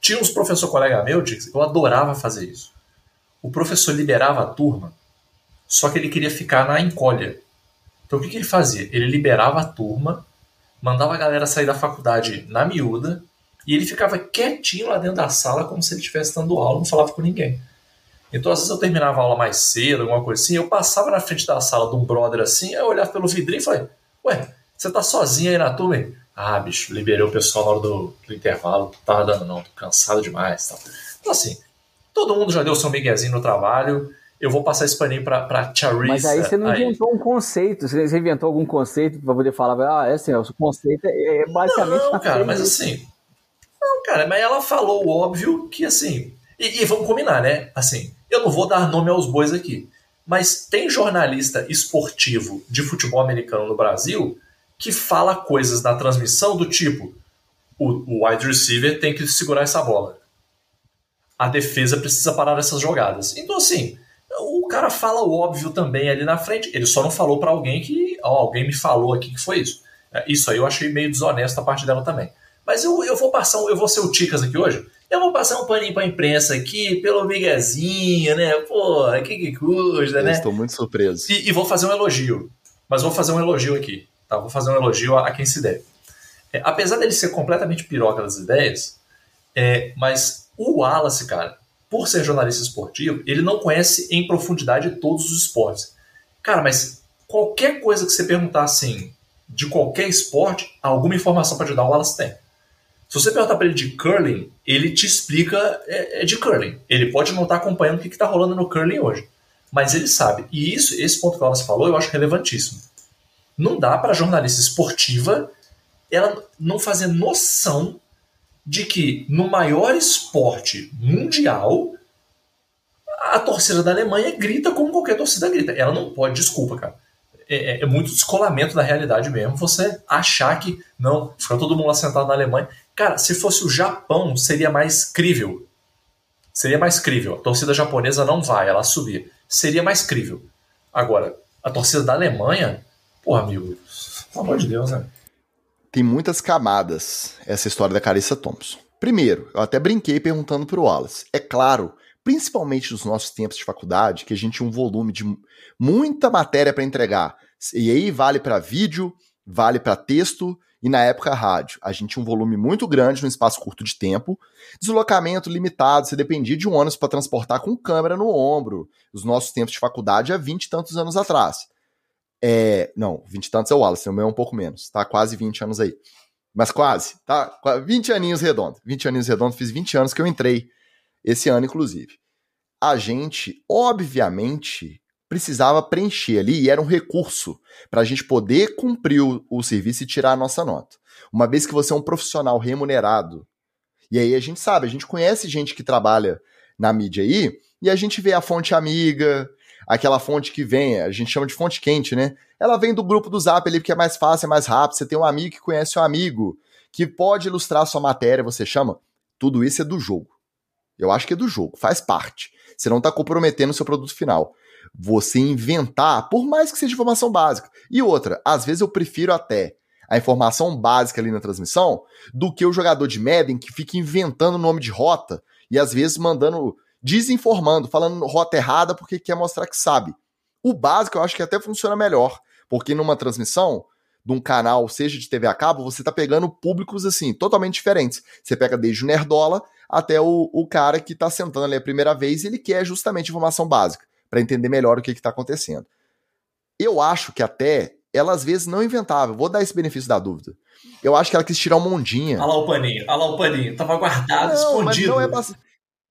Tinha uns professor colega meu, eu adorava fazer isso o professor liberava a turma, só que ele queria ficar na encolha. Então o que, que ele fazia? Ele liberava a turma, mandava a galera sair da faculdade na miúda, e ele ficava quietinho lá dentro da sala, como se ele estivesse dando aula, não falava com ninguém. Então, às vezes, eu terminava a aula mais cedo, alguma coisa assim, eu passava na frente da sala de um brother assim, eu olhava pelo vidrinho e falei, ué, você tá sozinho aí na turma? ah, bicho, liberei o pessoal na hora do, do intervalo, não tava dando não, tô cansado demais. Tal. Então, assim, Todo mundo já deu seu miguezinho no trabalho. Eu vou passar esse paninho pra, pra Charissa. Mas aí você não aí. inventou um conceito. Você inventou algum conceito para poder falar, ah, é assim, o conceito é, é basicamente. Não, cara, mas assim. Não, cara, mas ela falou o óbvio que assim. E, e vamos combinar, né? Assim, eu não vou dar nome aos bois aqui. Mas tem jornalista esportivo de futebol americano no Brasil que fala coisas na transmissão do tipo: o, o wide receiver tem que segurar essa bola a defesa precisa parar essas jogadas. Então, assim, o cara fala o óbvio também ali na frente. Ele só não falou para alguém que, ó, alguém me falou aqui que foi isso. É, isso aí eu achei meio desonesto a parte dela também. Mas eu, eu vou passar, eu vou ser o Ticas aqui hoje. Eu vou passar um paninho pra imprensa aqui, pelo miguezinho, né? Pô, que que custa, né? estou muito surpreso. E, e, vou fazer um elogio. Mas vou fazer um elogio aqui, tá? Vou fazer um elogio a, a quem se deve. É, apesar dele ser completamente piroca das ideias, é, mas o Wallace, cara, por ser jornalista esportivo, ele não conhece em profundidade todos os esportes. Cara, mas qualquer coisa que você perguntar assim, de qualquer esporte, alguma informação para te dar, o Wallace tem. Se você perguntar para ele de curling, ele te explica é, é de curling. Ele pode não estar tá acompanhando o que está rolando no curling hoje, mas ele sabe. E isso, esse ponto que o Wallace falou, eu acho relevantíssimo. Não dá para jornalista esportiva ela não fazer noção de que no maior esporte mundial A torcida da Alemanha grita como qualquer torcida grita. Ela não pode, desculpa, cara. É, é, é muito descolamento da realidade mesmo você achar que, não, fica todo mundo assentado na Alemanha. Cara, se fosse o Japão, seria mais crível. Seria mais crível. A torcida japonesa não vai, ela subir. Seria mais crível. Agora, a torcida da Alemanha, porra, amigo, pelo amor de Deus, né? Tem muitas camadas essa história da Carissa Thompson. Primeiro, eu até brinquei perguntando pro Wallace. É claro, principalmente nos nossos tempos de faculdade, que a gente tinha um volume de muita matéria para entregar. E aí vale para vídeo, vale para texto e na época rádio. A gente tinha um volume muito grande num espaço curto de tempo, deslocamento limitado, você dependia de um ônibus para transportar com câmera no ombro. Os nossos tempos de faculdade há 20 e tantos anos atrás. É, não, 20 e tantos é o Wallace, o meu é um pouco menos, tá? Quase 20 anos aí. Mas quase, tá? 20 aninhos redondo. 20 aninhos redondo, fiz 20 anos que eu entrei esse ano, inclusive. A gente, obviamente, precisava preencher ali e era um recurso para a gente poder cumprir o, o, serviço e tirar a nossa nota. Uma vez que você é um profissional remunerado, e aí a gente sabe, a gente conhece gente que trabalha na mídia aí, e a gente vê a fonte amiga, aquela fonte que vem, a gente chama de fonte quente, né? Ela vem do grupo do Zap ali, porque é mais fácil, é mais rápido, você tem um amigo que conhece um amigo, que pode ilustrar sua matéria, você chama. Tudo isso é do jogo. Eu acho que é do jogo, faz parte. Você não está comprometendo o seu produto final você inventar, por mais que seja informação básica. E outra, às vezes eu prefiro até a informação básica ali na transmissão do que o jogador de Madden que fica inventando nome de rota e às vezes mandando, desinformando, falando rota errada porque quer mostrar que sabe. O básico eu acho que até funciona melhor, porque numa transmissão de um canal, seja de TV a cabo, você tá pegando públicos assim, totalmente diferentes. Você pega desde o Nerdola até o, o cara que tá sentando ali a primeira vez e ele quer justamente informação básica para entender melhor o que está acontecendo. Eu acho que até ela às vezes não inventava. Vou dar esse benefício da dúvida. Eu acho que ela quis tirar uma ondinha. Olha lá o paninho, olha lá o paninho. Tava guardado, não, escondido. não é pra...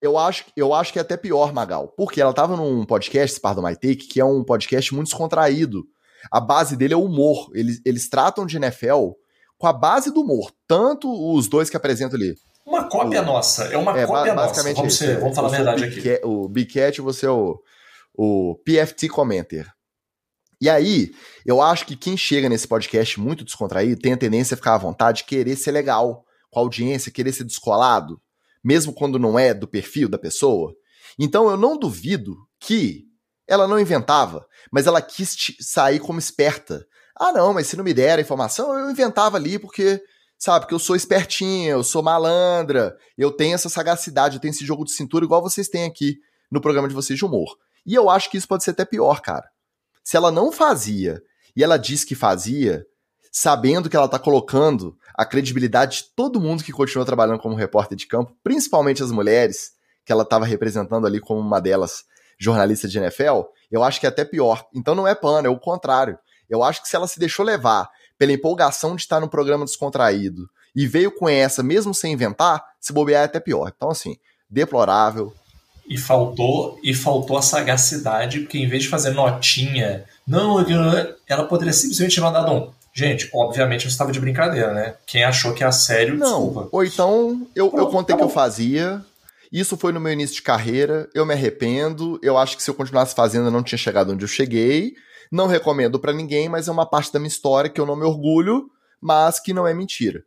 eu, acho, eu acho que é até pior, Magal. Porque ela tava num podcast, Spar do My Take, que é um podcast muito descontraído. A base dele é o humor. Eles, eles tratam de NFL com a base do humor. Tanto os dois que apresentam ali. Uma cópia o... nossa. É uma é, cópia nossa. Vamos, ser, vamos falar a verdade aqui. O Big Cat, você é o o PFT Commenter. E aí, eu acho que quem chega nesse podcast muito descontraído tem a tendência a ficar à vontade, querer ser legal com a audiência, querer ser descolado, mesmo quando não é do perfil da pessoa. Então eu não duvido que ela não inventava, mas ela quis sair como esperta. Ah, não, mas se não me der a informação, eu inventava ali porque, sabe, porque eu sou espertinha, eu sou malandra, eu tenho essa sagacidade, eu tenho esse jogo de cintura igual vocês têm aqui no programa de vocês de humor. E eu acho que isso pode ser até pior, cara. Se ela não fazia e ela diz que fazia, sabendo que ela tá colocando a credibilidade de todo mundo que continua trabalhando como repórter de campo, principalmente as mulheres, que ela estava representando ali como uma delas, jornalista de NFL, eu acho que é até pior. Então não é pano, é o contrário. Eu acho que se ela se deixou levar pela empolgação de estar no programa descontraído e veio com essa, mesmo sem inventar, se bobear é até pior. Então, assim, deplorável, e faltou e faltou a sagacidade, porque em vez de fazer notinha, não, ela poderia simplesmente mandar um. Gente, obviamente eu estava de brincadeira, né? Quem achou que é sério, não. Desculpa. Ou então, eu, Pô, eu contei tá que eu fazia. Isso foi no meu início de carreira. Eu me arrependo. Eu acho que se eu continuasse fazendo, eu não tinha chegado onde eu cheguei. Não recomendo para ninguém, mas é uma parte da minha história que eu não me orgulho, mas que não é mentira.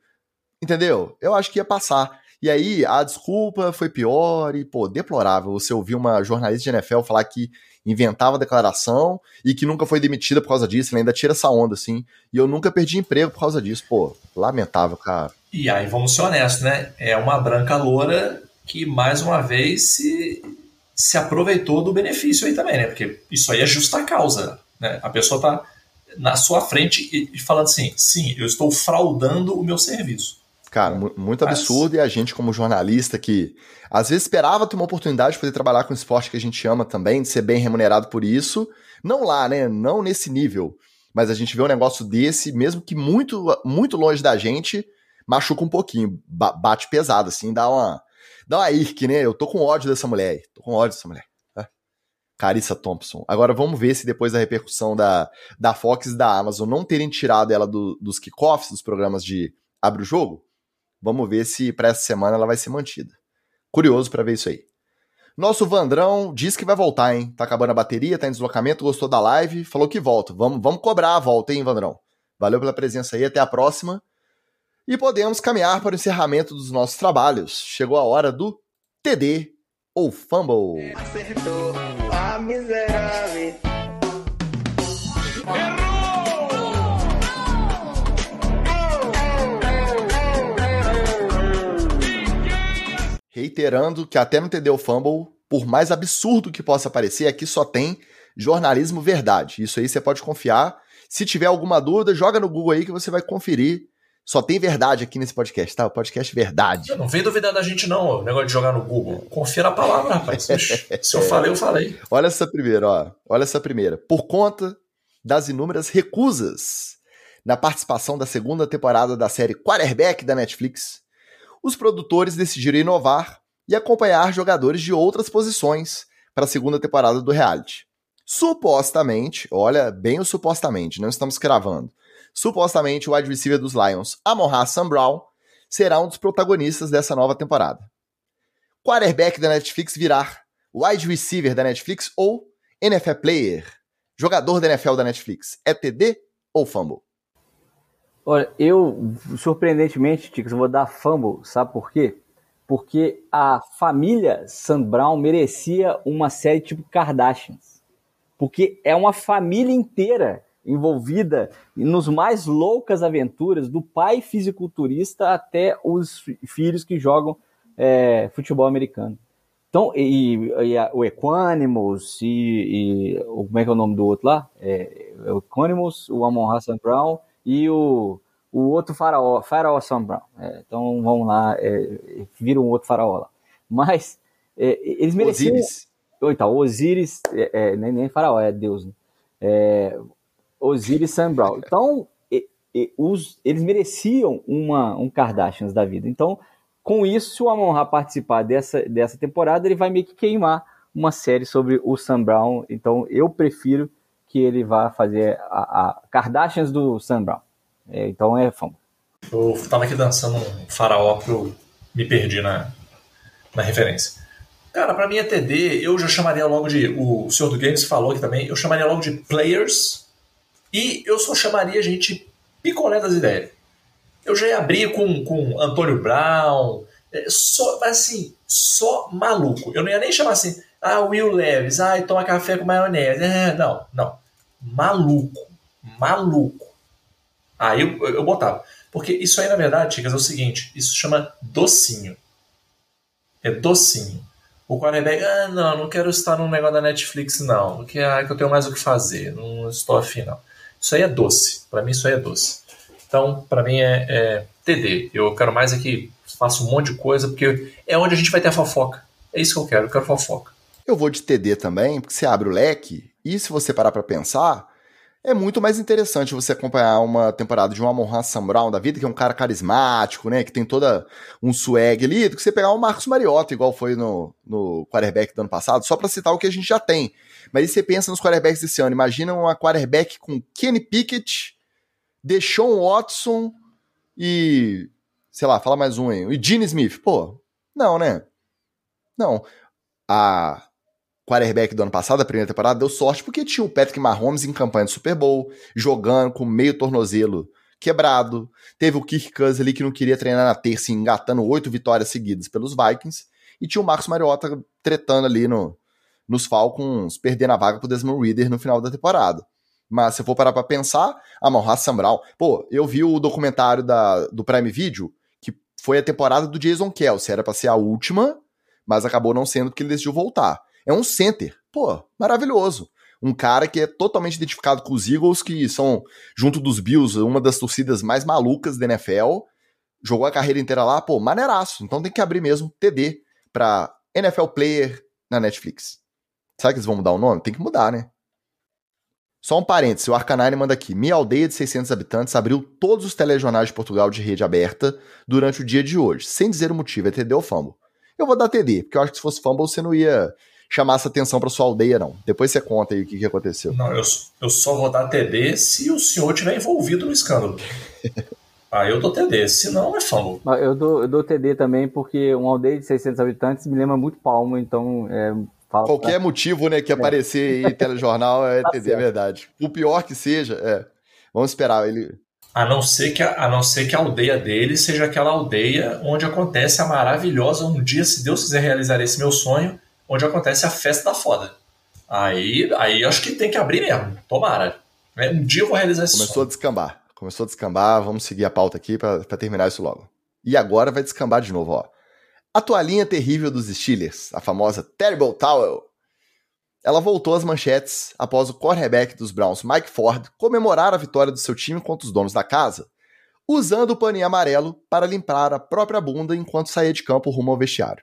Entendeu? Eu acho que ia passar. E aí, a desculpa foi pior e, pô, deplorável você ouvir uma jornalista de NFL falar que inventava declaração e que nunca foi demitida por causa disso, ele ainda tira essa onda, assim. E eu nunca perdi emprego por causa disso, pô, lamentável, cara. E aí, vamos ser honestos, né? É uma branca loura que, mais uma vez, se, se aproveitou do benefício aí também, né? Porque isso aí é justa causa, né? A pessoa tá na sua frente e falando assim, sim, eu estou fraudando o meu serviço. Cara, muito absurdo. Mas... E a gente, como jornalista, que às vezes esperava ter uma oportunidade de poder trabalhar com esporte que a gente ama também, de ser bem remunerado por isso. Não lá, né? Não nesse nível. Mas a gente vê um negócio desse, mesmo que muito, muito longe da gente, machuca um pouquinho. Bate pesado, assim, dá uma. Dá uma irque, né? Eu tô com ódio dessa mulher aí. Tô com ódio dessa mulher. Tá? Carissa Thompson. Agora vamos ver se depois da repercussão da, da Fox e da Amazon não terem tirado ela do, dos kickoffs, dos programas de abre o jogo, Vamos ver se para essa semana ela vai ser mantida. Curioso para ver isso aí. Nosso Vandrão diz que vai voltar, hein? Tá acabando a bateria, tá em deslocamento, gostou da live, falou que volta. Vamos, vamos cobrar a volta, hein, Vandrão? Valeu pela presença aí, até a próxima. E podemos caminhar para o encerramento dos nossos trabalhos. Chegou a hora do TD ou Fumble. Acertou a miserável. Reiterando que até no TD Fumble, por mais absurdo que possa parecer, aqui só tem jornalismo verdade. Isso aí você pode confiar. Se tiver alguma dúvida, joga no Google aí que você vai conferir só tem verdade aqui nesse podcast, tá? O podcast verdade. não vem duvidar da gente, não, o negócio de jogar no Google. Confia na palavra, rapaz. Se eu falei, eu falei. Olha essa primeira, ó. Olha essa primeira. Por conta das inúmeras recusas na participação da segunda temporada da série Quarterback da Netflix, os produtores decidiram inovar e acompanhar jogadores de outras posições para a segunda temporada do reality. Supostamente, olha bem o supostamente, não estamos cravando supostamente o wide receiver dos Lions, Amon Sam Brown, será um dos protagonistas dessa nova temporada. Quarterback da Netflix virar wide receiver da Netflix ou NFL player, jogador da NFL da Netflix. É TD ou fumble? Olha, eu, surpreendentemente, Ticas, vou dar fumble, sabe por quê? Porque a família Sam Brown merecia uma série tipo Kardashians. Porque é uma família inteira envolvida nos mais loucas aventuras, do pai fisiculturista até os filhos que jogam é, futebol americano. Então, e, e a, o Equanimous, e, e, como é que é o nome do outro lá? É, é o Equanimous, o Amon Hassan Brown e o, o outro faraó, Faraó Sam Brown. É, então, vamos lá, é, vira um outro faraó lá. Mas, é, eles mereciam... Osiris. Então, Osiris, é, é, nem, nem faraó, é Deus, né? É, Osiris Sam Brown. Então, os, eles mereciam uma, um Kardashians da vida. Então, com isso, se o Amon Ra participar dessa, dessa temporada, ele vai meio que queimar uma série sobre o Sam Brown. Então, eu prefiro que ele vá fazer a, a Kardashians do Sam Brown. É, então, é fã. Eu tava aqui dançando um faraó que eu me perdi na, na referência. Cara, para mim é TD, eu já chamaria logo de. O senhor do Games falou aqui também, eu chamaria logo de Players e eu só chamaria a gente picolé das ideias. Eu já ia abrir com, com Antônio Brown, é, só, assim, só maluco. Eu não ia nem chamar assim, ah, Will Leves, ah, toma café com maionese. É, não, não. Maluco. Maluco. Aí eu, eu botava. Porque isso aí, na verdade, Ticas, é o seguinte: isso chama docinho. É docinho. O quarterback, ah, não, não quero estar num negócio da Netflix, não. Porque ah, que eu tenho mais o que fazer. Não estou afim, não. Isso aí é doce. Para mim, isso aí é doce. Então, para mim, é, é, TD. Eu quero mais é que faça um monte de coisa, porque é onde a gente vai ter a fofoca. É isso que eu quero, eu quero fofoca. Eu vou de TD também, porque você abre o leque, e se você parar para pensar, é muito mais interessante você acompanhar uma temporada de um Amon Sam Brown da vida, que é um cara carismático, né? Que tem toda um swag ali, do que você pegar um Marcos Mariota, igual foi no, no quarterback do ano passado, só para citar o que a gente já tem. Mas aí você pensa nos quarterbacks desse ano. Imagina uma quarterback com Kenny Pickett, Deshaun Watson e. Sei lá, fala mais um aí. E Gene Smith. Pô, não, né? Não. A quarterback do ano passado, a primeira temporada, deu sorte porque tinha o Patrick Mahomes em campanha de Super Bowl, jogando com meio tornozelo quebrado. Teve o Kirk Cousins ali que não queria treinar na terça, engatando oito vitórias seguidas pelos Vikings. E tinha o Marcos Mariota tretando ali no, nos Falcons perdendo a vaga pro Desmond Reader no final da temporada. Mas se eu for parar pra pensar, a Malhaça Brown. Pô, eu vi o documentário da, do Prime Video, que foi a temporada do Jason Kelsey. Era pra ser a última, mas acabou não sendo porque ele decidiu voltar. É um center. Pô, maravilhoso. Um cara que é totalmente identificado com os Eagles, que são, junto dos Bills, uma das torcidas mais malucas da NFL. Jogou a carreira inteira lá, pô, maneiraço. Então tem que abrir mesmo TD pra NFL Player na Netflix. Será que eles vão mudar o nome? Tem que mudar, né? Só um parênteses, o Arcanine manda aqui. Minha aldeia de 600 habitantes abriu todos os telejornais de Portugal de rede aberta durante o dia de hoje, sem dizer o motivo, é TD ou Fumble. Eu vou dar TD, porque eu acho que se fosse Fumble você não ia chamar essa atenção para sua aldeia, não. Depois você conta aí o que, que aconteceu. Não, eu, eu só vou dar TD se o senhor tiver envolvido no escândalo. Ah, eu dou TD, se não é fumble. Eu dou, eu dou TD também, porque um aldeia de 600 habitantes me lembra muito Palma, então é, Fala Qualquer pra... motivo, né, que é. aparecer em telejornal é tá TD, é verdade. O pior que seja, é. Vamos esperar ele. A não, ser que a, a não ser que a aldeia dele seja aquela aldeia onde acontece a maravilhosa. Um dia, se Deus quiser realizar esse meu sonho, onde acontece a festa da foda. Aí, aí acho que tem que abrir mesmo. Tomara. É, um dia eu vou realizar esse Começou sonho. a descambar. Começou a descambar. Vamos seguir a pauta aqui para terminar isso logo. E agora vai descambar de novo, ó. A toalhinha terrível dos Steelers, a famosa Terrible Towel, ela voltou às manchetes após o cornerback dos Browns, Mike Ford, comemorar a vitória do seu time contra os donos da casa, usando o paninho amarelo para limpar a própria bunda enquanto saía de campo rumo ao vestiário.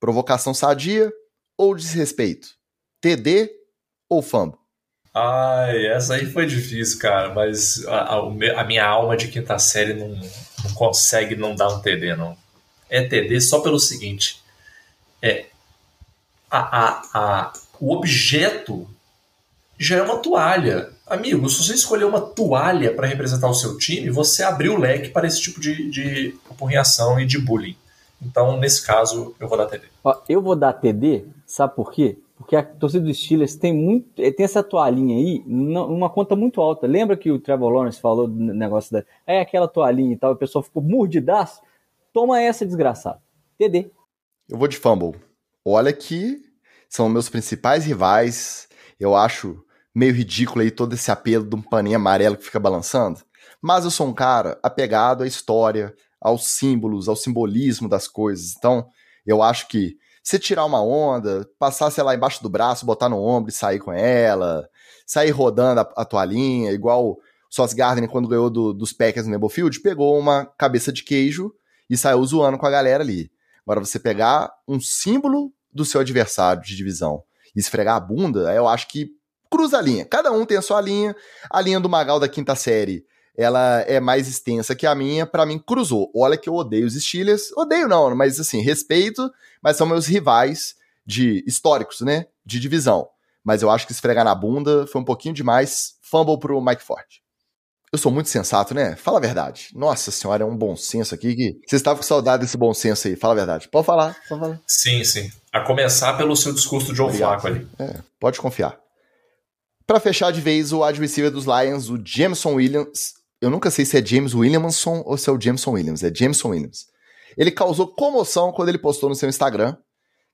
Provocação sadia ou desrespeito? TD ou fumble? Ai, essa aí foi difícil, cara, mas a, a, minha alma de quinta série não, não consegue não dar um TD, não é TD só pelo seguinte: é, a, a, a, o objeto já é uma toalha. Amigo, se você escolher uma toalha para representar o seu time, você abriu o leque para esse tipo de, de e de bullying. Então, nesse caso, eu vou dar TD. eu vou dar TD, sabe por quê? Porque a torcida dos Steelers tem muito, eh, tem essa toalhinha aí, numa conta muito alta. Lembra que o Trevor Lawrence falou do negócio da, é aquela toalhinha e tal, o pessoal ficou mordidaço? Toma essa, desgraçado. TD. Eu vou de fumble. Olha que são meus principais rivais. Eu acho meio ridículo aí todo esse apelo de um paninho amarelo que fica balançando. Mas eu sou um cara apegado à história, aos símbolos, ao simbolismo das coisas. Então, eu acho que você tirar uma onda, passar, sei lá, embaixo do braço, botar no ombro e sair com ela, sair rodando a, a toalhinha, igual o Sauce Gardner, quando ganhou do, dos Packers no Nebo Field, pegou uma cabeça de queijo e saiu zoando com a galera ali. Agora, você pegar um símbolo do seu adversário de divisão e esfregar a bunda, eu acho que cruza a linha. Cada um tem a sua linha. A linha do Magal da quinta série, ela é mais extensa que a minha. Para mim, cruzou. Olha que eu odeio os Steelers. Odeio não, mas assim, respeito, mas são meus rivais de históricos, né? De divisão. Mas eu acho que esfregar na bunda foi um pouquinho demais. Fumble pro Mike Ford. Eu sou muito sensato, né? Fala a verdade. Nossa senhora, é um bom senso aqui. Que... Você estava com saudade desse bom senso aí. Fala a verdade. Pode falar. Pode falar. Sim, sim. A começar pelo seu discurso de Joe Flacco ali. É, pode confiar. Para fechar de vez, o adversário dos Lions, o Jameson Williams. Eu nunca sei se é James Williamson ou se é o Jameson Williams. É Jameson Williams. Ele causou comoção quando ele postou no seu Instagram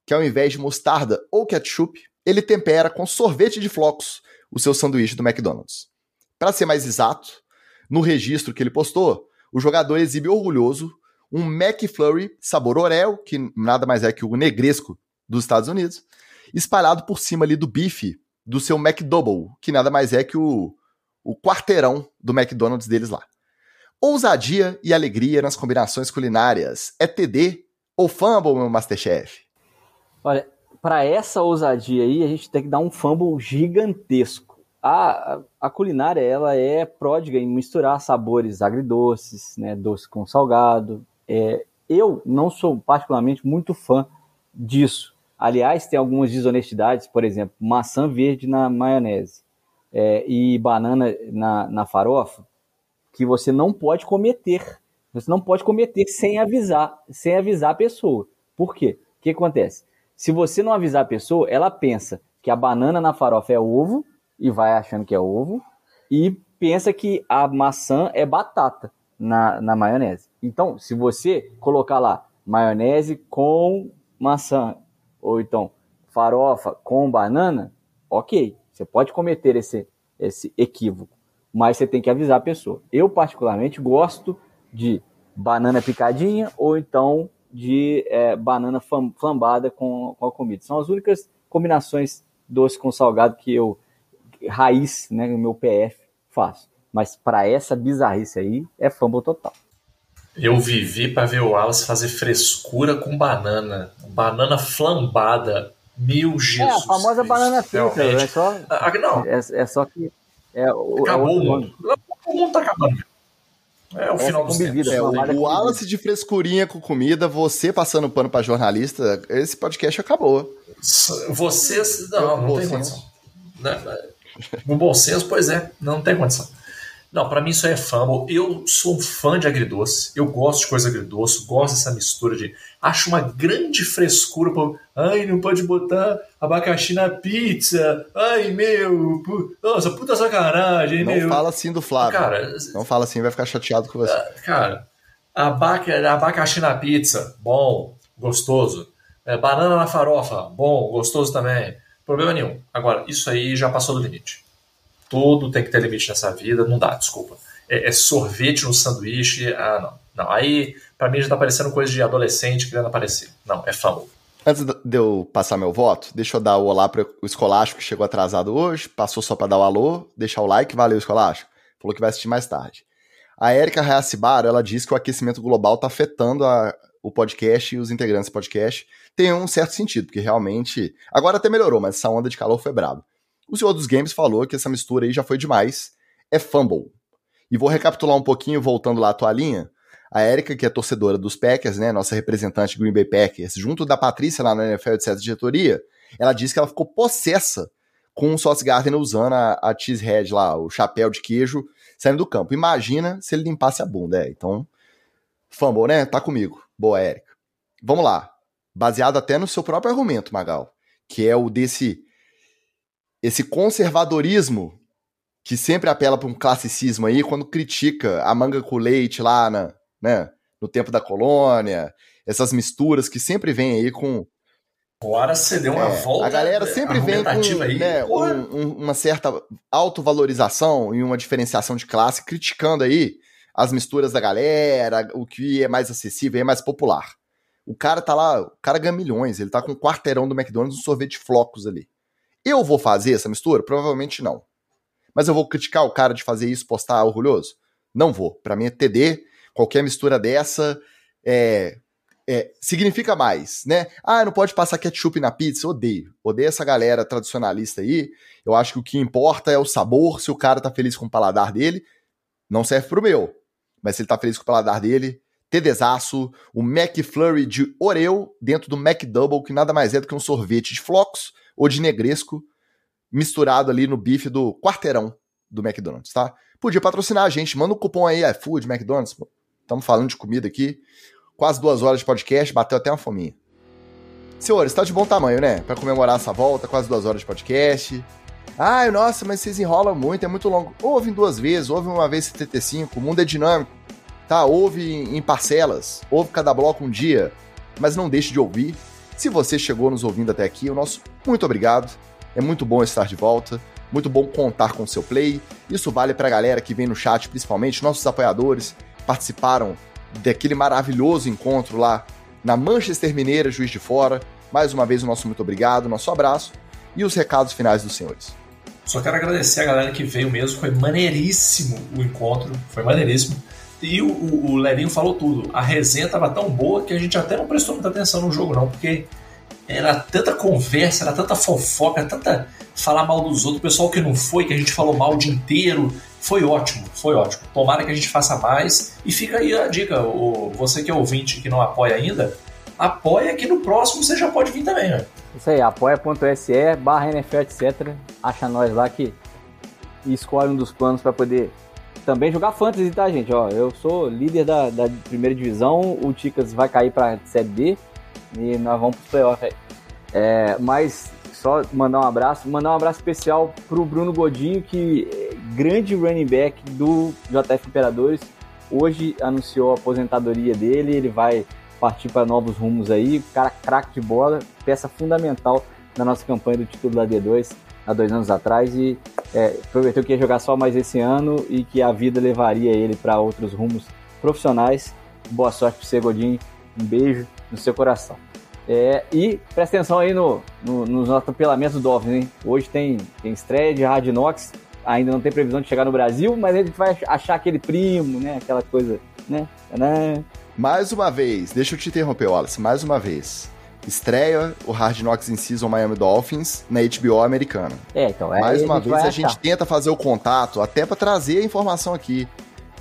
que ao invés de mostarda ou ketchup, ele tempera com sorvete de flocos o seu sanduíche do McDonald's. Para ser mais exato, no registro que ele postou, o jogador exibe orgulhoso um McFlurry sabor Oreo, que nada mais é que o negresco dos Estados Unidos, espalhado por cima ali do bife do seu McDouble, que nada mais é que o, o quarteirão do McDonald's deles lá. Ousadia e alegria nas combinações culinárias. É TD ou fumble, meu Masterchef? Olha, para essa ousadia aí, a gente tem que dar um fumble gigantesco a, a culinária ela é pródiga em misturar sabores agridoces, né, doce com salgado. É, eu não sou particularmente muito fã disso. Aliás, tem algumas desonestidades, por exemplo, maçã verde na maionese é, e banana na, na farofa, que você não pode cometer. Você não pode cometer sem avisar, sem avisar a pessoa. Por quê? O que acontece? Se você não avisar a pessoa, ela pensa que a banana na farofa é ovo e vai achando que é ovo e pensa que a maçã é batata na, na maionese. Então, se você colocar lá maionese com maçã ou então farofa com banana, ok, você pode cometer esse, esse equívoco, mas você tem que avisar a pessoa. Eu, particularmente, gosto de banana picadinha ou então de é, banana flambada com, com a comida. São as únicas combinações doce com salgado que eu raiz, né, no meu PF, faço. Mas para essa bizarrice aí, é fumble total. Eu vivi para ver o Wallace fazer frescura com banana. Banana flambada. Mil Jesus. É, a famosa Cristo, banana frita. É só, ah, não. É, é, só que. É, o, Acabou é o mundo. O mundo tá acabando. É o final do bebida, é, O Wallace de frescurinha com comida, você passando pano para jornalista, esse podcast acabou. Vocês. Não, não tem condição. No bom senso, pois é, não tem condição. Não, para mim isso é fumble. Eu sou um fã de agridoce. Eu gosto de coisa agridoce, gosto dessa mistura de. Acho uma grande frescura. Pra... Ai, não pode botar abacaxi na pizza. Ai, meu. Pu... Nossa, puta sacanagem, não meu. Não fala assim do Flávio. Cara, não fala assim, vai ficar chateado com você. Ah, cara, abaca... abacaxi na pizza, bom, gostoso. É, banana na farofa, bom, gostoso também. Problema nenhum. Agora, isso aí já passou do limite. Tudo tem que ter limite nessa vida, não dá, desculpa. É, é sorvete no sanduíche, ah, não. Não, aí pra mim já tá parecendo coisa de adolescente querendo aparecer. Não, é famo. Antes de eu passar meu voto, deixa eu dar o olá para o Escolástico que chegou atrasado hoje, passou só para dar o alô, deixar o like, valeu Escolástico. Falou que vai assistir mais tarde. A Erika Hayasibaro, ela diz que o aquecimento global está afetando a, o podcast e os integrantes do podcast. Tem um certo sentido, porque realmente. Agora até melhorou, mas essa onda de calor foi brabo. O senhor dos games falou que essa mistura aí já foi demais. É fumble. E vou recapitular um pouquinho, voltando lá à toalhinha. A Erika, que é torcedora dos Packers, né, nossa representante Green Bay Packers, junto da Patrícia lá na NFL certa diretoria, ela disse que ela ficou possessa com o Sauce Gardner usando a, a cheese head lá, o chapéu de queijo, saindo do campo. Imagina se ele limpasse a bunda, é. Então, fumble, né? Tá comigo. Boa, Erika. Vamos lá. Baseado até no seu próprio argumento, Magal, que é o desse esse conservadorismo que sempre apela para um classicismo aí quando critica a manga com leite lá na, né, no tempo da colônia, essas misturas que sempre vem aí com Agora você deu uma é, volta. A galera sempre vem com né, um, um, uma certa autovalorização e uma diferenciação de classe, criticando aí as misturas da galera, o que é mais acessível, é mais popular. O cara tá lá, o cara ganha milhões, ele tá com um quarteirão do McDonald's, um sorvete flocos ali. Eu vou fazer essa mistura? Provavelmente não. Mas eu vou criticar o cara de fazer isso, postar orgulhoso? Não vou. Para mim é TD. Qualquer mistura dessa é, é, significa mais, né? Ah, não pode passar ketchup na pizza. Odeio. Odeio essa galera tradicionalista aí. Eu acho que o que importa é o sabor. Se o cara tá feliz com o paladar dele, não serve pro meu. Mas se ele tá feliz com o paladar dele, TDzaço, o McFlurry de Oreo dentro do McDouble, que nada mais é do que um sorvete de flocos ou de negresco misturado ali no bife do quarteirão do McDonald's, tá? Podia patrocinar a gente, manda um cupom aí, iFood, McDonald's, estamos falando de comida aqui, quase duas horas de podcast, bateu até uma fominha. Senhores, tá de bom tamanho, né? Para comemorar essa volta, quase duas horas de podcast. Ai, nossa, mas vocês enrolam muito, é muito longo. Ouve em duas vezes, ouve uma vez 75, o mundo é dinâmico, tá? Ouve em parcelas, ouve cada bloco um dia, mas não deixe de ouvir, se você chegou nos ouvindo até aqui, o nosso muito obrigado. É muito bom estar de volta, muito bom contar com o seu play. Isso vale para a galera que vem no chat, principalmente nossos apoiadores, participaram daquele maravilhoso encontro lá na Manchester Mineira, Juiz de Fora. Mais uma vez, o nosso muito obrigado, nosso abraço e os recados finais dos senhores. Só quero agradecer a galera que veio mesmo, foi maneiríssimo o encontro, foi maneiríssimo. E o, o, o Lerinho falou tudo. A resenha estava tão boa que a gente até não prestou muita atenção no jogo, não, porque era tanta conversa, era tanta fofoca, tanta falar mal dos outros, o pessoal que não foi, que a gente falou mal o dia inteiro. Foi ótimo, foi ótimo. Tomara que a gente faça mais. E fica aí a dica, o, você que é ouvinte que não apoia ainda, apoia que no próximo você já pode vir também, né? Isso aí, apoia.se barra NFL, etc. Acha nós lá que escolhe um dos planos para poder também jogar fantasy, tá, gente? Ó, eu sou líder da, da primeira divisão, o Ticas vai cair pra Série B e nós vamos pro playoff aí. É, mas só mandar um abraço, mandar um abraço especial pro Bruno Godinho, que é grande running back do JF Imperadores, hoje anunciou a aposentadoria dele, ele vai partir para novos rumos aí, cara craque de bola, peça fundamental na nossa campanha do título da D2 há dois anos atrás e é, prometeu que ia jogar só mais esse ano e que a vida levaria ele para outros rumos profissionais. Boa sorte para você, Godinho. Um beijo no seu coração. É, e presta atenção aí no, no, nos atropelamentos do Dolphins, hein? Hoje tem, tem estreia de Hard Knox, ainda não tem previsão de chegar no Brasil, mas a gente vai achar aquele primo, né? Aquela coisa, né? Mais uma vez, deixa eu te interromper, Wallace, mais uma vez estreia o Hard Knocks in Season Miami Dolphins na HBO americana. É, então é Mais uma vez a gente tenta fazer o contato até para trazer a informação aqui.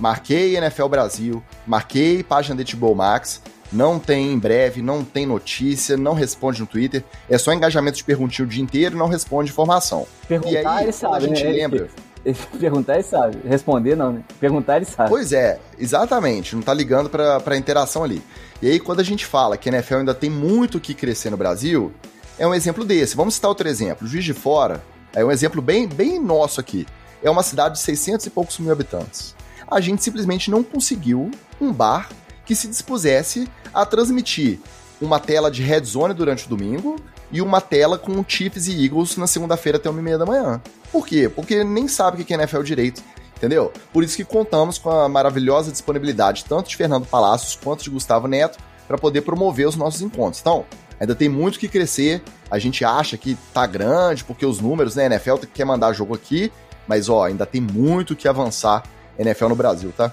Marquei NFL Brasil, marquei página da HBO Max, não tem em breve, não tem notícia, não responde no Twitter, é só engajamento de perguntinho o dia inteiro e não responde informação. Perguntar, e aí, ele sabe, a gente né? lembra. Perguntar ele sabe. Responder não, né? Perguntar ele sabe. Pois é, exatamente. Não tá ligando pra, pra interação ali. E aí, quando a gente fala que a NFL ainda tem muito o que crescer no Brasil, é um exemplo desse. Vamos citar outro exemplo. Juiz de Fora é um exemplo bem, bem nosso aqui. É uma cidade de 600 e poucos mil habitantes. A gente simplesmente não conseguiu um bar que se dispusesse a transmitir uma tela de Red Zone durante o domingo e uma tela com Chiefs e Eagles na segunda-feira até uma e meia da manhã. Por quê? Porque nem sabe o que é NFL direito, entendeu? Por isso que contamos com a maravilhosa disponibilidade tanto de Fernando Palacios quanto de Gustavo Neto para poder promover os nossos encontros. Então, ainda tem muito que crescer. A gente acha que tá grande, porque os números, né? NFL quer mandar jogo aqui, mas ó, ainda tem muito que avançar NFL no Brasil, tá?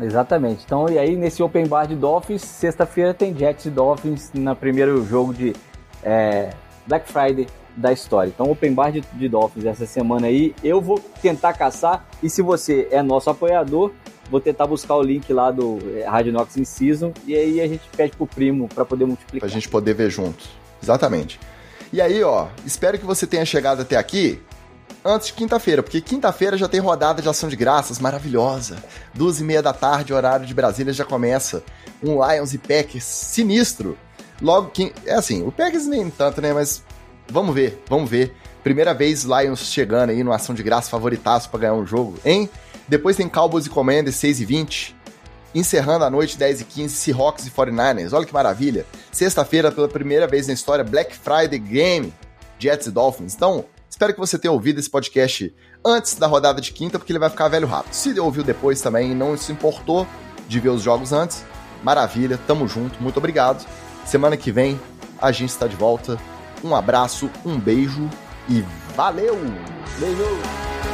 Exatamente. Então, e aí nesse Open Bar de Dolphins, sexta-feira tem Jets e Dolphins no primeiro jogo de é, Black Friday da história. Então, Open Bar de, de Dolphins essa semana aí, eu vou tentar caçar. E se você é nosso apoiador, vou tentar buscar o link lá do é, Rádio Nox in Season. E aí a gente pede pro primo para poder multiplicar. Pra gente poder ver junto. Exatamente. E aí, ó, espero que você tenha chegado até aqui antes de quinta-feira, porque quinta-feira já tem rodada de ação de graças maravilhosa. Duas e meia da tarde, horário de Brasília, já começa um Lions e Packers sinistro. Logo que. É assim, o Packers nem tanto, né? Mas vamos ver, vamos ver. Primeira vez Lions chegando aí numa ação de graça favoritaço para ganhar um jogo, hein? Depois tem Cowboys e Commanders 6 e 20. Encerrando a noite 10 e 15, Seahawks e 49ers. Olha que maravilha. Sexta-feira, pela primeira vez na história, Black Friday Game, Jets e Dolphins. Então, espero que você tenha ouvido esse podcast antes da rodada de quinta, porque ele vai ficar velho rápido. Se ouviu depois também e não se importou de ver os jogos antes, maravilha, tamo junto, muito obrigado. Semana que vem a gente está de volta. Um abraço, um beijo e valeu! Beijo!